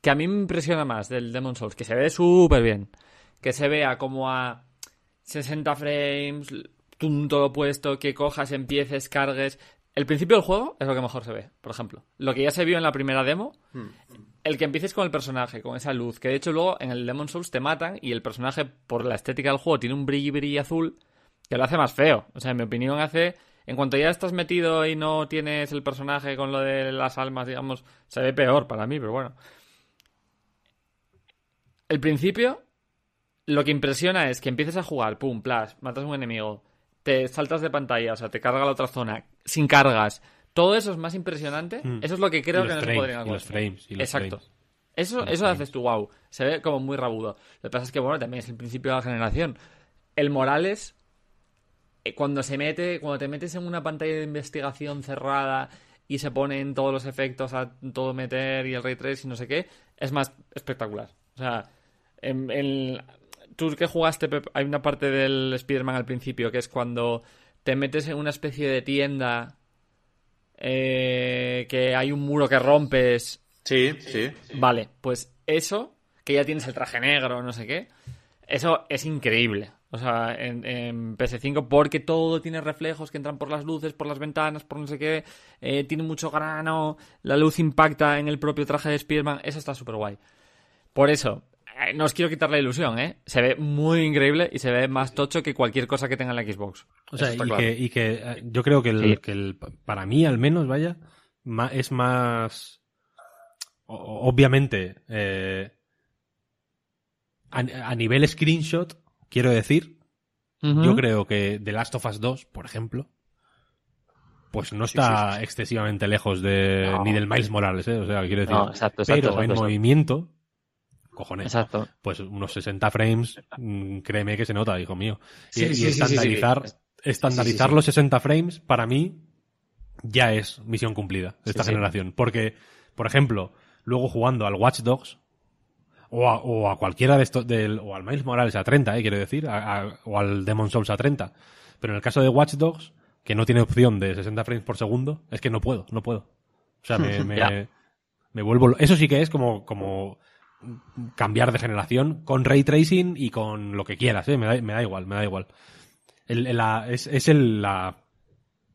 que a mí me impresiona más del Demon Souls, que se ve súper bien, que se vea como a 60 frames, todo puesto, que cojas, empieces, cargues. El principio del juego es lo que mejor se ve, por ejemplo. Lo que ya se vio en la primera demo, el que empieces con el personaje, con esa luz, que de hecho luego en el Demon Souls te matan y el personaje, por la estética del juego, tiene un brillo brillo azul que lo hace más feo. O sea, en mi opinión hace... En cuanto ya estás metido y no tienes el personaje con lo de las almas, digamos, se ve peor para mí, pero bueno. El principio, lo que impresiona es que empieces a jugar, pum, plas, matas a un enemigo, te saltas de pantalla, o sea, te carga la otra zona, sin cargas. Todo eso es más impresionante. Mm. Eso es lo que creo que los no se frames, podría y los frames, y los Exacto. frames. Eso, eso haces tú, wow. Se ve como muy rabudo. Lo que pasa es que, bueno, también es el principio de la generación. El Morales, cuando se mete, cuando te metes en una pantalla de investigación cerrada y se ponen todos los efectos a todo meter y el ray trace y no sé qué, es más espectacular. O sea, en, en- tú que jugaste, Pep, hay una parte del Spider-Man al principio que es cuando te metes en una especie de tienda eh, que hay un muro que rompes Sí, sí. Vale, pues eso, que ya tienes el traje negro, no sé qué, eso es increíble. O sea, en, en PS5, porque todo tiene reflejos que entran por las luces, por las ventanas, por no sé qué, eh, tiene mucho grano, la luz impacta en el propio traje de Spider-Man, eso está súper guay. Por eso, eh, no os quiero quitar la ilusión, ¿eh? Se ve muy increíble y se ve más tocho que cualquier cosa que tenga en la Xbox. O sea, y, claro. que, y que eh, yo creo que, el, Sí. que el- para mí al menos, vaya, es más... Obviamente, eh, a, a nivel screenshot, quiero decir, yo creo que The Last of Us 2, por ejemplo, pues no está excesivamente lejos de No. ni del Miles Morales, ¿eh? O sea, quiero decir, No, exacto, exacto, pero exacto, en movimiento, cojones, Exacto. pues unos 60 frames, mm, créeme que se nota, hijo mío. Y, y estandarizar, estandarizar los 60 frames, para mí, ya es misión cumplida de esta generación. Porque, por ejemplo, luego jugando al Watch Dogs, o a, o a cualquiera de estos, del, o al Miles Morales a 30, eh, quiero decir, a- a- o al Demon Souls a 30. Pero en el caso de Watch Dogs, que no tiene opción de 60 frames por segundo, es que no puedo, no puedo. O sea, me, me, vuelvo... Eso sí que es como, como cambiar de generación con ray tracing y con lo que quieras, ¿eh? me, da, me da igual, me da igual. El, el- la- es, es el, la,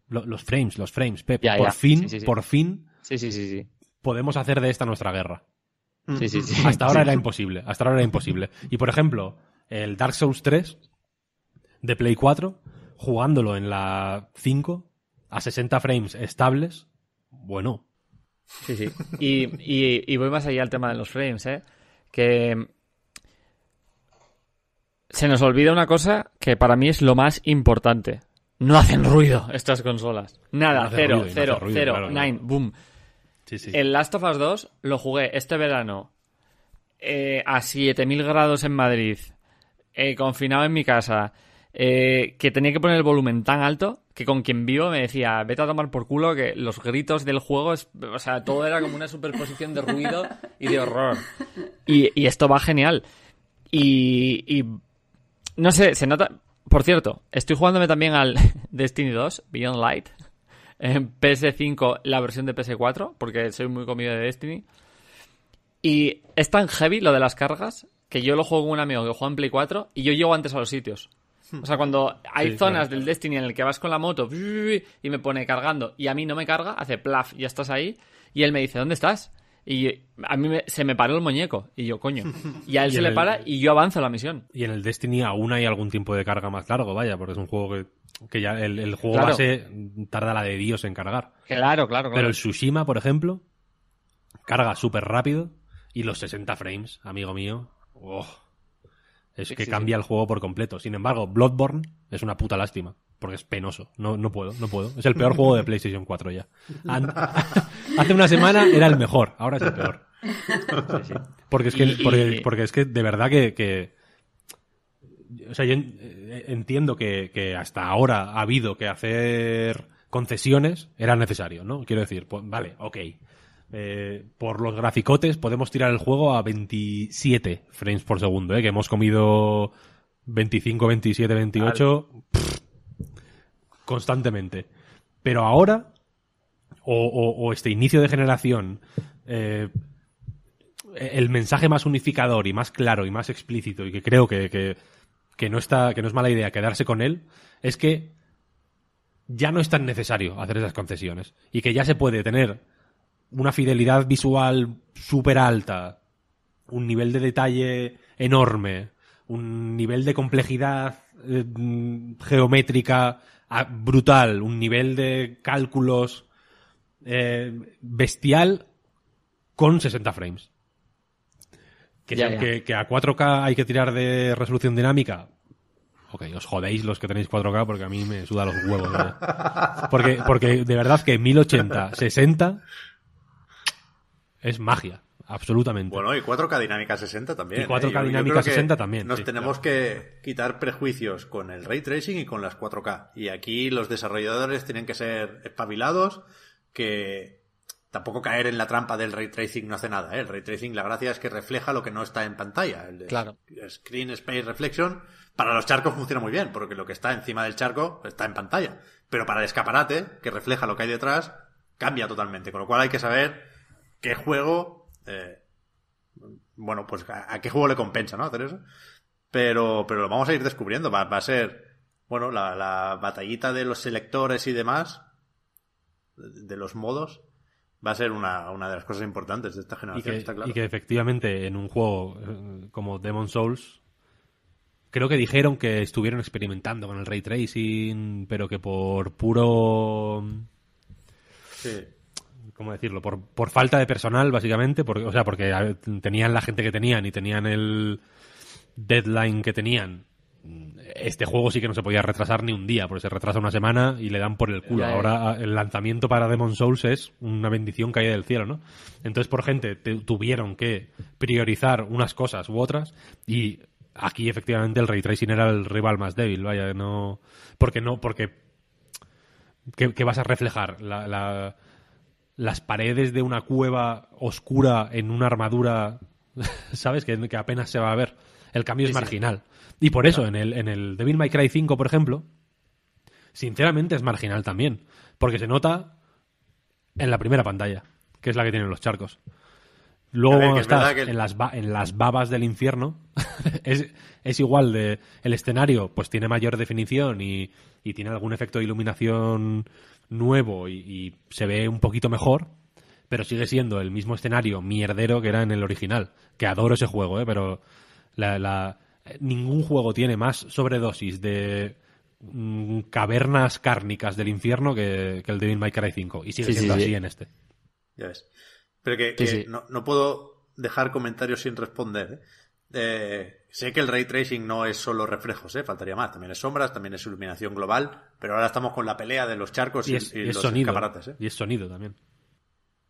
lo- los frames, los frames, Pep. Ya, por ya. fin, Sí, sí, sí. por fin Sí, sí, sí, sí. podemos hacer de esta nuestra guerra. Sí, sí, sí. Hasta ahora Sí. era imposible. Hasta ahora era imposible. Y por ejemplo, el Dark Souls 3 de Play 4, jugándolo en la 5 a 60 frames estables, bueno. Sí, sí. Y, y- y voy más allá al tema de los frames, ¿eh? Que se nos olvida una cosa que para mí es lo más importante. No hacen ruido estas consolas. Nada, No cero, ruido, no cero, hace ruido, cero, claro, claro. nine, boom. El Last of Us 2 lo jugué este verano eh, a 7000 grados en Madrid, eh, confinado en mi casa, eh, que tenía que poner el volumen tan alto que con quien vivo me decía, vete a tomar por culo que los gritos del juego, es, o sea, todo era como una superposición de ruido y de horror. Y, y esto va genial. Y, y no sé, se nota... Por cierto, estoy jugándome también al Destiny 2, Beyond Light, en PS5, la versión de PS4, porque soy muy comido de Destiny. Y es tan heavy lo de las cargas que yo lo juego con un amigo que juega en Play 4 y yo llego antes a los sitios. O sea, cuando hay Sí, zonas claro. del Destiny en el que vas con la moto y me pone cargando y a mí no me carga, hace plaf, ya estás ahí. Y él me dice, ¿dónde estás? Y a mí me- se me paró el muñeco. Y yo, coño. Y a él Y se le el- para y yo avanzo la misión. Y en el Destiny aún hay algún tiempo de carga más largo, vaya, porque es un juego que, que ya el, el juego Claro. base tarda la de Dios en cargar. Claro, claro, Pero el Tsushima, por ejemplo, carga súper rápido y los 60 frames, amigo mío, oh, es Sí, que sí, cambia el juego por completo. Sin embargo, Bloodborne es una puta lástima, porque es penoso. No, no puedo, no puedo. Es el peor juego de PlayStation 4 ya. An- Hace una semana era el mejor, ahora es el peor. Porque es que, porque, porque es que de verdad que, que- o sea, yo eh, entiendo que, que hasta ahora ha habido que hacer concesiones, era necesario, ¿no? Quiero decir, pues, vale, ok. Eh, por los graficotes podemos tirar el juego a 27 frames por segundo, ¿eh? Que hemos comido 25, 27, 28 pff, constantemente. Pero ahora, o, este inicio de generación, eh, el mensaje más unificador y más claro y más explícito y que creo que, que, no está que no es mala idea quedarse con él es que ya no es tan necesario hacer esas concesiones y que ya se puede tener una fidelidad visual súper alta un nivel de detalle enorme un nivel de complejidad eh, geométrica brutal un nivel de cálculos eh, bestial con 60 frames que, Ya, si- ya. que- que a 4K hay que tirar de resolución dinámica. Ok, os jodéis los que tenéis 4K porque a mí me suda los huevos. Porque, porque de verdad que 1080, 60 es magia. Absolutamente. Bueno, y 4K dinámica 60 también. Y 4K ¿eh? Dinámica creo que 60 también, Nos sí, tenemos que quitar prejuicios con el ray tracing y con las 4K. Y aquí los desarrolladores tienen que ser espabilados, que tampoco caer en la trampa del ray tracing no hace nada. ¿eh? El ray tracing, la gracia es que refleja lo que no está en pantalla. El Claro. Screen Space Reflection para los charcos funciona muy bien, porque lo que está encima del charco está en pantalla. Pero para el escaparate, que refleja lo que hay detrás, cambia totalmente. Con lo cual hay que saber qué juego, eh, bueno, pues a, a qué juego le compensa, ¿no? Hacer eso. Pero, pero lo vamos a ir descubriendo. Va, va a ser, bueno, la, la batallita de los selectores y demás, de, de los modos, va a ser una, una de las cosas importantes de esta y generación, que, está claro. y que efectivamente en un juego eh, como Demon Souls creo que dijeron que estuvieron experimentando con el ray tracing pero que por puro Sí. ¿Cómo decirlo? Por, por falta de personal, básicamente, porque, o sea, porque tenían la gente que tenían y tenían el deadline que tenían. Este juego sí que no se podía retrasar ni un día, porque se retrasa una semana y le dan por el culo. Ahora el lanzamiento para Demon Souls es una bendición caída del cielo, ¿no? Entonces, por gente, te- tuvieron que priorizar unas cosas u otras y aquí efectivamente el ray tracing era el rival más débil, vaya, no... Porque no, porque... ¿Qué, qué vas a reflejar? La, la- las paredes de una cueva oscura en una armadura, ¿sabes? Que, que apenas se va a ver. El cambio es sí. marginal. Y por eso, en el, en el Devil May Cry 5, por ejemplo, sinceramente es marginal también. Porque se nota en la primera pantalla, que es la que tienen los charcos. Luego A ver, cuando que es estás que- en, las ba- en las babas del infierno, es, es igual de... El escenario pues tiene mayor definición y, y tiene algún efecto de iluminación nuevo y, y se ve un poquito mejor, pero sigue siendo el mismo escenario mierdero que era en el original. Que adoro ese juego, ¿eh? pero la, la- ningún juego tiene más sobredosis de mm, cavernas cárnicas del infierno que, que el Devil May Cry 5. Y sigue Sí, siendo sí. así en este. Ya ves. Pero que, Sí, que sí. No, no puedo dejar comentarios sin responder. ¿eh? Eh, sé que el ray tracing no es solo reflejos, ¿eh? faltaría más. También es sombras, también es iluminación global. Pero ahora estamos con la pelea de los charcos y, Y es, y y es los sonido. escaparates. ¿eh? Y es sonido también.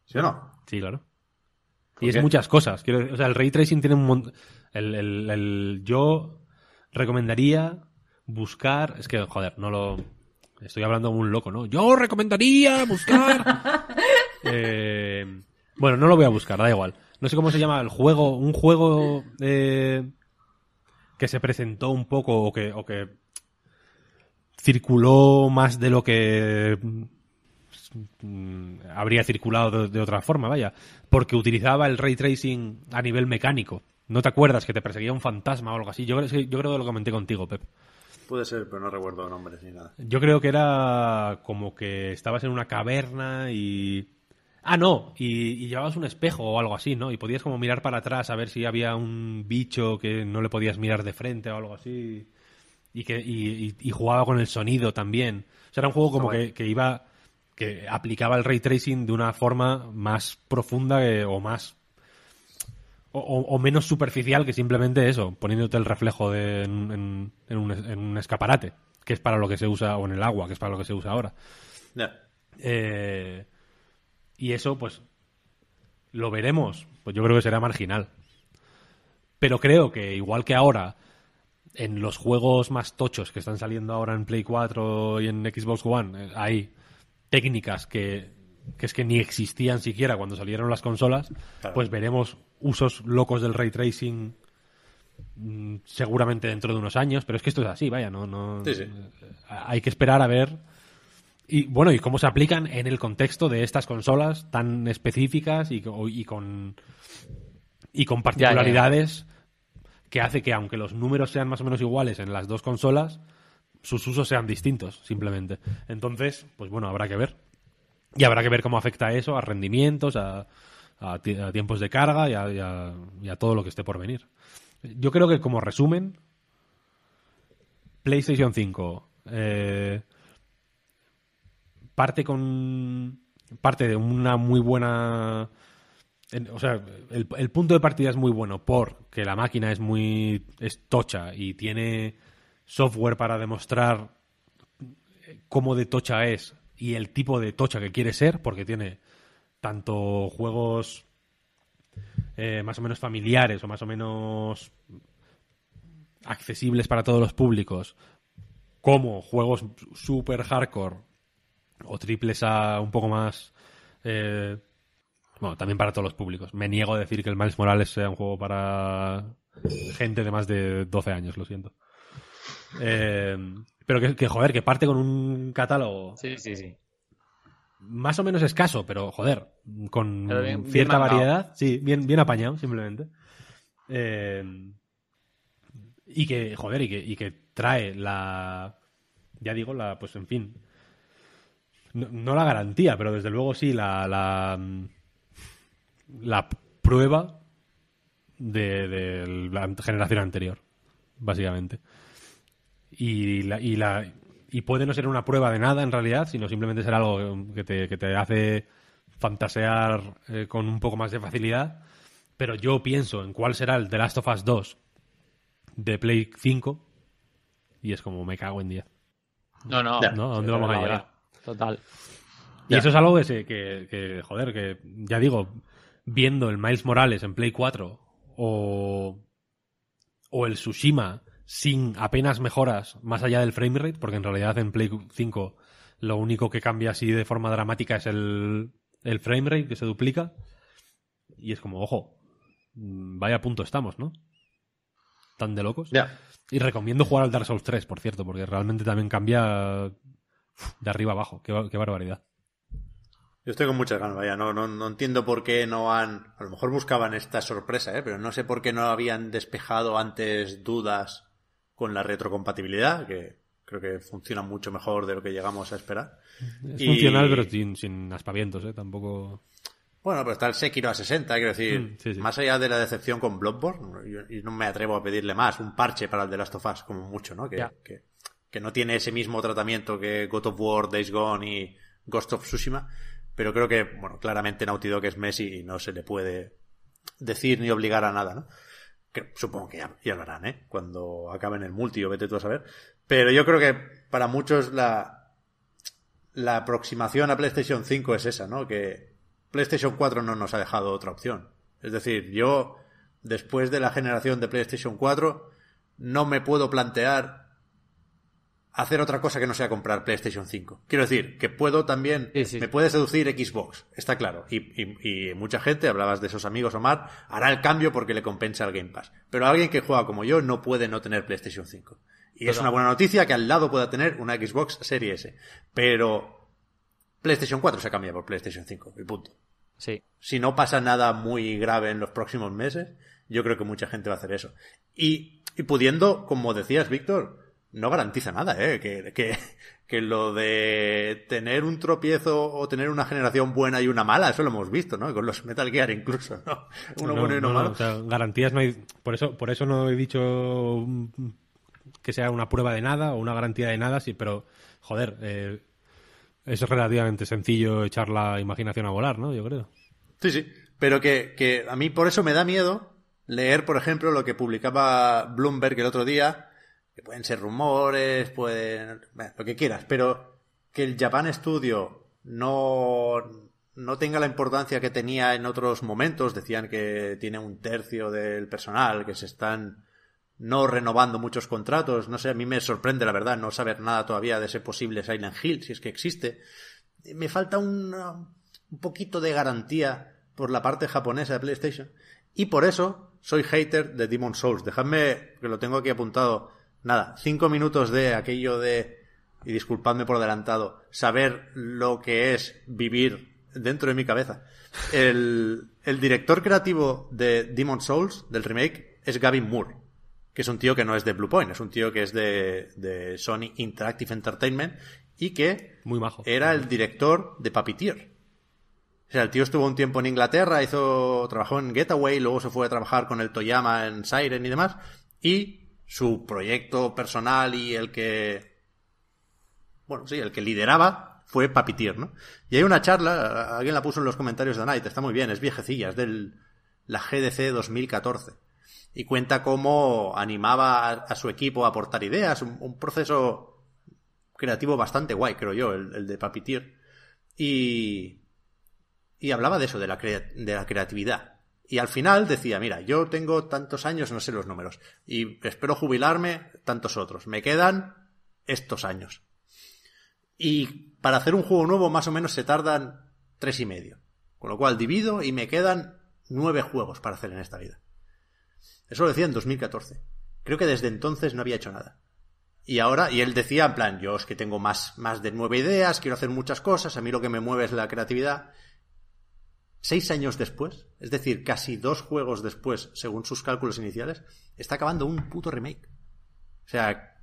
¿Sí o no? Sí, claro. ¿Por Y es qué? muchas cosas. Quiero, o sea, el ray tracing tiene un montón. El, el- el- yo recomendaría buscar. Es que, joder, no lo. Estoy hablando como un loco, ¿no? Yo recomendaría buscar. Eh, bueno, no lo voy a buscar, da igual. No sé cómo se llama el juego. Un juego eh, que se presentó un poco o que, o que circuló más de lo que mm, habría circulado de, de otra forma, vaya, porque utilizaba el ray tracing a nivel mecánico. ¿No te acuerdas que te perseguía un fantasma o algo así? Yo, creo- yo creo que lo comenté contigo, Pep. Puede ser, pero no recuerdo nombres ni nada. Yo creo que era como que estabas en una caverna y... Ah, no, y, y llevabas un espejo o algo así, ¿no? Y podías como mirar para atrás a ver si había un bicho que no le podías mirar de frente o algo así. Y que y, y- y jugaba con el sonido también. O sea, era un juego como que, que iba... que aplicaba el ray tracing de una forma más profunda que- o más... O, menos superficial que simplemente eso, poniéndote el reflejo de, en, en- en un, en un escaparate, que es para lo que se usa, o en el agua, que es para lo que se usa ahora. Ya. Eh, y eso, pues, lo veremos. Pues yo creo que será marginal. Pero creo que, igual que ahora, en los juegos más tochos que están saliendo ahora en Play 4 y en Xbox One, eh, hay técnicas que, que es que ni existían siquiera cuando salieron las consolas, Claro. pues veremos usos locos del ray tracing mm, seguramente dentro de unos años, pero es que esto es así, vaya, no, no Sí, sí. eh, hay que esperar a ver y bueno, y cómo se aplican en el contexto de estas consolas tan específicas y, co- y con y con particularidades que hace que aunque los números sean más o menos iguales en las dos consolas, sus usos sean distintos, simplemente. Entonces, pues bueno, habrá que ver. Y habrá que ver cómo afecta eso a rendimientos, a, a a tiempos de carga y a, y a- y a todo lo que esté por venir. Yo creo que como resumen, PlayStation 5 eh, parte con parte de una muy buena en- o sea el, el punto de partida es muy bueno porque la máquina es muy es tocha y tiene software para demostrar cómo de tocha es y el tipo de tocha que quiere ser porque tiene tanto juegos eh, más o menos familiares o más o menos accesibles para todos los públicos, como juegos super hardcore o triples A un poco más... eh, bueno, también para todos los públicos. Me niego a decir que el Miles Morales sea un juego para gente de más de 12 años, lo siento. Eh, pero que, que, joder, que parte con un catálogo Sí, sí, sí. más o menos escaso, pero joder, con Pero bien- bien cierta variedad. Sí, bien, bien apañado, simplemente. Eh, y que, joder, y que, y que trae la. Ya digo, la. Pues en fin. No, no la garantía, pero desde luego sí la. La, la prueba de, de la generación anterior, básicamente. Y la, y la y puede no ser una prueba de nada en realidad, sino simplemente ser algo que te, que te hace fantasear eh, con un poco más de facilidad. Pero yo pienso en cuál será el The Last of Us 2 de Play 5 y es como me cago en 10. No, no. ¿No? ¿A dónde vamos a llegar? Total. Y Ya. eso es algo que, se- que, que, joder, que ya digo, viendo el Miles Morales en Play 4 o, o el Tsushima sin apenas mejoras más allá del framerate, porque en realidad en Play 5 lo único que cambia así de forma dramática es el, el framerate que se duplica. Y es como, ojo, mm, vaya punto estamos, ¿no? Tan de locos. Ya. Y recomiendo jugar al Dark Souls 3, por cierto, porque realmente también cambia de arriba abajo. Qué, qué barbaridad. Yo estoy con muchas ganas, vaya, no, no, no entiendo por qué no han... A lo mejor buscaban esta sorpresa, ¿eh? pero no sé por qué no habían despejado antes dudas con la retrocompatibilidad, que creo que funciona mucho mejor de lo que llegamos a esperar. Es Y- funcional, pero sin, sin aspavientos, ¿eh? Tampoco... Bueno, pero está el Sekiro a 60, quiero decir, Mm, sí, sí. más allá de la decepción con Bloodborne, yo, yo no me atrevo a pedirle más, un parche para el de Last of Us, como mucho, ¿no? Que, que no tiene ese mismo tratamiento que God of War, Days Gone y Ghost of Tsushima, pero creo que, bueno, claramente Naughty Dog es Messi y no se le puede decir ni obligar a nada, ¿no? Que supongo que ya, ya lo harán, ¿eh? Cuando acaben el multi o vete tú a saber. Pero yo creo que para muchos la, la aproximación a PlayStation 5 es esa, ¿no? Que PlayStation 4 no nos ha dejado otra opción. Es decir, yo, después de la generación de PlayStation 4, no me puedo plantear hacer otra cosa que no sea comprar PlayStation 5. Quiero decir, que puedo también, Sí, sí. me puede seducir Xbox, está claro. Y, y- y mucha gente, hablabas de esos amigos, Omar, hará el cambio porque le compensa el Game Pass. Pero alguien que juega como yo no puede no tener PlayStation 5. Y es una buena noticia que al lado pueda tener una Xbox Series S. Pero PlayStation 4 se cambia por PlayStation 5, y punto. Sí. Si no pasa nada muy grave en los próximos meses, yo creo que mucha gente va a hacer eso. Y, y pudiendo, como decías, Víctor, no garantiza nada, ¿eh? Que, que, que lo de tener un tropiezo o tener una generación buena y una mala, eso lo hemos visto, ¿no? Con los Metal Gear incluso, ¿no? Uno No, bueno y uno no, no, malo. o sea, garantías no hay... Por eso, por eso no he dicho que sea una prueba de nada o una garantía de nada, sí, pero, joder, eh, es relativamente sencillo echar la imaginación a volar, ¿no? Yo creo. Sí, sí. Pero que, que a mí por eso me da miedo leer, por ejemplo, lo que publicaba Bloomberg el otro día, pueden ser rumores, pueden... lo que quieras, pero que el Japan Studio no, no tenga la importancia que tenía en otros momentos. Decían que tiene un tercio del personal, que se están no renovando muchos contratos. No sé, a mí me sorprende, la verdad, no saber nada todavía de ese posible Silent Hill, si es que existe. Me falta un, un poquito de garantía por la parte japonesa de PlayStation. Y por eso soy hater de Demon Souls. Dejadme, que lo tengo aquí apuntado, nada, cinco minutos de aquello de, y disculpadme por adelantado, saber lo que es vivir dentro de mi cabeza. El, el director creativo de Demon Souls, del remake, es Gavin Moore, que es un tío que no es de Bluepoint, es un tío que es de, de Sony Interactive Entertainment y que Muy majo. era el director de Puppeteer. O sea, el tío estuvo un tiempo en Inglaterra, hizo, trabajó en Getaway, luego se fue a trabajar con el Toyama en Siren y demás. Y su proyecto personal y el que, bueno, sí, el que lideraba fue Puppeteer, ¿no? Y hay una charla, alguien la puso en los comentarios de Night, está muy bien, es viejecilla, es del, la GDC 2014. Y cuenta cómo animaba a, su equipo a aportar ideas, un, proceso creativo bastante guay, creo yo, el, el de Puppeteer. Y, y hablaba de eso, de la, crea- de la creatividad. Y al final decía, mira, yo tengo tantos años, no sé los números, y espero jubilarme tantos otros. Me quedan estos años. Y para hacer un juego nuevo más o menos se tardan tres y medio. Con lo cual divido y me quedan nueve juegos para hacer en esta vida. Eso lo decía en 2014. Creo que desde entonces no había hecho nada. Y ahora, y él decía en plan, yo es que tengo más, más de nueve ideas, quiero hacer muchas cosas, a mí lo que me mueve es la creatividad. Seis años después, es decir, casi dos juegos después, según sus cálculos iniciales, está acabando un puto remake. O sea,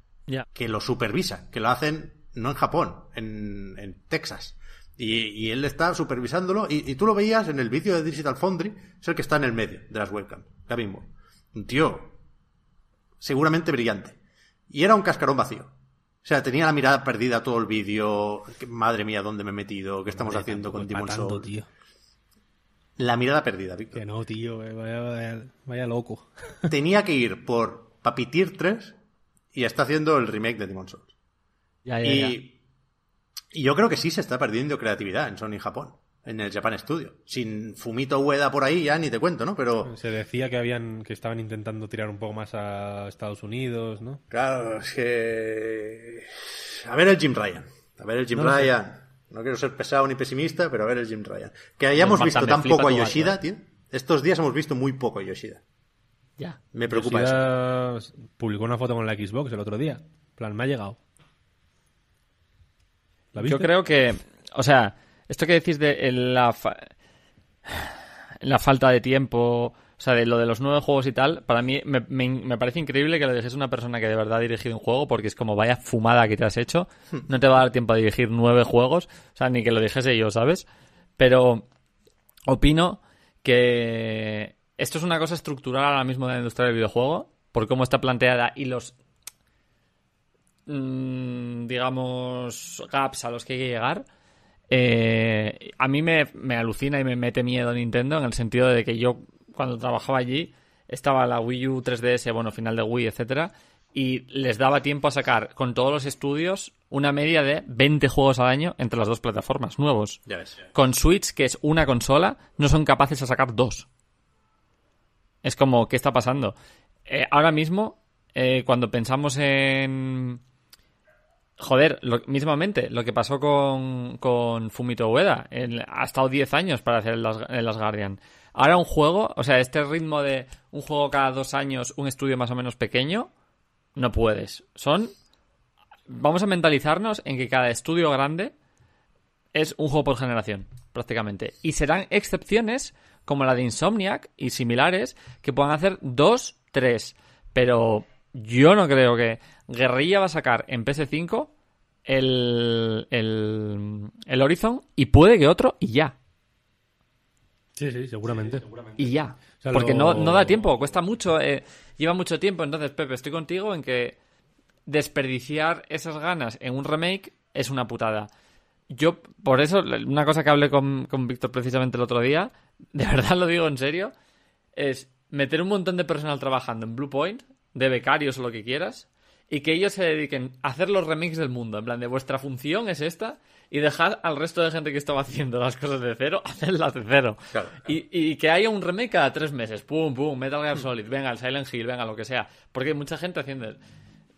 que lo supervisa, que lo hacen no en Japón, en, en Texas. Y, y él está supervisándolo, y, y tú lo veías en el vídeo de Digital Foundry, es el que está en el medio de las webcams, Gavin Moore. Un tío seguramente brillante. Y era un cascarón vacío. O sea, tenía la mirada perdida todo el vídeo. Madre mía, ¿dónde me he metido? ¿Qué estamos Hombre, haciendo con Demon tío. La mirada perdida, Víctor. Que no, tío, eh, vaya, vaya, vaya loco. Tenía que ir por Papitir 3 y está haciendo el remake de Demon Souls. Ya, ya, ya. Y, y yo creo que sí se está perdiendo creatividad en Sony Japón, en el Japan Studio. Sin Fumito Ueda por ahí ya ni te cuento, ¿no? Pero Se decía que habían que estaban intentando tirar un poco más a Estados Unidos, ¿no? claro, es que... A ver el Jim Ryan. A ver el Jim No lo sé. Ryan. No quiero ser pesado ni pesimista, pero a ver el Jim Ryan. Que hayamos visto tan poco a Yoshida, tío. Estos días hemos visto muy poco a Yoshida. Ya. Me preocupa eso. Yoshida publicó una foto con la Xbox el otro día. En plan, me ha llegado. ¿La viste? Yo creo que, o sea, esto que decís de la, fa- la falta de tiempo, o sea, de lo de los nueve juegos y tal, para mí me, me- me parece increíble que lo dejes a una persona que de verdad ha dirigido un juego, porque es como vaya fumada que te has hecho, no te va a dar tiempo a dirigir nueve juegos, o sea, ni que lo dijese yo, ¿sabes? Pero opino que esto es una cosa estructural ahora mismo de la industria del videojuego, por cómo está planteada y los mm, digamos, gaps a los que hay que llegar, eh, a mí me, me alucina y me mete miedo Nintendo en el sentido de que yo, cuando trabajaba allí, estaba la Wii U 3DS, bueno, final de Wii, etcétera, y les daba tiempo a sacar con todos los estudios una media de 20 juegos al año entre las dos plataformas nuevos. Ya ves. Con Switch, que es una consola, no son capaces de sacar dos. Es como, ¿qué está pasando? Eh, ahora mismo, eh, cuando pensamos en... Joder, lo- mismamente, lo que pasó con, con Fumito Ueda. El- ha estado 10 años para hacer el Las, el Last Guardian. Ahora un juego, o sea, este ritmo de un juego cada dos años, un estudio más o menos pequeño, no puedes. Son... Vamos a mentalizarnos en que cada estudio grande es un juego por generación, prácticamente. Y serán excepciones como la de Insomniac y similares que puedan hacer dos, tres. Pero yo no creo que Guerrilla va a sacar en PS5 el, el, el Horizon y puede que otro y ya. Sí, sí, seguramente. Y ya. O sea, Porque lo- no, no da tiempo, cuesta mucho, eh, lleva mucho tiempo. Entonces, Pepe, estoy contigo en que desperdiciar esas ganas en un remake es una putada. Yo, por eso, una cosa que hablé con, con Víctor precisamente el otro día, de verdad lo digo en serio, es meter un montón de personal trabajando en Blue Point, de becarios o lo que quieras, y que ellos se dediquen a hacer los remakes del mundo. En plan, de vuestra función es esta, y dejad al resto de gente que estaba haciendo las cosas de cero, hacerlas de cero. Claro. Y, y que haya un remake cada tres meses. Pum, pum, Metal Gear Solid, venga, el Silent Hill, venga, lo que sea. Porque hay mucha gente haciendo...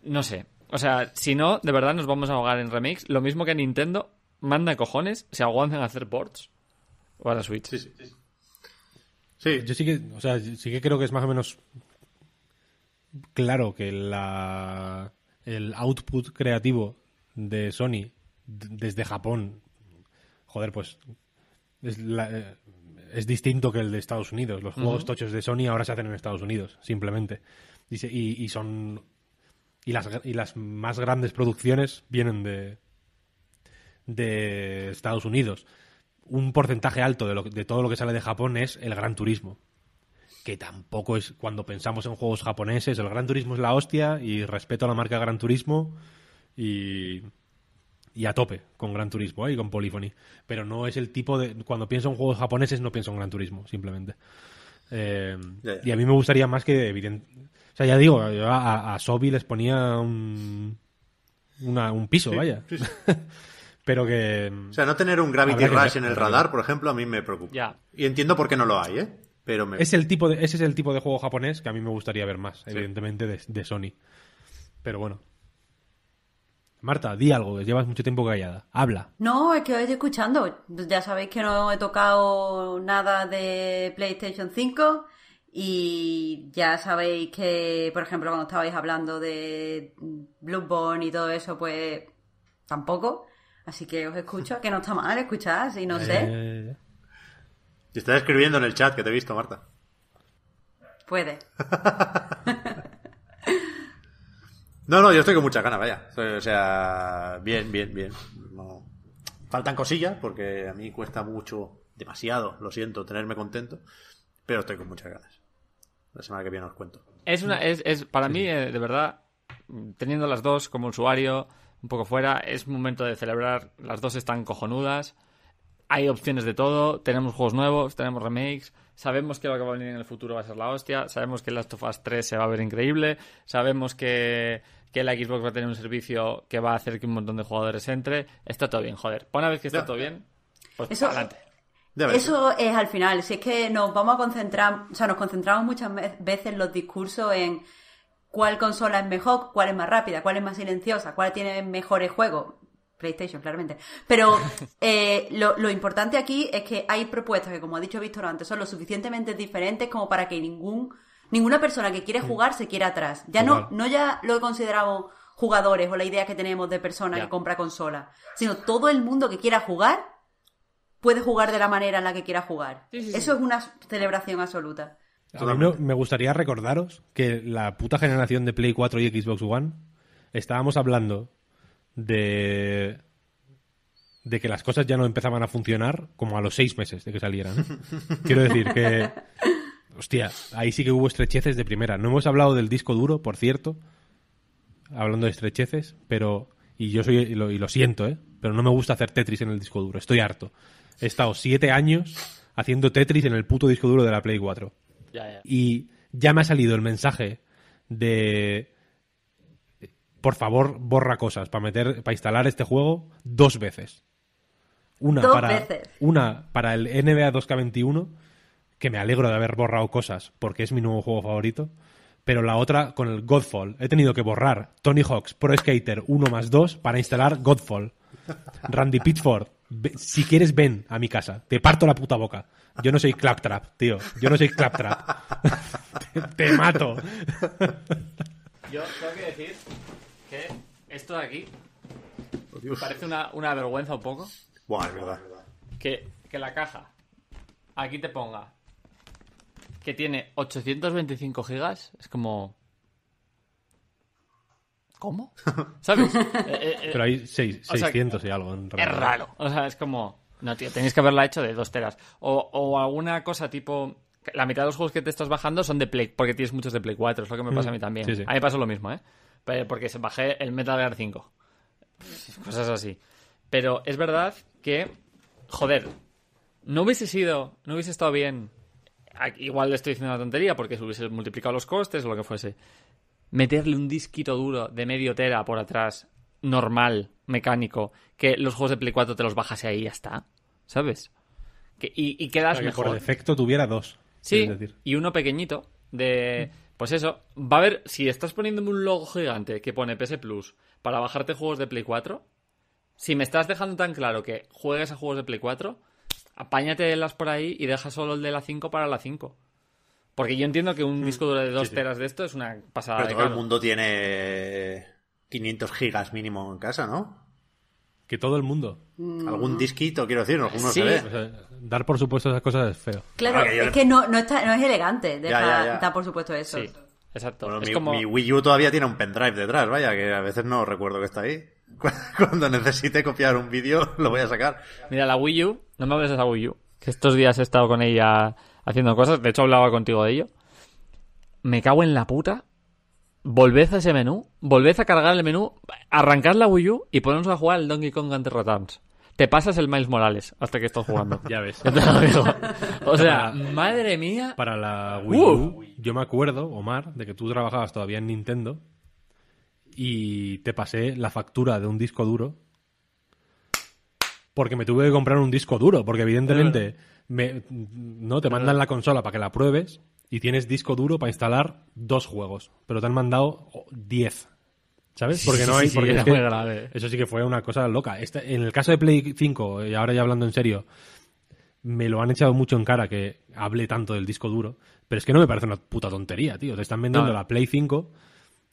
No sé. O sea, si no, de verdad nos vamos a ahogar en remakes. Lo mismo que Nintendo manda cojones, se aguantan a hacer ports. O a la Switch. Sí, sí. Sí, Yo sí que, o sea, sí que creo que es más o menos claro que la, el output creativo de Sony desde Japón, joder, pues es, la- eh, es distinto que el de Estados Unidos. Los juegos tochos de Sony ahora se hacen en Estados Unidos, simplemente. Y, se- y- y son y las, y las más grandes producciones vienen de de Estados Unidos. Un porcentaje alto de, lo, de todo lo que sale de Japón es el Gran Turismo. Que tampoco es, cuando pensamos en juegos japoneses, el Gran Turismo es la hostia y respeto a la marca Gran Turismo y, y a tope con Gran Turismo ¿eh? y con Polyphony. Pero no es el tipo de... Cuando pienso en juegos japoneses no pienso en Gran Turismo, simplemente. Eh. Y a mí me gustaría más que evidente... O sea, ya digo, yo a, a Sobi les ponía un, una- un piso, vaya. sí, sí. Pero que... O sea, no tener un Gravity Rush en el radar, por ejemplo, a mí me preocupa. Y entiendo por qué no lo hay, ¿eh? pero me... Es el tipo de, ese es el tipo de juego japonés que a mí me gustaría ver más, evidentemente, de, de Sony. Pero bueno. Marta, di algo, que llevas mucho tiempo callada. Habla. No, es que os estoy escuchando. Ya sabéis que no he tocado nada de PlayStation 5 y ya sabéis que, por ejemplo, cuando estabais hablando de Bloodborne y todo eso, pues tampoco. Así que os escucho, que no está mal escuchar, si no sé. Eh, Te estás escribiendo en el chat que te he visto, Marta. Puede. No, no, yo estoy con muchas ganas, vaya. O sea, bien, bien, bien. No... Faltan cosillas porque a mí cuesta mucho, demasiado, lo siento, tenerme contento, pero estoy con muchas ganas. La semana que viene os cuento. Es una, es, es para mí, eh, de verdad, teniendo las dos como usuario, un poco fuera, es momento de celebrar. Las dos están cojonudas. Hay opciones de todo. Tenemos juegos nuevos, tenemos remakes. Sabemos que lo que va a venir en el futuro va a ser la hostia. Sabemos que Last of Us 3 se va a ver increíble. Sabemos que, que la Xbox va a tener un servicio que va a hacer que un montón de jugadores entre. Está todo bien, joder. Una vez que está Ya. todo bien, pues Eso- adelante. Eso es al final, si es que nos vamos a concentrar, o sea, nos concentramos muchas ve- veces los discursos en cuál consola es mejor, cuál es más rápida, cuál es más silenciosa, cuál tiene mejores juegos. PlayStation, claramente. Pero eh, lo, lo importante aquí es que hay propuestas que, como ha dicho Víctor antes, son lo suficientemente diferentes como para que ningún ninguna persona que quiere jugar se quiera atrás. Ya no, Total. no ya lo consideramos jugadores o la idea que tenemos de persona Ya. que compra consola, sino todo el mundo que quiera jugar puede jugar de la manera en la que quiera jugar. Sí, sí, sí. Eso es una celebración absoluta. A mí me gustaría recordaros que la puta generación de Play 4 y Xbox One estábamos hablando de de que las cosas ya no empezaban a funcionar como a los seis meses de que salieran. Quiero decir que, hostia, ahí sí que hubo estrecheces de primera. No hemos hablado del disco duro, por cierto, hablando de estrecheces, pero y yo soy y lo, y lo siento, ¿eh? Pero no me gusta hacer Tetris en el disco duro. Estoy harto. He estado siete años haciendo Tetris en el puto disco duro de la Play 4 Ya, ya. y ya me ha salido el mensaje de por favor borra cosas para meter para instalar este juego dos veces una Dos para veces. una para el NBA 2K21 que me alegro de haber borrado cosas porque es mi nuevo juego favorito pero la otra con el Godfall. He tenido que borrar Tony Hawk's Pro Skater 1 más 2 para instalar Godfall. Randy Pitchford ve- si quieres ven a mi casa. Te parto la puta boca. Yo no soy Claptrap tío. Yo no soy Claptrap. Te, te mato. Yo tengo que decir que esto de aquí Oh, Dios. parece una, una vergüenza un poco. Buah, es verdad. Que, que la caja aquí te ponga que tiene 825 gigas. Es como... ¿Cómo? ¿Sabes? Eh, eh, eh, pero hay seis- O sea, 600 y algo en es realidad. raro. O sea, es como... No, tío, tenéis que haberla hecho de dos teras. O, o alguna cosa tipo... La mitad de los juegos que te estás bajando son de Play, porque tienes muchos de Play 4, es lo que me pasa a mí también. Mm. Sí, sí. A mí me pasó lo mismo, ¿eh? Pero Porque se bajé el Metal Gear 5. Cosas así. Pero es verdad que, joder, no hubiese sido, no hubiese estado bien. Igual le estoy diciendo una tontería porque se hubiese multiplicado los costes o lo que fuese. Meterle un disquito duro de medio tera por atrás, normal, mecánico, que los juegos de Play 4 te los bajas y ahí ya está. ¿Sabes? Que, y, y quedas que mejor. por defecto tuviera dos Sí, decir. y uno pequeñito de... Pues eso, va a haber... Si estás poniéndome un logo gigante que pone PS Plus para bajarte juegos de Play 4, si me estás dejando tan claro que juegues a juegos de Play 4, apáñatelas por ahí y deja solo el de la 5 para la 5. Porque yo entiendo que un disco duro de 2 sí. teras de esto es una pasada Pero de todo el mundo tiene 500 gigas mínimo en casa, ¿no? que todo el mundo Algún disquito, quiero decir, alguno Sí. se o ve. sea, dar por supuesto esas cosas es feo Claro, Ah, que yo es que no, no, está, no es elegante. Deja, Ya, ya, ya. da por supuesto eso. Sí, exacto. Bueno, es mi, como... mi Wii U todavía tiene un pendrive detrás, vaya, que a veces no recuerdo que está ahí. Cuando necesite copiar un vídeo, lo voy a sacar. Mira, la Wii U, no me hables de esa Wii U, que estos días he estado con ella haciendo cosas, de hecho hablaba contigo de ello. Me cago en la puta. Volved a ese menú, volved a cargar el menú, arrancad la Wii U y ponemos a jugar el Donkey Kong Country Returns. Te pasas el Miles Morales hasta que estás jugando. ya ves. O sea, madre mía. para la Wii Uh. U yo me acuerdo Omar de que tú trabajabas todavía en Nintendo y te pasé la factura de un disco duro porque me tuve que comprar un disco duro, porque evidentemente me, no te mandan la consola para que la pruebes y tienes disco duro para instalar dos juegos, pero te han mandado 10. ¿Sabes? Porque no hay. sí, porque era es que muy grave. Eso sí que fue una cosa loca. Este- en el caso de Play 5, y ahora ya hablando en serio, me lo han echado mucho en cara que hable tanto del disco duro, pero es que no me parece una puta tontería, tío. Te están vendiendo No. la Play 5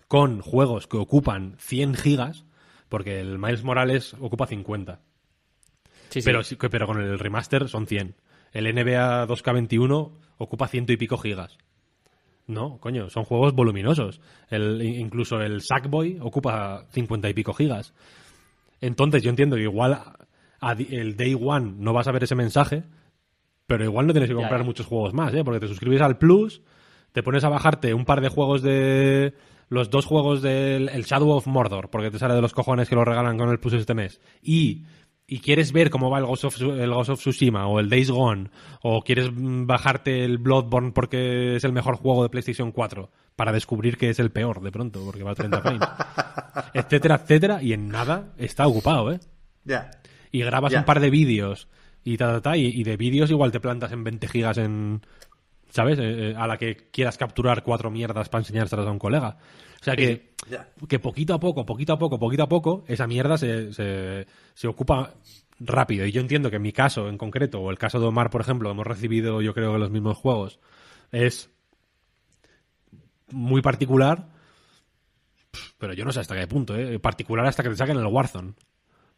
con juegos que ocupan 100 gigas, porque el Miles Morales ocupa 50. Sí. Pero, sí pero con el remaster son 100. El NBA 2K21 ocupa ciento y pico gigas. No, coño, son juegos voluminosos. El, incluso el Sackboy ocupa 50 y pico gigas. Entonces yo entiendo que igual a- a di- el Day One no vas a ver ese mensaje, pero igual no tienes que Ya, comprar ya. muchos juegos más, ¿eh? Porque te suscribes al Plus, te pones a bajarte un par de juegos de... Los dos juegos del el Shadow of Mordor, porque te sale de los cojones que lo regalan con el Plus este mes. Y, y quieres ver cómo va el Ghost, of, el Ghost of Tsushima o el Days Gone, o quieres mm, bajarte el Bloodborne porque es el mejor juego de PlayStation 4, para descubrir que es el peor de pronto, porque va a 30 frames, etcétera, etcétera, y en nada está ocupado, ¿eh? Ya. y grabas un par de vídeos y ta, ta, ta, y, y de vídeos igual te plantas en 20 gigas en ¿sabes? Eh, eh, a la que quieras capturar cuatro mierdas para enseñárselas a un colega. O sea que, que poquito a poco, poquito a poco, poquito a poco, esa mierda se, se, se ocupa rápido. Y yo entiendo que en mi caso en concreto, o el caso de Omar, por ejemplo, hemos recibido yo creo que los mismos juegos, es muy particular, pero yo no sé hasta qué punto, ¿eh? Particular hasta que te saquen el Warzone.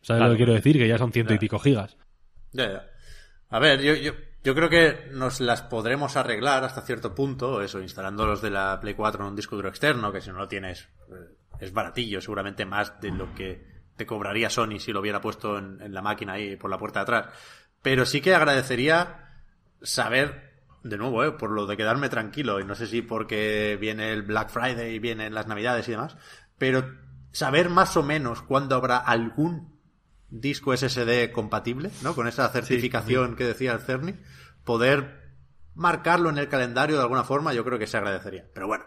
¿Sabes Claro. lo que quiero decir? Que ya son ciento y pico gigas. Ya, ya. A ver, yo, yo, yo creo que nos las podremos arreglar hasta cierto punto, eso, instalando los de la Play 4 en un disco duro externo, que si no lo tienes eh, es baratillo, seguramente más de lo que te cobraría Sony si lo hubiera puesto en, en la máquina ahí por la puerta de atrás. Pero sí que agradecería saber, de nuevo, eh, por lo de quedarme tranquilo, y no sé si porque viene el Black Friday y vienen las Navidades y demás, pero saber más o menos cuándo habrá algún disco SSD compatible, ¿no? Con esa certificación que decía el Cerny, poder marcarlo en el calendario de alguna forma, yo creo que se agradecería. Pero bueno,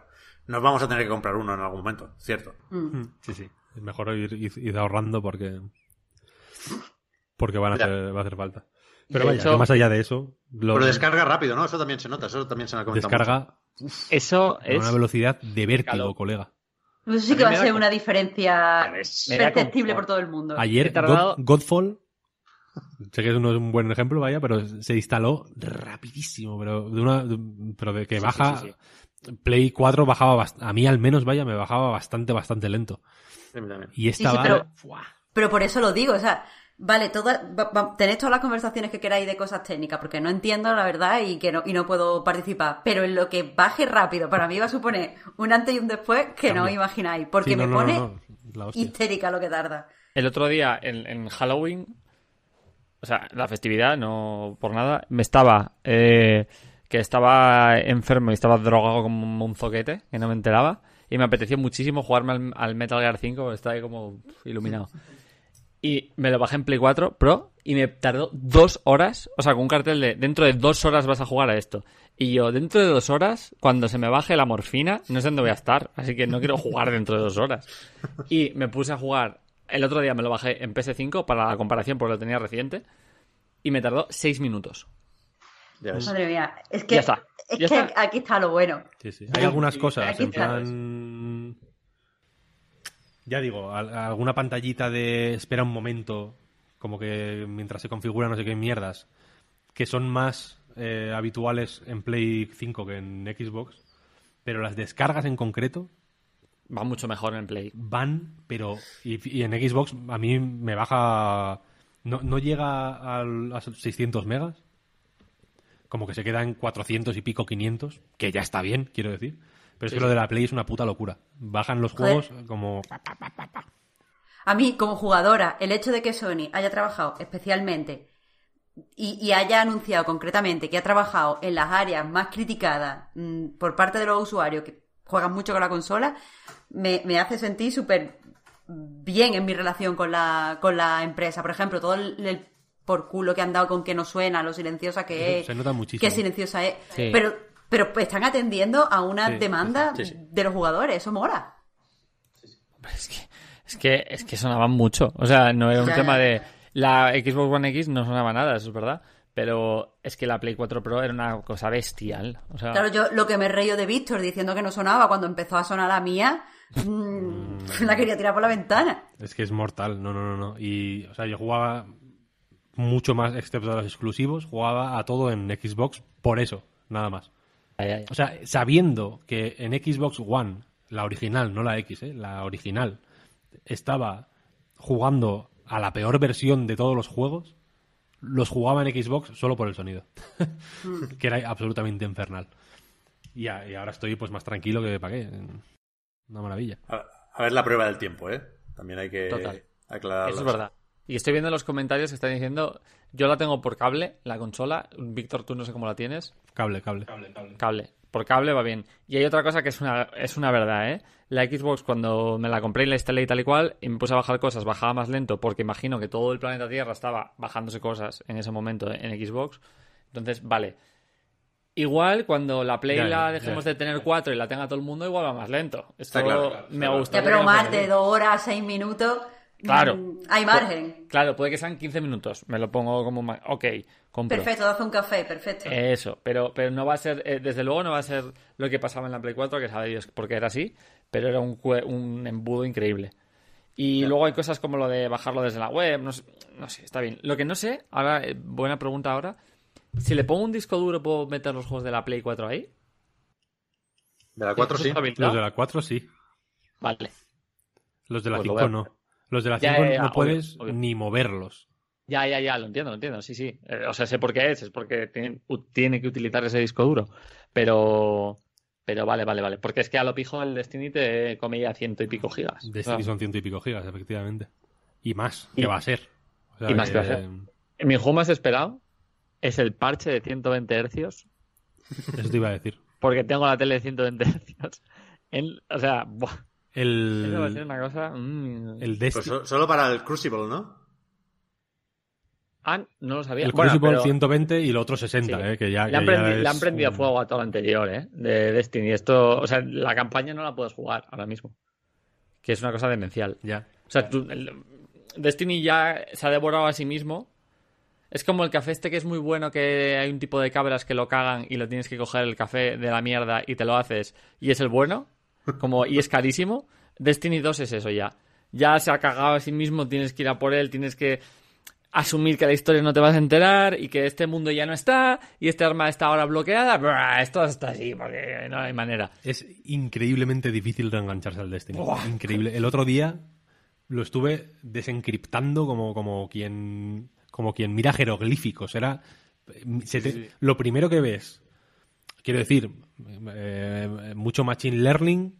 nos vamos a tener que comprar uno en algún momento, ¿cierto? Sí, sí. Es mejor ir, ir- ir ahorrando porque. Porque van a hacer, va a hacer falta. Pero De vaya, hecho- más allá de eso, lo Pero descarga rápido, ¿no? Eso también se nota, eso también se me ha comentado. descarga Eso a es. una velocidad de vértigo, colega. Eso sí que va a ser una diferencia perceptible por todo el mundo. Ayer, He tardado- God- Godfall, sé que no es un buen ejemplo, vaya, pero se instaló rapidísimo, pero de una, de- pero de que Sí, baja, sí, Play 4 bajaba, a mí al menos, vaya, me bajaba bastante, bastante lento. Y esta sí, va- pero- Pero por eso lo digo, o sea, vale, toda, va- va- tened todas las conversaciones que queráis de cosas técnicas, porque no entiendo la verdad y que no, y no puedo participar. Pero en lo que baje rápido, para mí va a suponer un antes y un después que no imagináis, porque Sí, me no, pone no, histérica lo que tarda. El otro día, en, en Halloween, o sea, la festividad, no por nada, me estaba. eh, que estaba enfermo y estaba drogado como un zoquete, que no me enteraba. Y me apeteció muchísimo jugarme al, al Metal Gear 5, porque estaba ahí como iluminado. Y me lo bajé en Play 4 Pro y me tardó dos horas, o sea, con un cartel de dentro de dos horas vas a jugar a esto. Y yo, dentro de dos horas, cuando se me baje la morfina, no sé dónde voy a estar, así que no quiero jugar dentro de dos horas. Y me puse a jugar, el otro día me lo bajé en PS5 para la comparación porque lo tenía reciente, y me tardó seis minutos. Ya ves. Madre mía, es que, Ya está, es ya que está. aquí está lo bueno. Sí, sí. Hay algunas cosas, Aquí en está. plan... Ya digo, al- alguna pantallita de espera un momento, como que mientras se configura no sé qué mierdas, que son más eh, habituales en Play 5 que en Xbox, pero las descargas en concreto Va mucho mejor en Play. van, pero... Y, y en Xbox a mí me baja... No, no llega al- a 600 megas, como que se queda en 400 y pico 500, que ya está bien, quiero decir. Pero es Sí, que sí. lo de la Play es una puta locura. Bajan los Joder. juegos como... A mí, como jugadora, el hecho de que Sony haya trabajado especialmente y, y haya anunciado concretamente que ha trabajado en las áreas más criticadas mm, por parte de los usuarios que juegan mucho con la consola, me, me hace sentir súper bien en mi relación con la, con la empresa. Por ejemplo, todo el, el por culo que han dado con que no suena, lo silenciosa que es. Se nota muchísimo. Qué silenciosa es. Sí. Pero, pero están atendiendo a una Sí, demanda sí, sí. de los jugadores. Eso mola. Es que, es que, es que sonaban mucho. O sea, no era un Ya, tema ya. de. La Xbox One X no sonaba nada, eso es verdad. Pero es que la Play 4 Pro era una cosa bestial. O sea, Claro, yo lo que me reío de Víctor diciendo que no sonaba cuando empezó a sonar la mía, mm, la quería tirar por la ventana. Es que es mortal, no, no, no, no. Y, o sea, yo jugaba mucho más, excepto a los exclusivos, jugaba a todo en Xbox por eso, nada más. O sea, sabiendo que en Xbox One, la original, no la X, ¿eh? la original, estaba jugando a la peor versión de todos los juegos, los jugaba en Xbox solo por el sonido, que era absolutamente infernal. Y, a- y ahora estoy pues más tranquilo que para qué. Una maravilla. A, a ver la prueba del tiempo, ¿eh? También hay que Total. aclarar. Eso es verdad. Y estoy viendo los comentarios que están diciendo, yo la tengo por cable, la consola. Víctor, tú no sé cómo la tienes. Cable, cable. Cable. Por cable va bien. Y hay otra cosa que es una, es una verdad, ¿eh? La Xbox, cuando me la compré y la instalé y tal y cual, y me puse a bajar cosas, bajaba más lento, porque imagino que todo el planeta Tierra estaba bajándose cosas en ese momento ¿eh? en Xbox. Entonces, vale. Igual cuando la Play Ya, la ya, dejemos ya. de tener 4 y la tenga todo el mundo, igual va más lento. Esto Está claro, claro, me gusta. Pero más de dos horas, seis minutos, Claro. hay margen. Claro, puede que sean 15 minutos. Me lo pongo como... Ok, compro. Perfecto, hace un café, perfecto. Eso, pero, pero no va a ser, eh, desde luego no va a ser lo que pasaba en la Play 4, que sabe Dios por qué era así, pero era un, embudo increíble. Y luego hay cosas como lo de bajarlo desde la web, no sé, no sé, está bien. Lo que no sé, ahora, eh, buena pregunta ahora, si le pongo un disco duro, ¿puedo meter los juegos de la Play 4 ahí? De la 4 ¿Eso sí. Los de la 4 sí. Vale. Los de la Pues lo 5 voy a- no. Los de la Ya, 5 ya, ya, no puedes obvio. ni moverlos. Ya, ya, ya, lo entiendo, lo entiendo, sí, sí. Eh, o sea, sé por qué es, es porque tiene, tiene que utilizar ese disco duro. Pero, pero vale, vale, vale. Porque es que a lo pijo el Destiny te come ya ciento y pico gigas. Destiny O sea, son ciento y pico gigas, efectivamente. Y más, que va a ser. O sea, y más que va a ser. Mi juego más esperado es el parche de 120 hercios, Eso te iba a decir. porque tengo la tele de 120 hercios. En- o sea, buah, eso va a ser El, una cosa... mm. el Pues Destiny. so- solo para el Crucible, ¿no? Ah, no lo sabía. El Bueno, Crucible pero 120 y el otro 60, Sí. eh, que ya, le, han que ya prendi- le es han prendido un- fuego a todo lo anterior, ¿eh? De Destiny. Esto, o sea, la campaña no la puedes jugar ahora mismo. Que es una cosa demencial. Ya. O sea, tú- el- Destiny ya se ha devorado a sí mismo. Es como el café este que es muy bueno, que hay un tipo de cabras que lo cagan y lo tienes que coger el café de la mierda y te lo haces y es el bueno, como y es carísimo. Destiny 2 es eso ya. Ya se ha cagado a sí mismo, tienes que ir a por él, tienes que asumir que la historia no te vas a enterar y que este mundo ya no está y este arma está ahora bloqueada. Brr, esto está así porque no hay manera. Es increíblemente difícil reengancharse al Destiny. Increíble. El otro día lo estuve desencriptando como, como quien como quien mira jeroglíficos. Era se te- lo primero que ves. Quiero decir, eh, mucho machine learning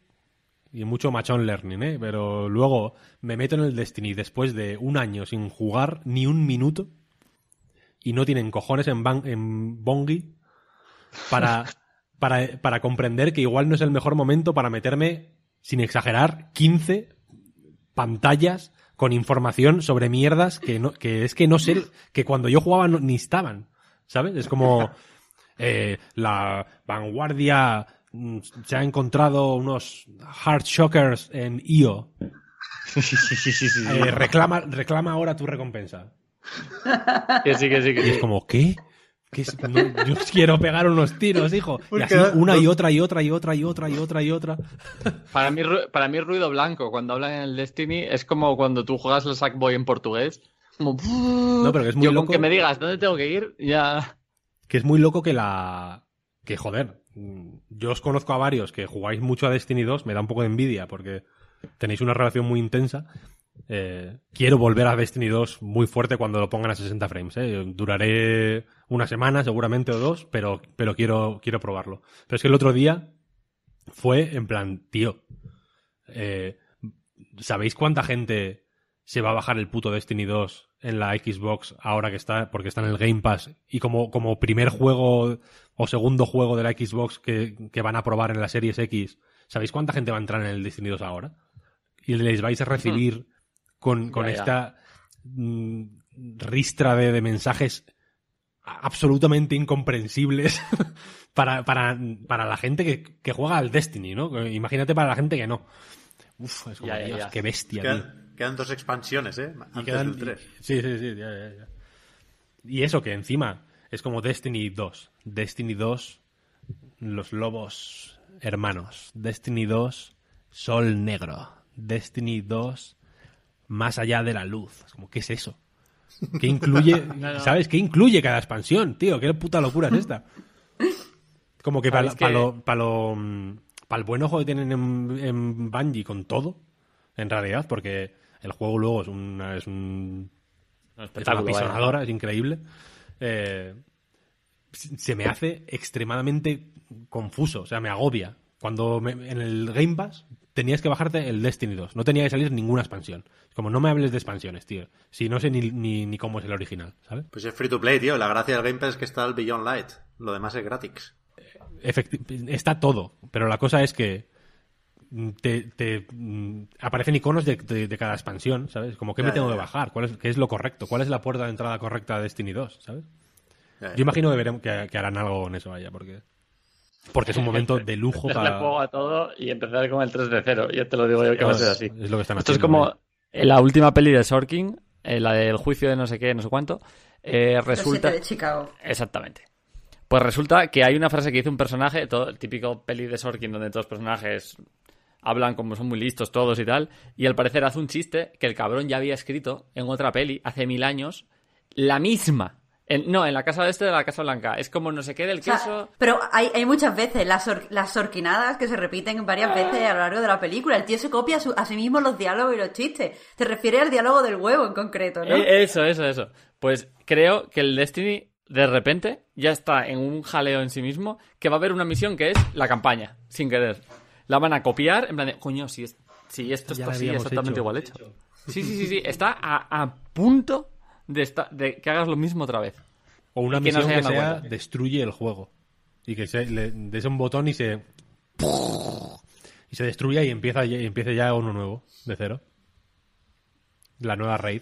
y mucho machine learning, ¿eh? Pero luego me meto en el Destiny después de un año sin jugar ni un minuto y no tienen cojones en, ban- en Bongi para, para, para comprender que igual no es el mejor momento para meterme, sin exagerar, 15 pantallas con información sobre mierdas que, no, que es que no sé, que cuando yo jugaba no- ni estaban, ¿sabes? Es como eh, la vanguardia mm, se ha encontrado unos hard shockers en IO. Eh, reclama, reclama ahora tu recompensa. Que sí, que sí, que Y es sí. como, ¿qué? ¿Qué es? No, yo quiero pegar unos tiros, hijo. Y así una y otra y otra y otra y otra y otra y otra. Para mí, para mí ruido blanco cuando hablan en el Destiny es como cuando tú juegas el Sackboy en portugués. Como, No, pero que es muy Yo loco. con que me digas dónde tengo que ir, ya... Que es muy loco que la. Que joder. Yo os conozco a varios que jugáis mucho a Destiny 2, me da un poco de envidia porque tenéis una relación muy intensa. Eh, quiero volver a Destiny 2 muy fuerte cuando lo pongan a 60 frames. eh. Duraré una semana seguramente o dos, pero, pero quiero, quiero probarlo. Pero es que el otro día fue en plan, tío, eh, ¿sabéis cuánta gente se va a bajar el puto Destiny 2 en la Xbox ahora que está, porque está en el Game Pass y como, como primer juego o segundo juego de la Xbox que, que van a probar en la Series X? ¿Sabéis cuánta gente va a entrar en el Destiny 2 ahora? Y les vais a recibir con, con Ya, ya. esta mm, ristra de, de mensajes absolutamente incomprensibles para, para, para la gente que, que juega al Destiny, ¿no? Imagínate para la gente que no. Uf, es como, Ya, ya, Dios, ya. qué bestia, Que tío. Quedan dos expansiones, ¿eh? Y quedan- del 3. Sí, sí, sí. ya, ya, ya. Y eso que encima es como Destiny 2. Destiny 2, los lobos hermanos. Destiny 2, sol negro. Destiny 2, más allá de la luz. Es como, ¿qué es eso? ¿Qué incluye, ¿sabes? ¿Qué incluye cada expansión, tío? ¿Qué puta locura es esta? Como que para ¿Sabéis que- lo, pa lo, pa el buen ojo que tienen en, en Bungie con todo, en realidad, porque el juego luego es, una, es un Un es una espectáculo, vaya. pisonadora, es increíble. Eh, se me hace extremadamente confuso, o sea, me agobia. Cuando me- en el Game Pass tenías que bajarte el Destiny 2, no tenía que salir ninguna expansión. Como no me hables de expansiones, tío. Si no sé ni, ni, ni cómo es el original, ¿sabes? Pues es free to play, tío. La gracia del Game Pass es que está el Beyond Light. Lo demás es gratis. Efecti- está todo, pero la cosa es que te, te, mm, aparecen iconos de, de- de cada expansión, ¿sabes? Como qué Ya, me tengo ya, que bajar, cuál es, qué es lo correcto, cuál es la puerta de entrada correcta de Destiny 2, ¿sabes? Ya, ya. Yo imagino que, veremos, que, que harán algo con eso vaya, porque porque es un momento de lujo Darle para juego a todo y empezar con el 3 de 0. Ya te lo digo yo que va a ser así. Es lo que están Esto es como en la última peli de Sorkin, eh, la del juicio de no sé qué, no sé cuánto. eh, resulta. de Chicago. Exactamente. Pues resulta que hay una frase que dice un personaje, todo el típico peli de Sorkin donde todos los personajes hablan como son muy listos todos y tal, y al parecer hace un chiste que el cabrón ya había escrito en otra peli hace mil años, la misma. En- no, en la casa de este de la Casa Blanca. Es como no del O sea, queso. pero hay, hay muchas veces las, sor- las sorquinadas que se repiten varias veces a lo largo de la película. El tío se copia su- a sí mismo los diálogos y los chistes. Te refiere al diálogo del huevo en concreto, ¿no? Eh, eso, eso, eso. Pues creo que el Destiny de repente ya está en un jaleo en sí mismo que va a haber una misión que es la campaña, sin querer. La van a copiar en plan de, coño, si, es, si esto está así, exactamente hecho. igual hecho. Sí, sí, sí, sí. Está a, a punto de, esta- de que hagas lo mismo otra vez. o una que no misión se que sea cuenta. destruye el juego y que se le des un botón y se y se destruya y empieza ya- y empiece ya uno nuevo de cero la nueva raid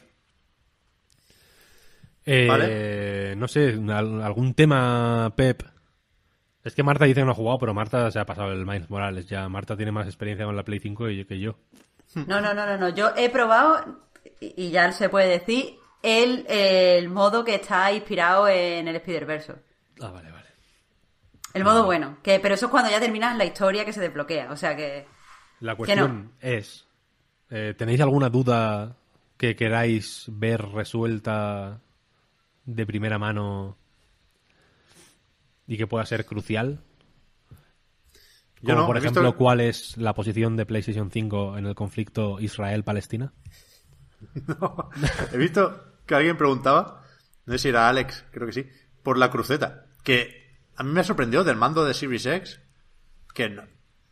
Eh, Vale. no sé al- algún tema Pep es que Marta dice que no ha jugado pero Marta se ha pasado el Miles Morales ya Marta tiene más experiencia con la Play 5 y- que yo No, no, no, no, no. Yo he probado, y ya se puede decir, el, el modo que está inspirado en el Spider-Verse. ah vale vale El modo bueno. Que, pero eso es cuando ya terminas la historia que se desbloquea. O sea que. La Que no. cuestión es, eh, ¿tenéis alguna duda que queráis ver resuelta de primera mano y que pueda ser crucial? Yo Como no, por visto ejemplo, ¿cuál es la posición de PlayStation 5 en el conflicto Israel-Palestina? He visto que alguien preguntaba, no sé si era Alex, creo que sí, por la cruceta. Que a mí me sorprendió del mando de Series X que no-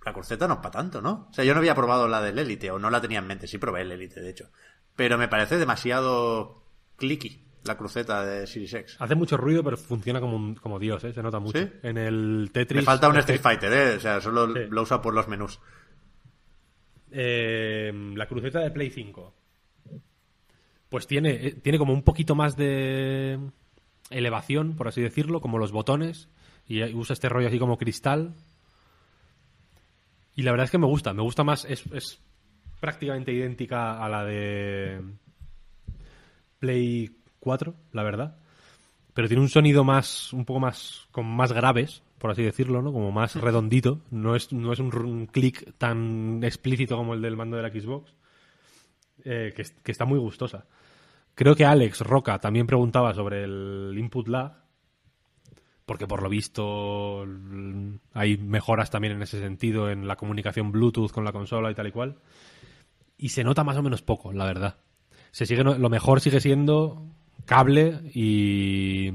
la cruceta no es para tanto, ¿no? O sea, yo no había probado la del Elite, o no la tenía en mente, sí probé el Elite, de hecho. Pero me parece demasiado clicky la cruceta de Series X. Hace mucho ruido, pero funciona como, un- como Dios, ¿eh? se nota mucho. ¿Sí? En el Tetris... Me falta un Street Fighter, ¿eh? O sea, solo Sí. lo usa por los menús. Eh, la cruceta de Play 5. Pues tiene, eh, tiene como un poquito más de elevación, por así decirlo, como los botones. Y usa este rollo así como cristal. Y la verdad es que me gusta, me gusta más. Es, es prácticamente idéntica a la de Play 4, la verdad. Pero tiene un sonido más, un poco más, con más graves, por así decirlo, ¿no? Como más redondito. No es, no es un, un clic tan explícito como el del mando de la Xbox. eh, que, que está muy gustosa. Creo que Alex Roca también preguntaba sobre el input lag. Porque por lo visto l- hay mejoras también en ese sentido en la comunicación Bluetooth con la consola y tal y cual. Y se nota más o menos poco, la verdad. Se sigue, lo mejor sigue siendo cable y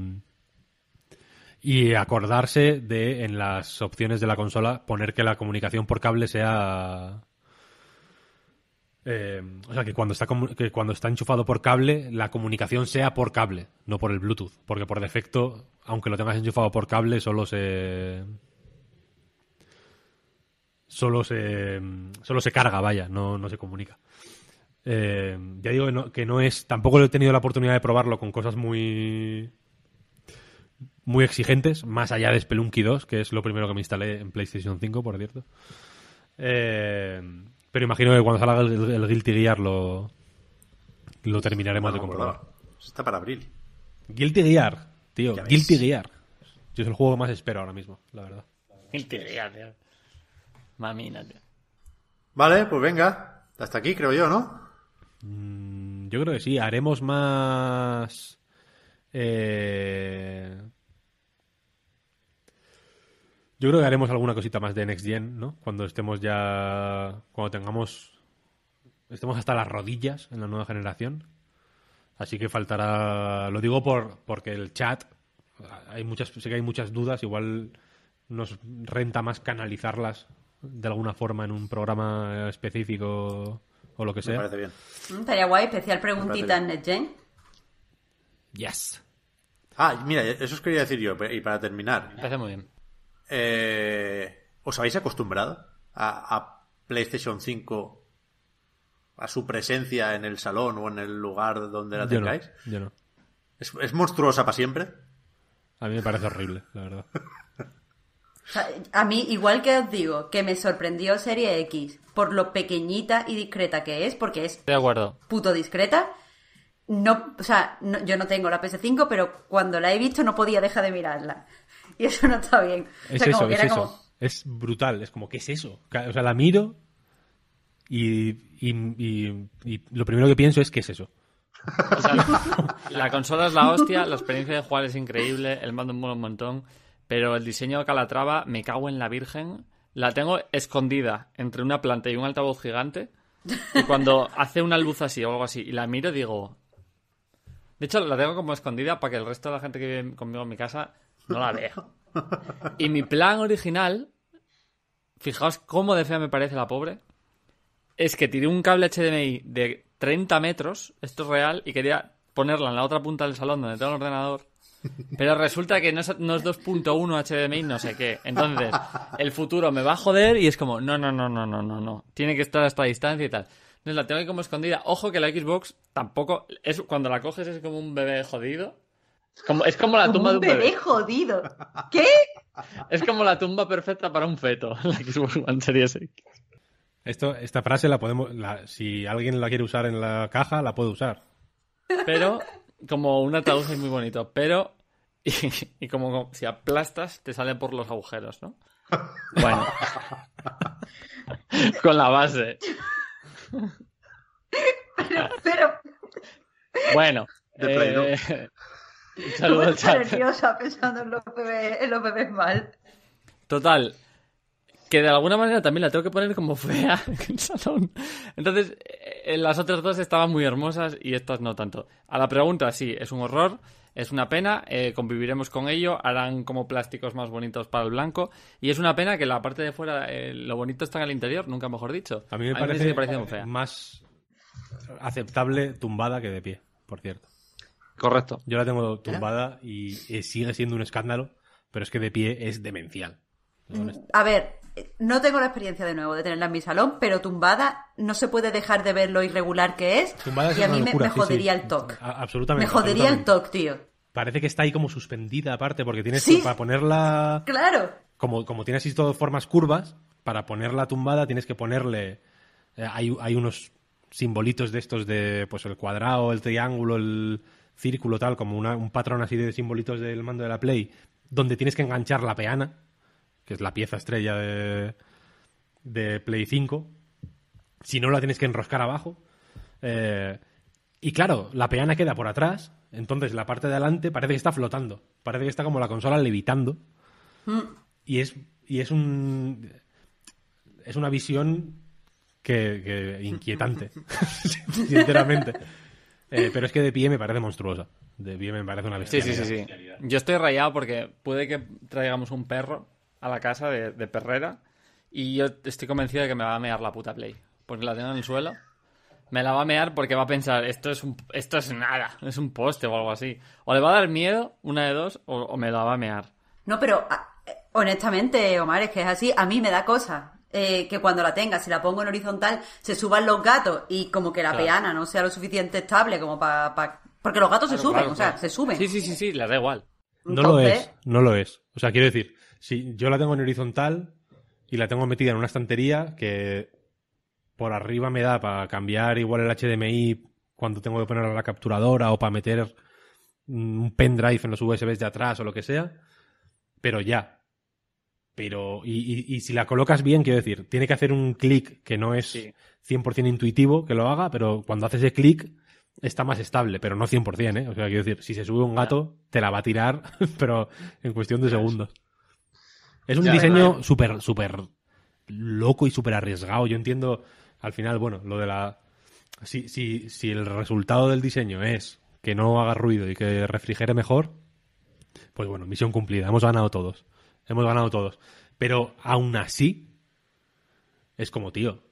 y acordarse de en las opciones de la consola poner que la comunicación por cable sea eh, o sea que cuando está cuando está enchufado por cable la comunicación sea por cable no por el Bluetooth. Porque por defecto aunque lo tengas enchufado por cable solo se solo se solo se carga vaya no, no se comunica eh, ya digo que no, que no es. Tampoco he tenido la oportunidad de probarlo con cosas muy. muy exigentes, más allá de Spelunky 2, que es lo primero que me instalé en PlayStation 5, por cierto. Eh, pero imagino que cuando salga el, el Guilty Gear lo, lo terminaremos de No comprobar. Está para abril. Guilty Gear, tío. Guilty Gear. Yo es el juego que más espero ahora mismo, la verdad. Tío, tío. Mamina, tío. Vale, pues venga. Hasta aquí, creo yo, ¿no? Mm, Yo creo que sí, haremos más. eh, Yo creo que haremos alguna cosita más de Next Gen, ¿no? Cuando estemos ya. Cuando tengamos. Estemos hasta las rodillas en la nueva generación. Así que faltará. Lo digo por porque el chat. Hay muchas, sé que hay muchas dudas. Igual nos renta más canalizarlas de alguna forma en un programa específico o lo que Me sea. parece bien. Mm, Estaría guay, especial preguntita en NetGen. Yes. Ah, mira, eso os quería decir yo. Y para terminar, Me parece muy bien. eh, ¿os habéis acostumbrado a, a PlayStation 5 a su presencia en el salón o en el lugar donde la Yo no, tengáis? yo no. ¿Es, es monstruosa para siempre? A mí me parece horrible, la verdad. O sea, a mí, igual que os digo, que me sorprendió Serie X por lo pequeñita y discreta que es, porque es de acuerdo. puto discreta. No, o sea, no- yo no tengo la PS5, pero cuando la he visto no podía dejar de mirarla. Y eso no está bien. O Es sea, como que es era eso. como- Es brutal, es como, ¿qué es eso? O sea, la miro y, y, y- y lo primero que pienso es, ¿qué es eso? O sea, la consola es la hostia, la experiencia de jugar es increíble, el mando mola un montón, pero el diseño de Calatrava, me cago en la virgen. La tengo escondida entre una planta y un altavoz gigante. Y cuando hace una luz así o algo así y la miro, digo. De hecho, la tengo como escondida para que el resto de la gente que vive conmigo en mi casa no la vea. Y mi plan original, fijaos cómo de fea me parece la pobre, es que tiré un cable HDMI de 30 metros, esto es real, y quería ponerla en la otra punta del salón donde tengo el ordenador. Pero resulta que no es, no es 2.1 HDMI, no sé qué. Entonces, el futuro me va a joder y es como, no, no, no, no, no, no, no. Tiene que estar a esta distancia y tal. Entonces la tengo ahí como escondida. Ojo que la Xbox tampoco, es cuando la coges es como un bebé jodido. Es como, es como la como tumba de un un bebé. bebé jodido. ¿Qué? Es como la tumba perfecta para un feto, la Xbox One Series X. Esto, esta frase la podemos, la- si alguien la quiere usar en la caja, la puede usar. Pero, como un ataúd es muy bonito, pero, y, y como, como si aplastas, te sale por los agujeros, ¿no? Bueno. Con la base. Pero Bueno. De Play, ¿no? eh, un saludo al chat. nerviosa pensando en los bebés, en los bebés mal. Total. Que de alguna manera también la tengo que poner como fea en el salón. Entonces, eh, las otras dos estaban muy hermosas y estas no tanto. A la pregunta, sí, es un horror, es una pena, eh, conviviremos con ello, harán como plásticos más bonitos para el blanco. Y es una pena que la parte de fuera, eh, lo bonito está en el interior, nunca mejor dicho. A mí me parece, que parece muy fea. más aceptable tumbada que de pie, por cierto. Correcto. Yo la tengo tumbada y eh, sigue siendo un escándalo, pero es que de pie es demencial. A ver, no tengo la experiencia de nuevo de tenerla en mi salón, pero tumbada no se puede dejar de ver lo irregular que es. Tumbada es y a mí me- locura, me, jodería sí. el toque. Absolutamente. Me jodería el toque, tío. Parece que está ahí como suspendida aparte, porque tienes Sí. que, para ponerla... Claro. como, como tiene así todo formas curvas, para ponerla tumbada tienes que ponerle. eh, hay, hay unos simbolitos de estos de pues el cuadrado, el triángulo, el círculo, tal, como una- un patrón así de simbolitos del mando de la Play, donde tienes que enganchar la peana, que es la pieza estrella de, de Play 5. Si no, la tienes que enroscar abajo. Eh, y claro, la peana queda por atrás, entonces la parte de adelante parece que está flotando. Parece que está como la consola levitando. Y es, y es un. Es una visión que, que inquietante, sinceramente. Eh, pero es que de pie me parece monstruosa. De pie me parece una Sí, bestialidad. sí, sí, sí. Yo estoy rayado porque puede que traigamos un perro a la casa de, de perrera y yo estoy convencido de que me va a mear la puta Play. Porque la tengo en el suelo. Me la va a mear porque va a pensar, esto es un, esto es nada, es un poste o algo así. O le va a dar miedo, una de dos, o, o me la va a mear. No, pero ah, eh, honestamente, Omar, es que es así. A mí me da cosa eh, que cuando la tenga, si la pongo en horizontal, se suban los gatos y como que la Claro. peana no sea lo suficiente estable como para... porque los gatos se Claro, suben, claro, o sea, se suben. Sí, sí, sí, sí, les da igual. No lo Entonces, es, no lo es. O sea, quiero decir, si yo la tengo en horizontal y la tengo metida en una estantería que por arriba me da para cambiar igual el HDMI cuando tengo que poner la capturadora o para meter un pendrive en los USBs de atrás o lo que sea, pero ya. Pero, y, y- y si la colocas bien, quiero decir, tiene que hacer un clic que no es Sí. 100% intuitivo que lo haga, pero cuando hace ese clic está más estable, pero no 100%, ¿eh? O sea, quiero decir, si se sube un gato, te la va a tirar, pero en cuestión de segundos. Es un Ya, diseño súper, súper loco y súper arriesgado. Yo entiendo, al final, bueno, lo de la... Si, si, si el resultado del diseño es que no haga ruido y que refrigere mejor, pues bueno, misión cumplida. Hemos ganado todos. Hemos ganado todos. Pero aún así, es como, tío.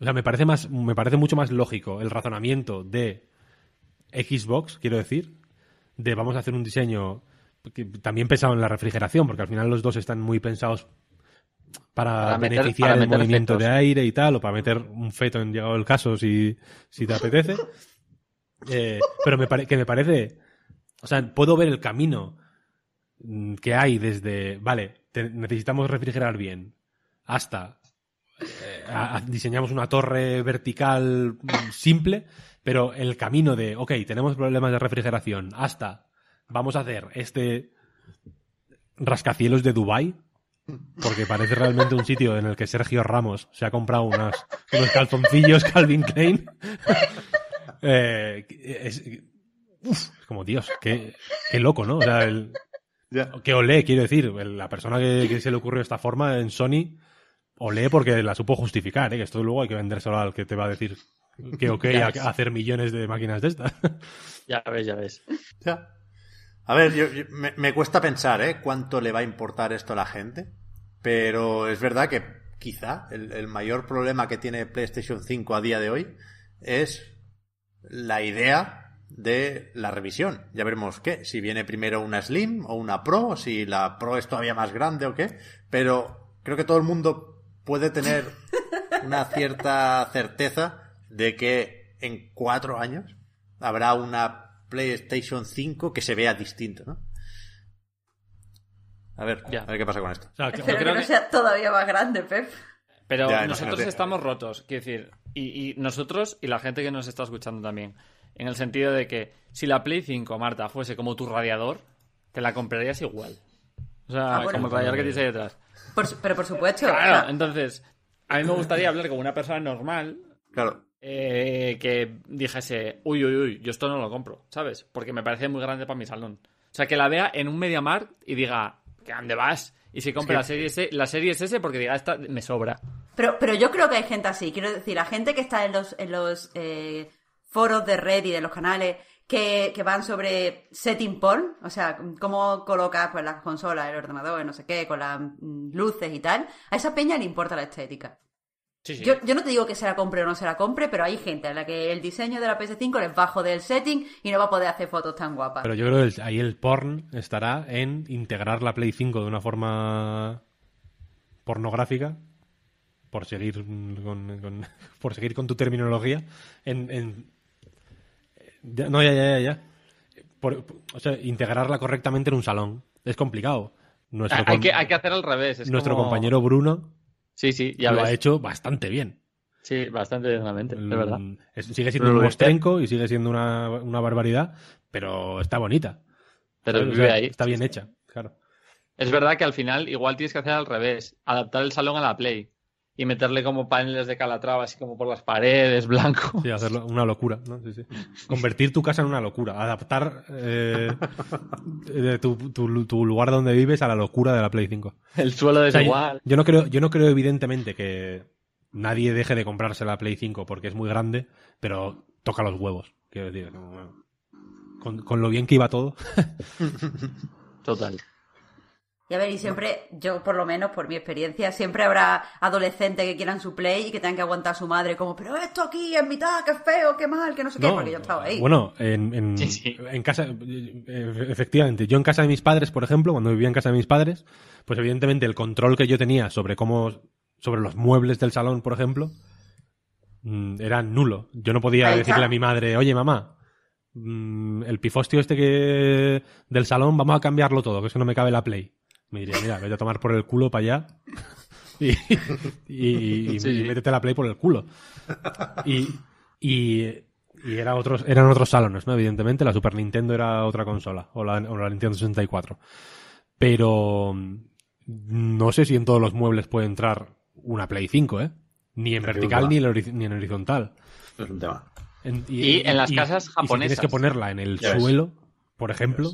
O sea, me parece más, me parece mucho más lógico el razonamiento de Xbox, quiero decir, de vamos a hacer un diseño también pensado en la refrigeración, porque al final los dos están muy pensados para, Para meter- beneficiar para el meter movimiento de aire y tal, o para meter un feto en llegado el caso si, si te apetece. Eh, pero me pare- que me parece. O sea, puedo ver el camino mm, que hay desde. Vale, te- necesitamos refrigerar bien. Hasta. eh, a- a- diseñamos una torre vertical mm, simple, pero el camino de. Ok, tenemos problemas de refrigeración. Hasta. Vamos a hacer este. Rascacielos de Dubai porque parece realmente un sitio en el que Sergio Ramos se ha comprado unas, unos calzoncillos Calvin Klein. Eh, es, uf, es como, Dios, qué, qué loco, ¿no? O sea, el, que olé, quiero decir, el- la persona que, que se le ocurrió esta forma en Sony, olé porque la supo justificar, ¿eh? que esto luego hay que vendérselo al que te va a decir que ok a hacer millones de máquinas de estas. Ya ves, ya ves. Ya. A ver, yo, yo- me, me cuesta pensar, ¿eh? Cuánto le va a importar esto a la gente. Pero es verdad que quizá el, el mayor problema que tiene PlayStation 5 a día de hoy es la idea de la revisión. Ya veremos qué, si viene primero una Slim o una Pro, si la Pro es todavía más grande o qué. Pero creo que todo el mundo puede tener una cierta certeza de que en cuatro años habrá una PlayStation 5 que se vea distinto, ¿no? A ver, Ya. a ver qué pasa con esto. O sea, que- Espero que creo no que- sea todavía más grande, Pep. Pero Ya, nosotros imagínate. estamos rotos, quiero decir, y, y nosotros y la gente que nos está escuchando también, en el sentido de que si la Play 5, Marta, fuese como tu radiador, te la comprarías igual. O sea, Ah, bueno. como el radiador que tienes ahí detrás. Por pero por supuesto. Claro, o sea, entonces, a mí me gustaría hablar con una persona normal Claro, eh, que dijese, uy, uy, uy, yo esto no lo compro, ¿sabes? Porque me parece muy grande para mi salón. O sea, que la vea en un MediaMarkt y diga, ¿qué dónde vas? Y se compre la serie S, la serie S porque diga, esta me sobra. Pero, pero yo creo que hay gente así. Quiero decir, la gente que está en los, en los eh, foros de red y de los canales que, que van sobre setting porn, o sea, cómo colocas pues, las consolas, el ordenador, no sé qué, con las mm, luces y tal. A esa peña le importa la estética. Sí, sí. Yo, yo no te digo que se la compre o no se la compre, pero hay gente a la que el diseño de la PS5 les bajo del setting y no va a poder hacer fotos tan guapas. Pero yo creo que el- ahí el porn estará en integrar la Play 5 de una forma pornográfica, por seguir con, con- por seguir con tu terminología, en, en- ya- no, ya, ya, ya, ya. Por- o sea, integrarla correctamente en un salón. Es complicado. Nuestro, hay, com- que, hay que hacer al revés. es nuestro como- compañero Bruno Sí, sí, ya lo ves. ha hecho bastante bien. Sí, bastante dignamente, de verdad. Mm, es- sigue siendo Pero un mostrenco y sigue siendo una, una barbaridad, pero está bonita. Pero ahí. Está bien hecha, claro. Es verdad que al final igual tienes que hacer al revés, adaptar el salón a la Play y meterle como paneles de calatrava así como por las paredes, blanco. Sí, hacerlo una locura, ¿no? Sí, sí. Convertir tu casa en una locura. Adaptar eh, eh, tu, tu- tu lugar donde vives a la locura de la Play 5. El suelo O sea, yo, desigual. yo no creo, yo no creo evidentemente que nadie deje de comprarse la Play 5 porque es muy grande, pero toca los huevos. Quiero decir, como- con, con lo bien que iba todo. Total. Y a ver, y siempre, yo por lo menos por mi experiencia, siempre habrá adolescentes que quieran su play y que tengan que aguantar a su madre como, pero esto aquí en mitad, qué feo, qué mal, que no sé qué, porque yo estaba ahí. Bueno, en, en, Sí, sí. en casa, eh, efectivamente, yo en casa de mis padres, por ejemplo, cuando vivía en casa de mis padres, pues evidentemente el control que yo tenía sobre cómo, sobre los muebles del salón, por ejemplo, mm, era nulo. Yo no podía decirle a mi madre, oye mamá, mm, el pifostio este que del salón, vamos a cambiarlo todo, que es que no me cabe la play. Me diría, mira, vete a tomar por el culo para allá. Y, y, y- Sí, y sí. métete la play por el culo. Y, y y era otros, eran otros salones, ¿no? Evidentemente, la Super Nintendo era otra consola, o la, o la Nintendo 64. Pero mm, no sé si en todos los muebles puede entrar una Play 5, ¿eh? Ni en vertical ni en, ni en horizontal. Es un tema. En- Y en las casas y si tienes japonesas. que ponerla en el Ya ves. suelo, por ejemplo.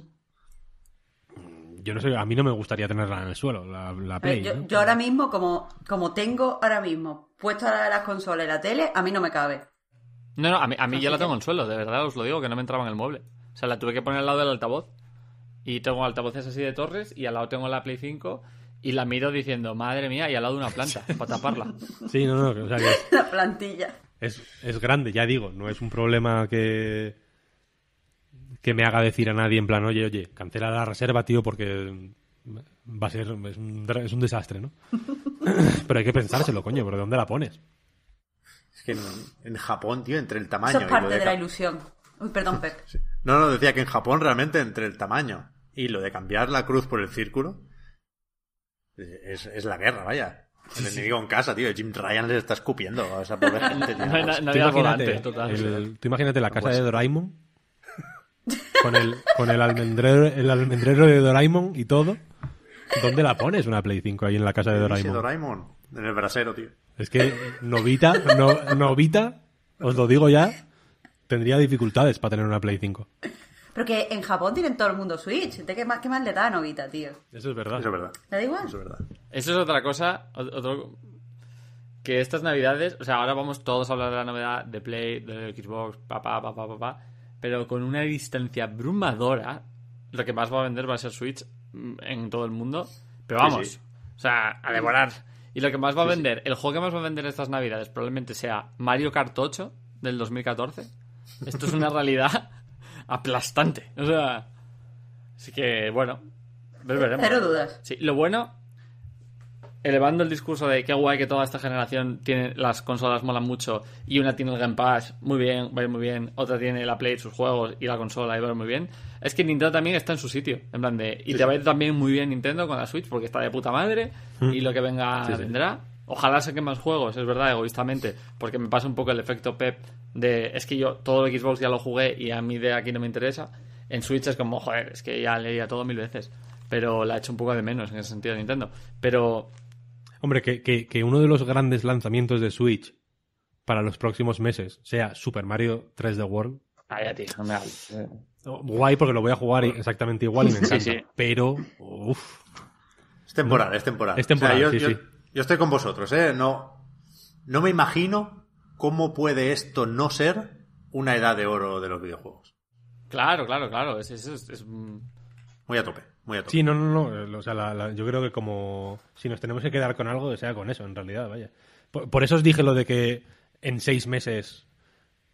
Yo no sé, a mí no me gustaría tenerla en el suelo, la, la Play. Yo, ¿no? yo ahora mismo, como, como tengo ahora mismo puesto la- las consolas y la tele, a mí no me cabe. No, no, a mí, a mí ya la tengo en el suelo, de verdad os lo digo, que no me entraba en el mueble. O sea, la tuve que poner al lado del altavoz. Y tengo altavoces así de torres y al lado tengo la Play 5 y la miro diciendo, madre mía, y al lado de una planta, para taparla. Sí, no, no, o sea, que La plantilla. es, es grande, ya digo, no es un problema que que me haga decir a nadie en plan, oye, oye, cancela la reserva, tío, porque va a ser, es un, dra- es un desastre, ¿no? Pero hay que pensárselo, coño, ¿por dónde la pones? Es que en, en Japón, tío, entre el tamaño Eso es y lo parte de de la ilusión. Uy, perdón, Pep. No, no, decía que en Japón realmente entre el tamaño y lo de cambiar la cruz por el círculo es, es la guerra, vaya. El enemigo en casa, tío. Jim Ryan les está escupiendo a esa pobre gente, tío. No Tú imagínate, total. el- tú imagínate la casa de. Doraemon con el, con el almendrero, el almendrero de Doraemon y todo. ¿Dónde la pones una Play 5 ahí en la casa de Doraemon? Doraemon. En el brasero, tío. Es que Novita, no, Novita, os lo digo ya, tendría dificultades para tener una Play 5. Pero que en Japón tienen todo el mundo Switch. ¿De qué más, qué más le da a Novita, tío? Eso es verdad. Eso es verdad. ¿Le da igual? Eso es verdad. Eso es otra cosa, otro que estas navidades, o sea, ahora vamos todos a hablar de la novedad de Play, de Xbox, papá, papá, papá, pero con una distancia abrumadora, lo que más va a vender va a ser Switch mm, en todo el mundo, pero vamos, sí. o sea, a devorar. Y lo que más va a vender, el juego que más va a vender estas navidades probablemente sea Mario Kart 8 del 2014. Esto es una realidad aplastante, o sea, así que bueno, ver- veremos. Cero dudas. Sí, lo bueno, elevando el discurso de qué guay que toda esta generación tiene las consolas molan mucho y una tiene el Game Pass, muy bien, va a ir muy bien, otra tiene la Play, sus juegos y la consola y va a ir muy bien. Es que Nintendo también está en su sitio, en plan de y te va a ir también muy bien Nintendo con la Switch porque está de puta madre y lo que venga Sí, sí. vendrá. Ojalá saquen más juegos, es verdad, egoístamente, porque me pasa un poco el efecto Pep de es que yo todo el Xbox ya lo jugué y a mí de aquí no me interesa. En Switch es como, joder, es que ya leía todo mil veces. Pero la he hecho un poco de menos en ese sentido Nintendo. Pero Hombre, que, que, que uno de los grandes lanzamientos de Switch para los próximos meses sea Super Mario 3D World. Vaya, tío, no me hables. eh. Guay porque lo voy a jugar exactamente igual y me encanta. sí. Pero, uff, Es temporal, es temporal. Es temporal, O sea, yo, sí, yo- sí. yo estoy con vosotros, ¿eh? No, no me imagino cómo puede esto no ser una edad de oro de los videojuegos. Claro, claro, claro. Es, es, es- es- Muy a tope, muy a tope. Sí, no, no, no. eh, O sea, la- la- yo creo que como si nos tenemos que quedar con algo, que sea con eso, en realidad, vaya. Por, por eso os dije lo de que en seis meses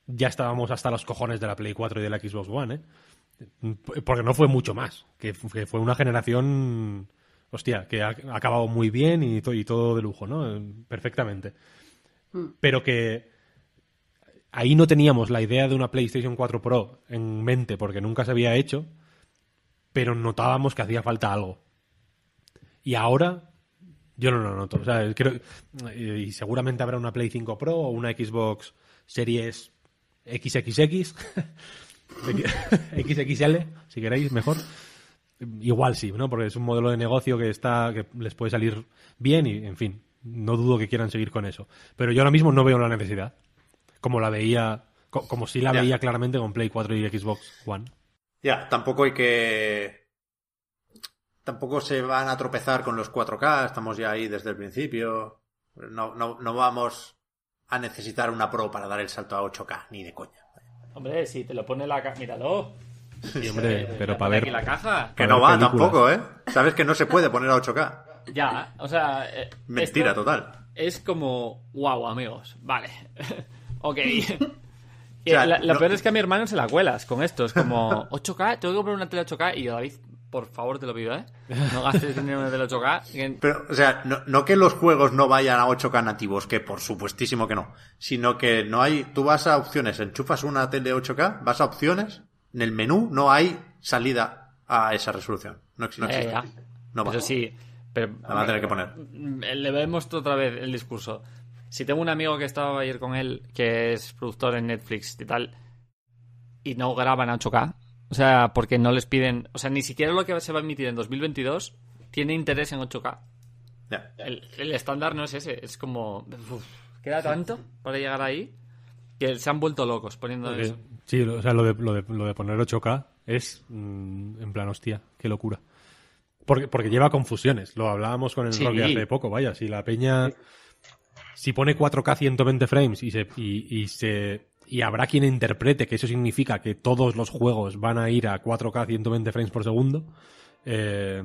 ya estábamos hasta los cojones de la Play 4 y de la Xbox One, ¿eh? Porque no fue mucho más. Que, fu- que fue una generación, hostia, que ha, ha acabado muy bien y, to- y todo de lujo, ¿no? Perfectamente. Pero que ahí no teníamos la idea de una PlayStation 4 Pro en mente porque nunca se había hecho pero notábamos que hacía falta algo. Y ahora yo no lo noto. O sea, creo, y seguramente habrá una Play 5 Pro o una Xbox Series XXX, XXL, si queréis, mejor. Igual sí, ¿no? Porque es un modelo de negocio que está que les puede salir bien y, en fin, no dudo que quieran seguir con eso. Pero yo ahora mismo no veo la necesidad. Como la veía, co- como sí la Ya. veía claramente con Play 4 y Xbox One. Ya, tampoco hay que. Tampoco se van a tropezar con los 4K, estamos ya ahí desde el principio. No, no, no vamos a necesitar una Pro para dar el salto a 8K, ni de coña. Hombre, si te lo pone la caja. Míralo. Sí, hombre, pero para aquí ver. la caja. Que no va películas. tampoco, ¿eh? Sabes que no se puede poner a 8K. Ya, o sea. eh, Mentira total. Es como. Wow, amigos. Vale. ok. Y sea, la- lo no- peor es que a mi hermano se la cuelas con esto. Es como 8K, tengo que comprar una tele 8K. Y yo, David, por favor, te lo pido, ¿eh? No gastes dinero en una tele 8K. que- Pero, o sea, no, no que los juegos no vayan a 8K nativos, que por supuestísimo que no, sino que no hay, tú vas a opciones, enchufas una tele 8K, vas a opciones, en el menú no hay salida a esa resolución. No, ex- no Eh, existe. ya. No va. Eso sí. Pero, La van a tener que poner. Le vemos otra vez el discurso. Si tengo un amigo que estaba ayer con él, que es productor en Netflix y tal, y no graban a 8K. O sea, porque no les piden. O sea, ni siquiera lo que se va a emitir en 2022 tiene interés en 8K. Ya. El, el estándar no es ese. Es como. uf, queda tanto para llegar ahí que se han vuelto locos poniendo eso. sí, o sea, lo de, lo de, lo de poner 8K es mm, en plan, hostia, qué locura. Porque, porque lleva confusiones. Lo hablábamos con el Sí. Rocky hace poco, vaya. Si la peña. Si pone 4K 120 frames y se. Y, y se y habrá quien interprete que eso significa que todos los juegos van a ir a 4K 120 frames por segundo. eh,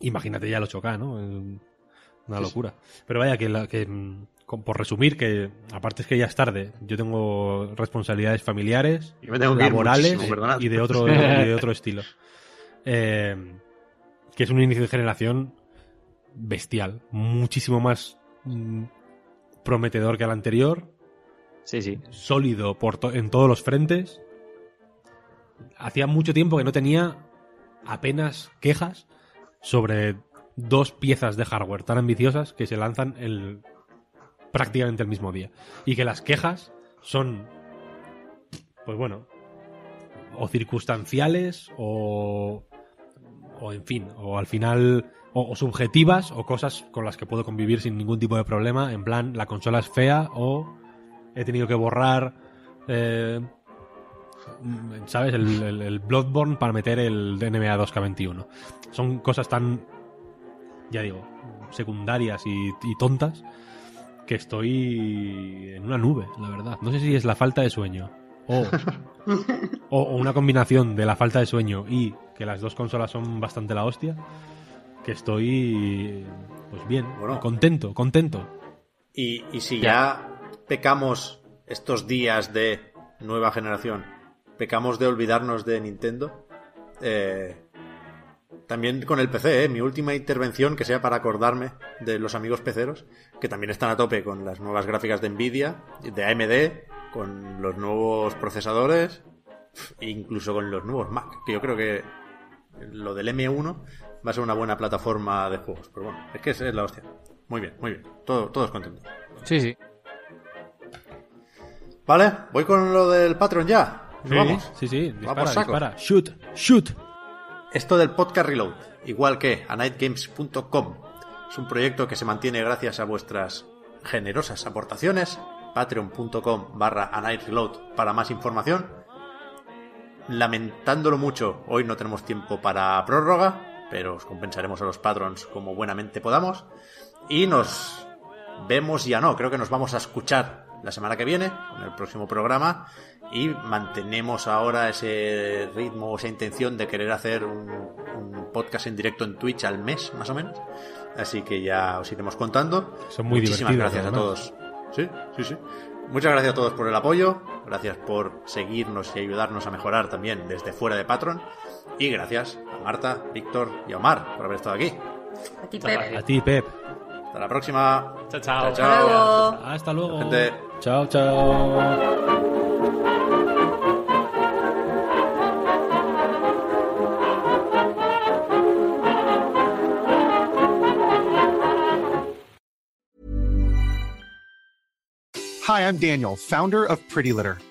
imagínate ya el 8K, ¿no? Una locura. Pero vaya, que, la- que por resumir, que aparte es que ya es tarde, yo tengo responsabilidades familiares, tengo laborales y de otro, y de otro estilo. Eh, que es un inicio de generación bestial, muchísimo más mm, prometedor que el anterior, Sí, sí. sólido por to- en todos los frentes. Hacía mucho tiempo que no tenía apenas quejas sobre dos piezas de hardware tan ambiciosas que se lanzan el, prácticamente el mismo día. Y que las quejas son, pues bueno, o circunstanciales o, o en fin, o al final, o, o subjetivas o cosas con las que puedo convivir sin ningún tipo de problema. En plan, la consola es fea o he tenido que borrar, eh, ¿sabes? El, el- el Bloodborne para meter el NBA 2K21. Son cosas tan, ya digo, secundarias y, y tontas que estoy en una nube, la verdad. No sé si es la falta de sueño o, o, o una combinación de la falta de sueño y que las dos consolas son bastante la hostia, que estoy, pues bien, Bueno. contento, contento. Y, y si ya pecamos estos días de nueva generación, pecamos de olvidarnos de Nintendo, eh, también con el PC, ¿eh? mi última intervención, que sea para acordarme de los amigos peceros, que también están a tope con las nuevas gráficas de Nvidia, de AMD, con los nuevos procesadores, incluso con los nuevos Mac, que yo creo que lo del M1 va a ser una buena plataforma de juegos. Pero bueno, es que es la hostia. Muy bien, muy bien. Todo, todos contentos. Sí, sí. Vale, voy con lo del Patreon ya. Nos Sí, vamos. sí, sí, dispara, Vamos, saco. dispara. Shoot, shoot. Esto del podcast Reload, igual que a nightgames.com, es un proyecto que se mantiene gracias a vuestras generosas aportaciones. Patreon.com barra a para más información. Lamentándolo mucho, hoy no tenemos tiempo para prórroga, pero os compensaremos a los patrons como buenamente podamos. Y nos vemos ya no, creo que nos vamos a escuchar la semana que viene, en el próximo programa, y mantenemos ahora ese ritmo, esa intención de querer hacer un, un podcast en directo en Twitch al mes, más o menos. Así que ya os iremos contando. Son muy Muchísimas gracias a todos. Sí, sí, sí. Muchas gracias a todos por el apoyo, gracias por seguirnos y ayudarnos a mejorar también desde fuera de Patreon. Y gracias a Marta, Víctor y a Omar por haber estado aquí. A ti, Pep. A ti, Pep. Hasta la próxima. Chao, chao. Chao, Hasta luego. Hasta luego. Gente. Chao, chao. Hi, I'm Daniel, founder of Pretty Litter.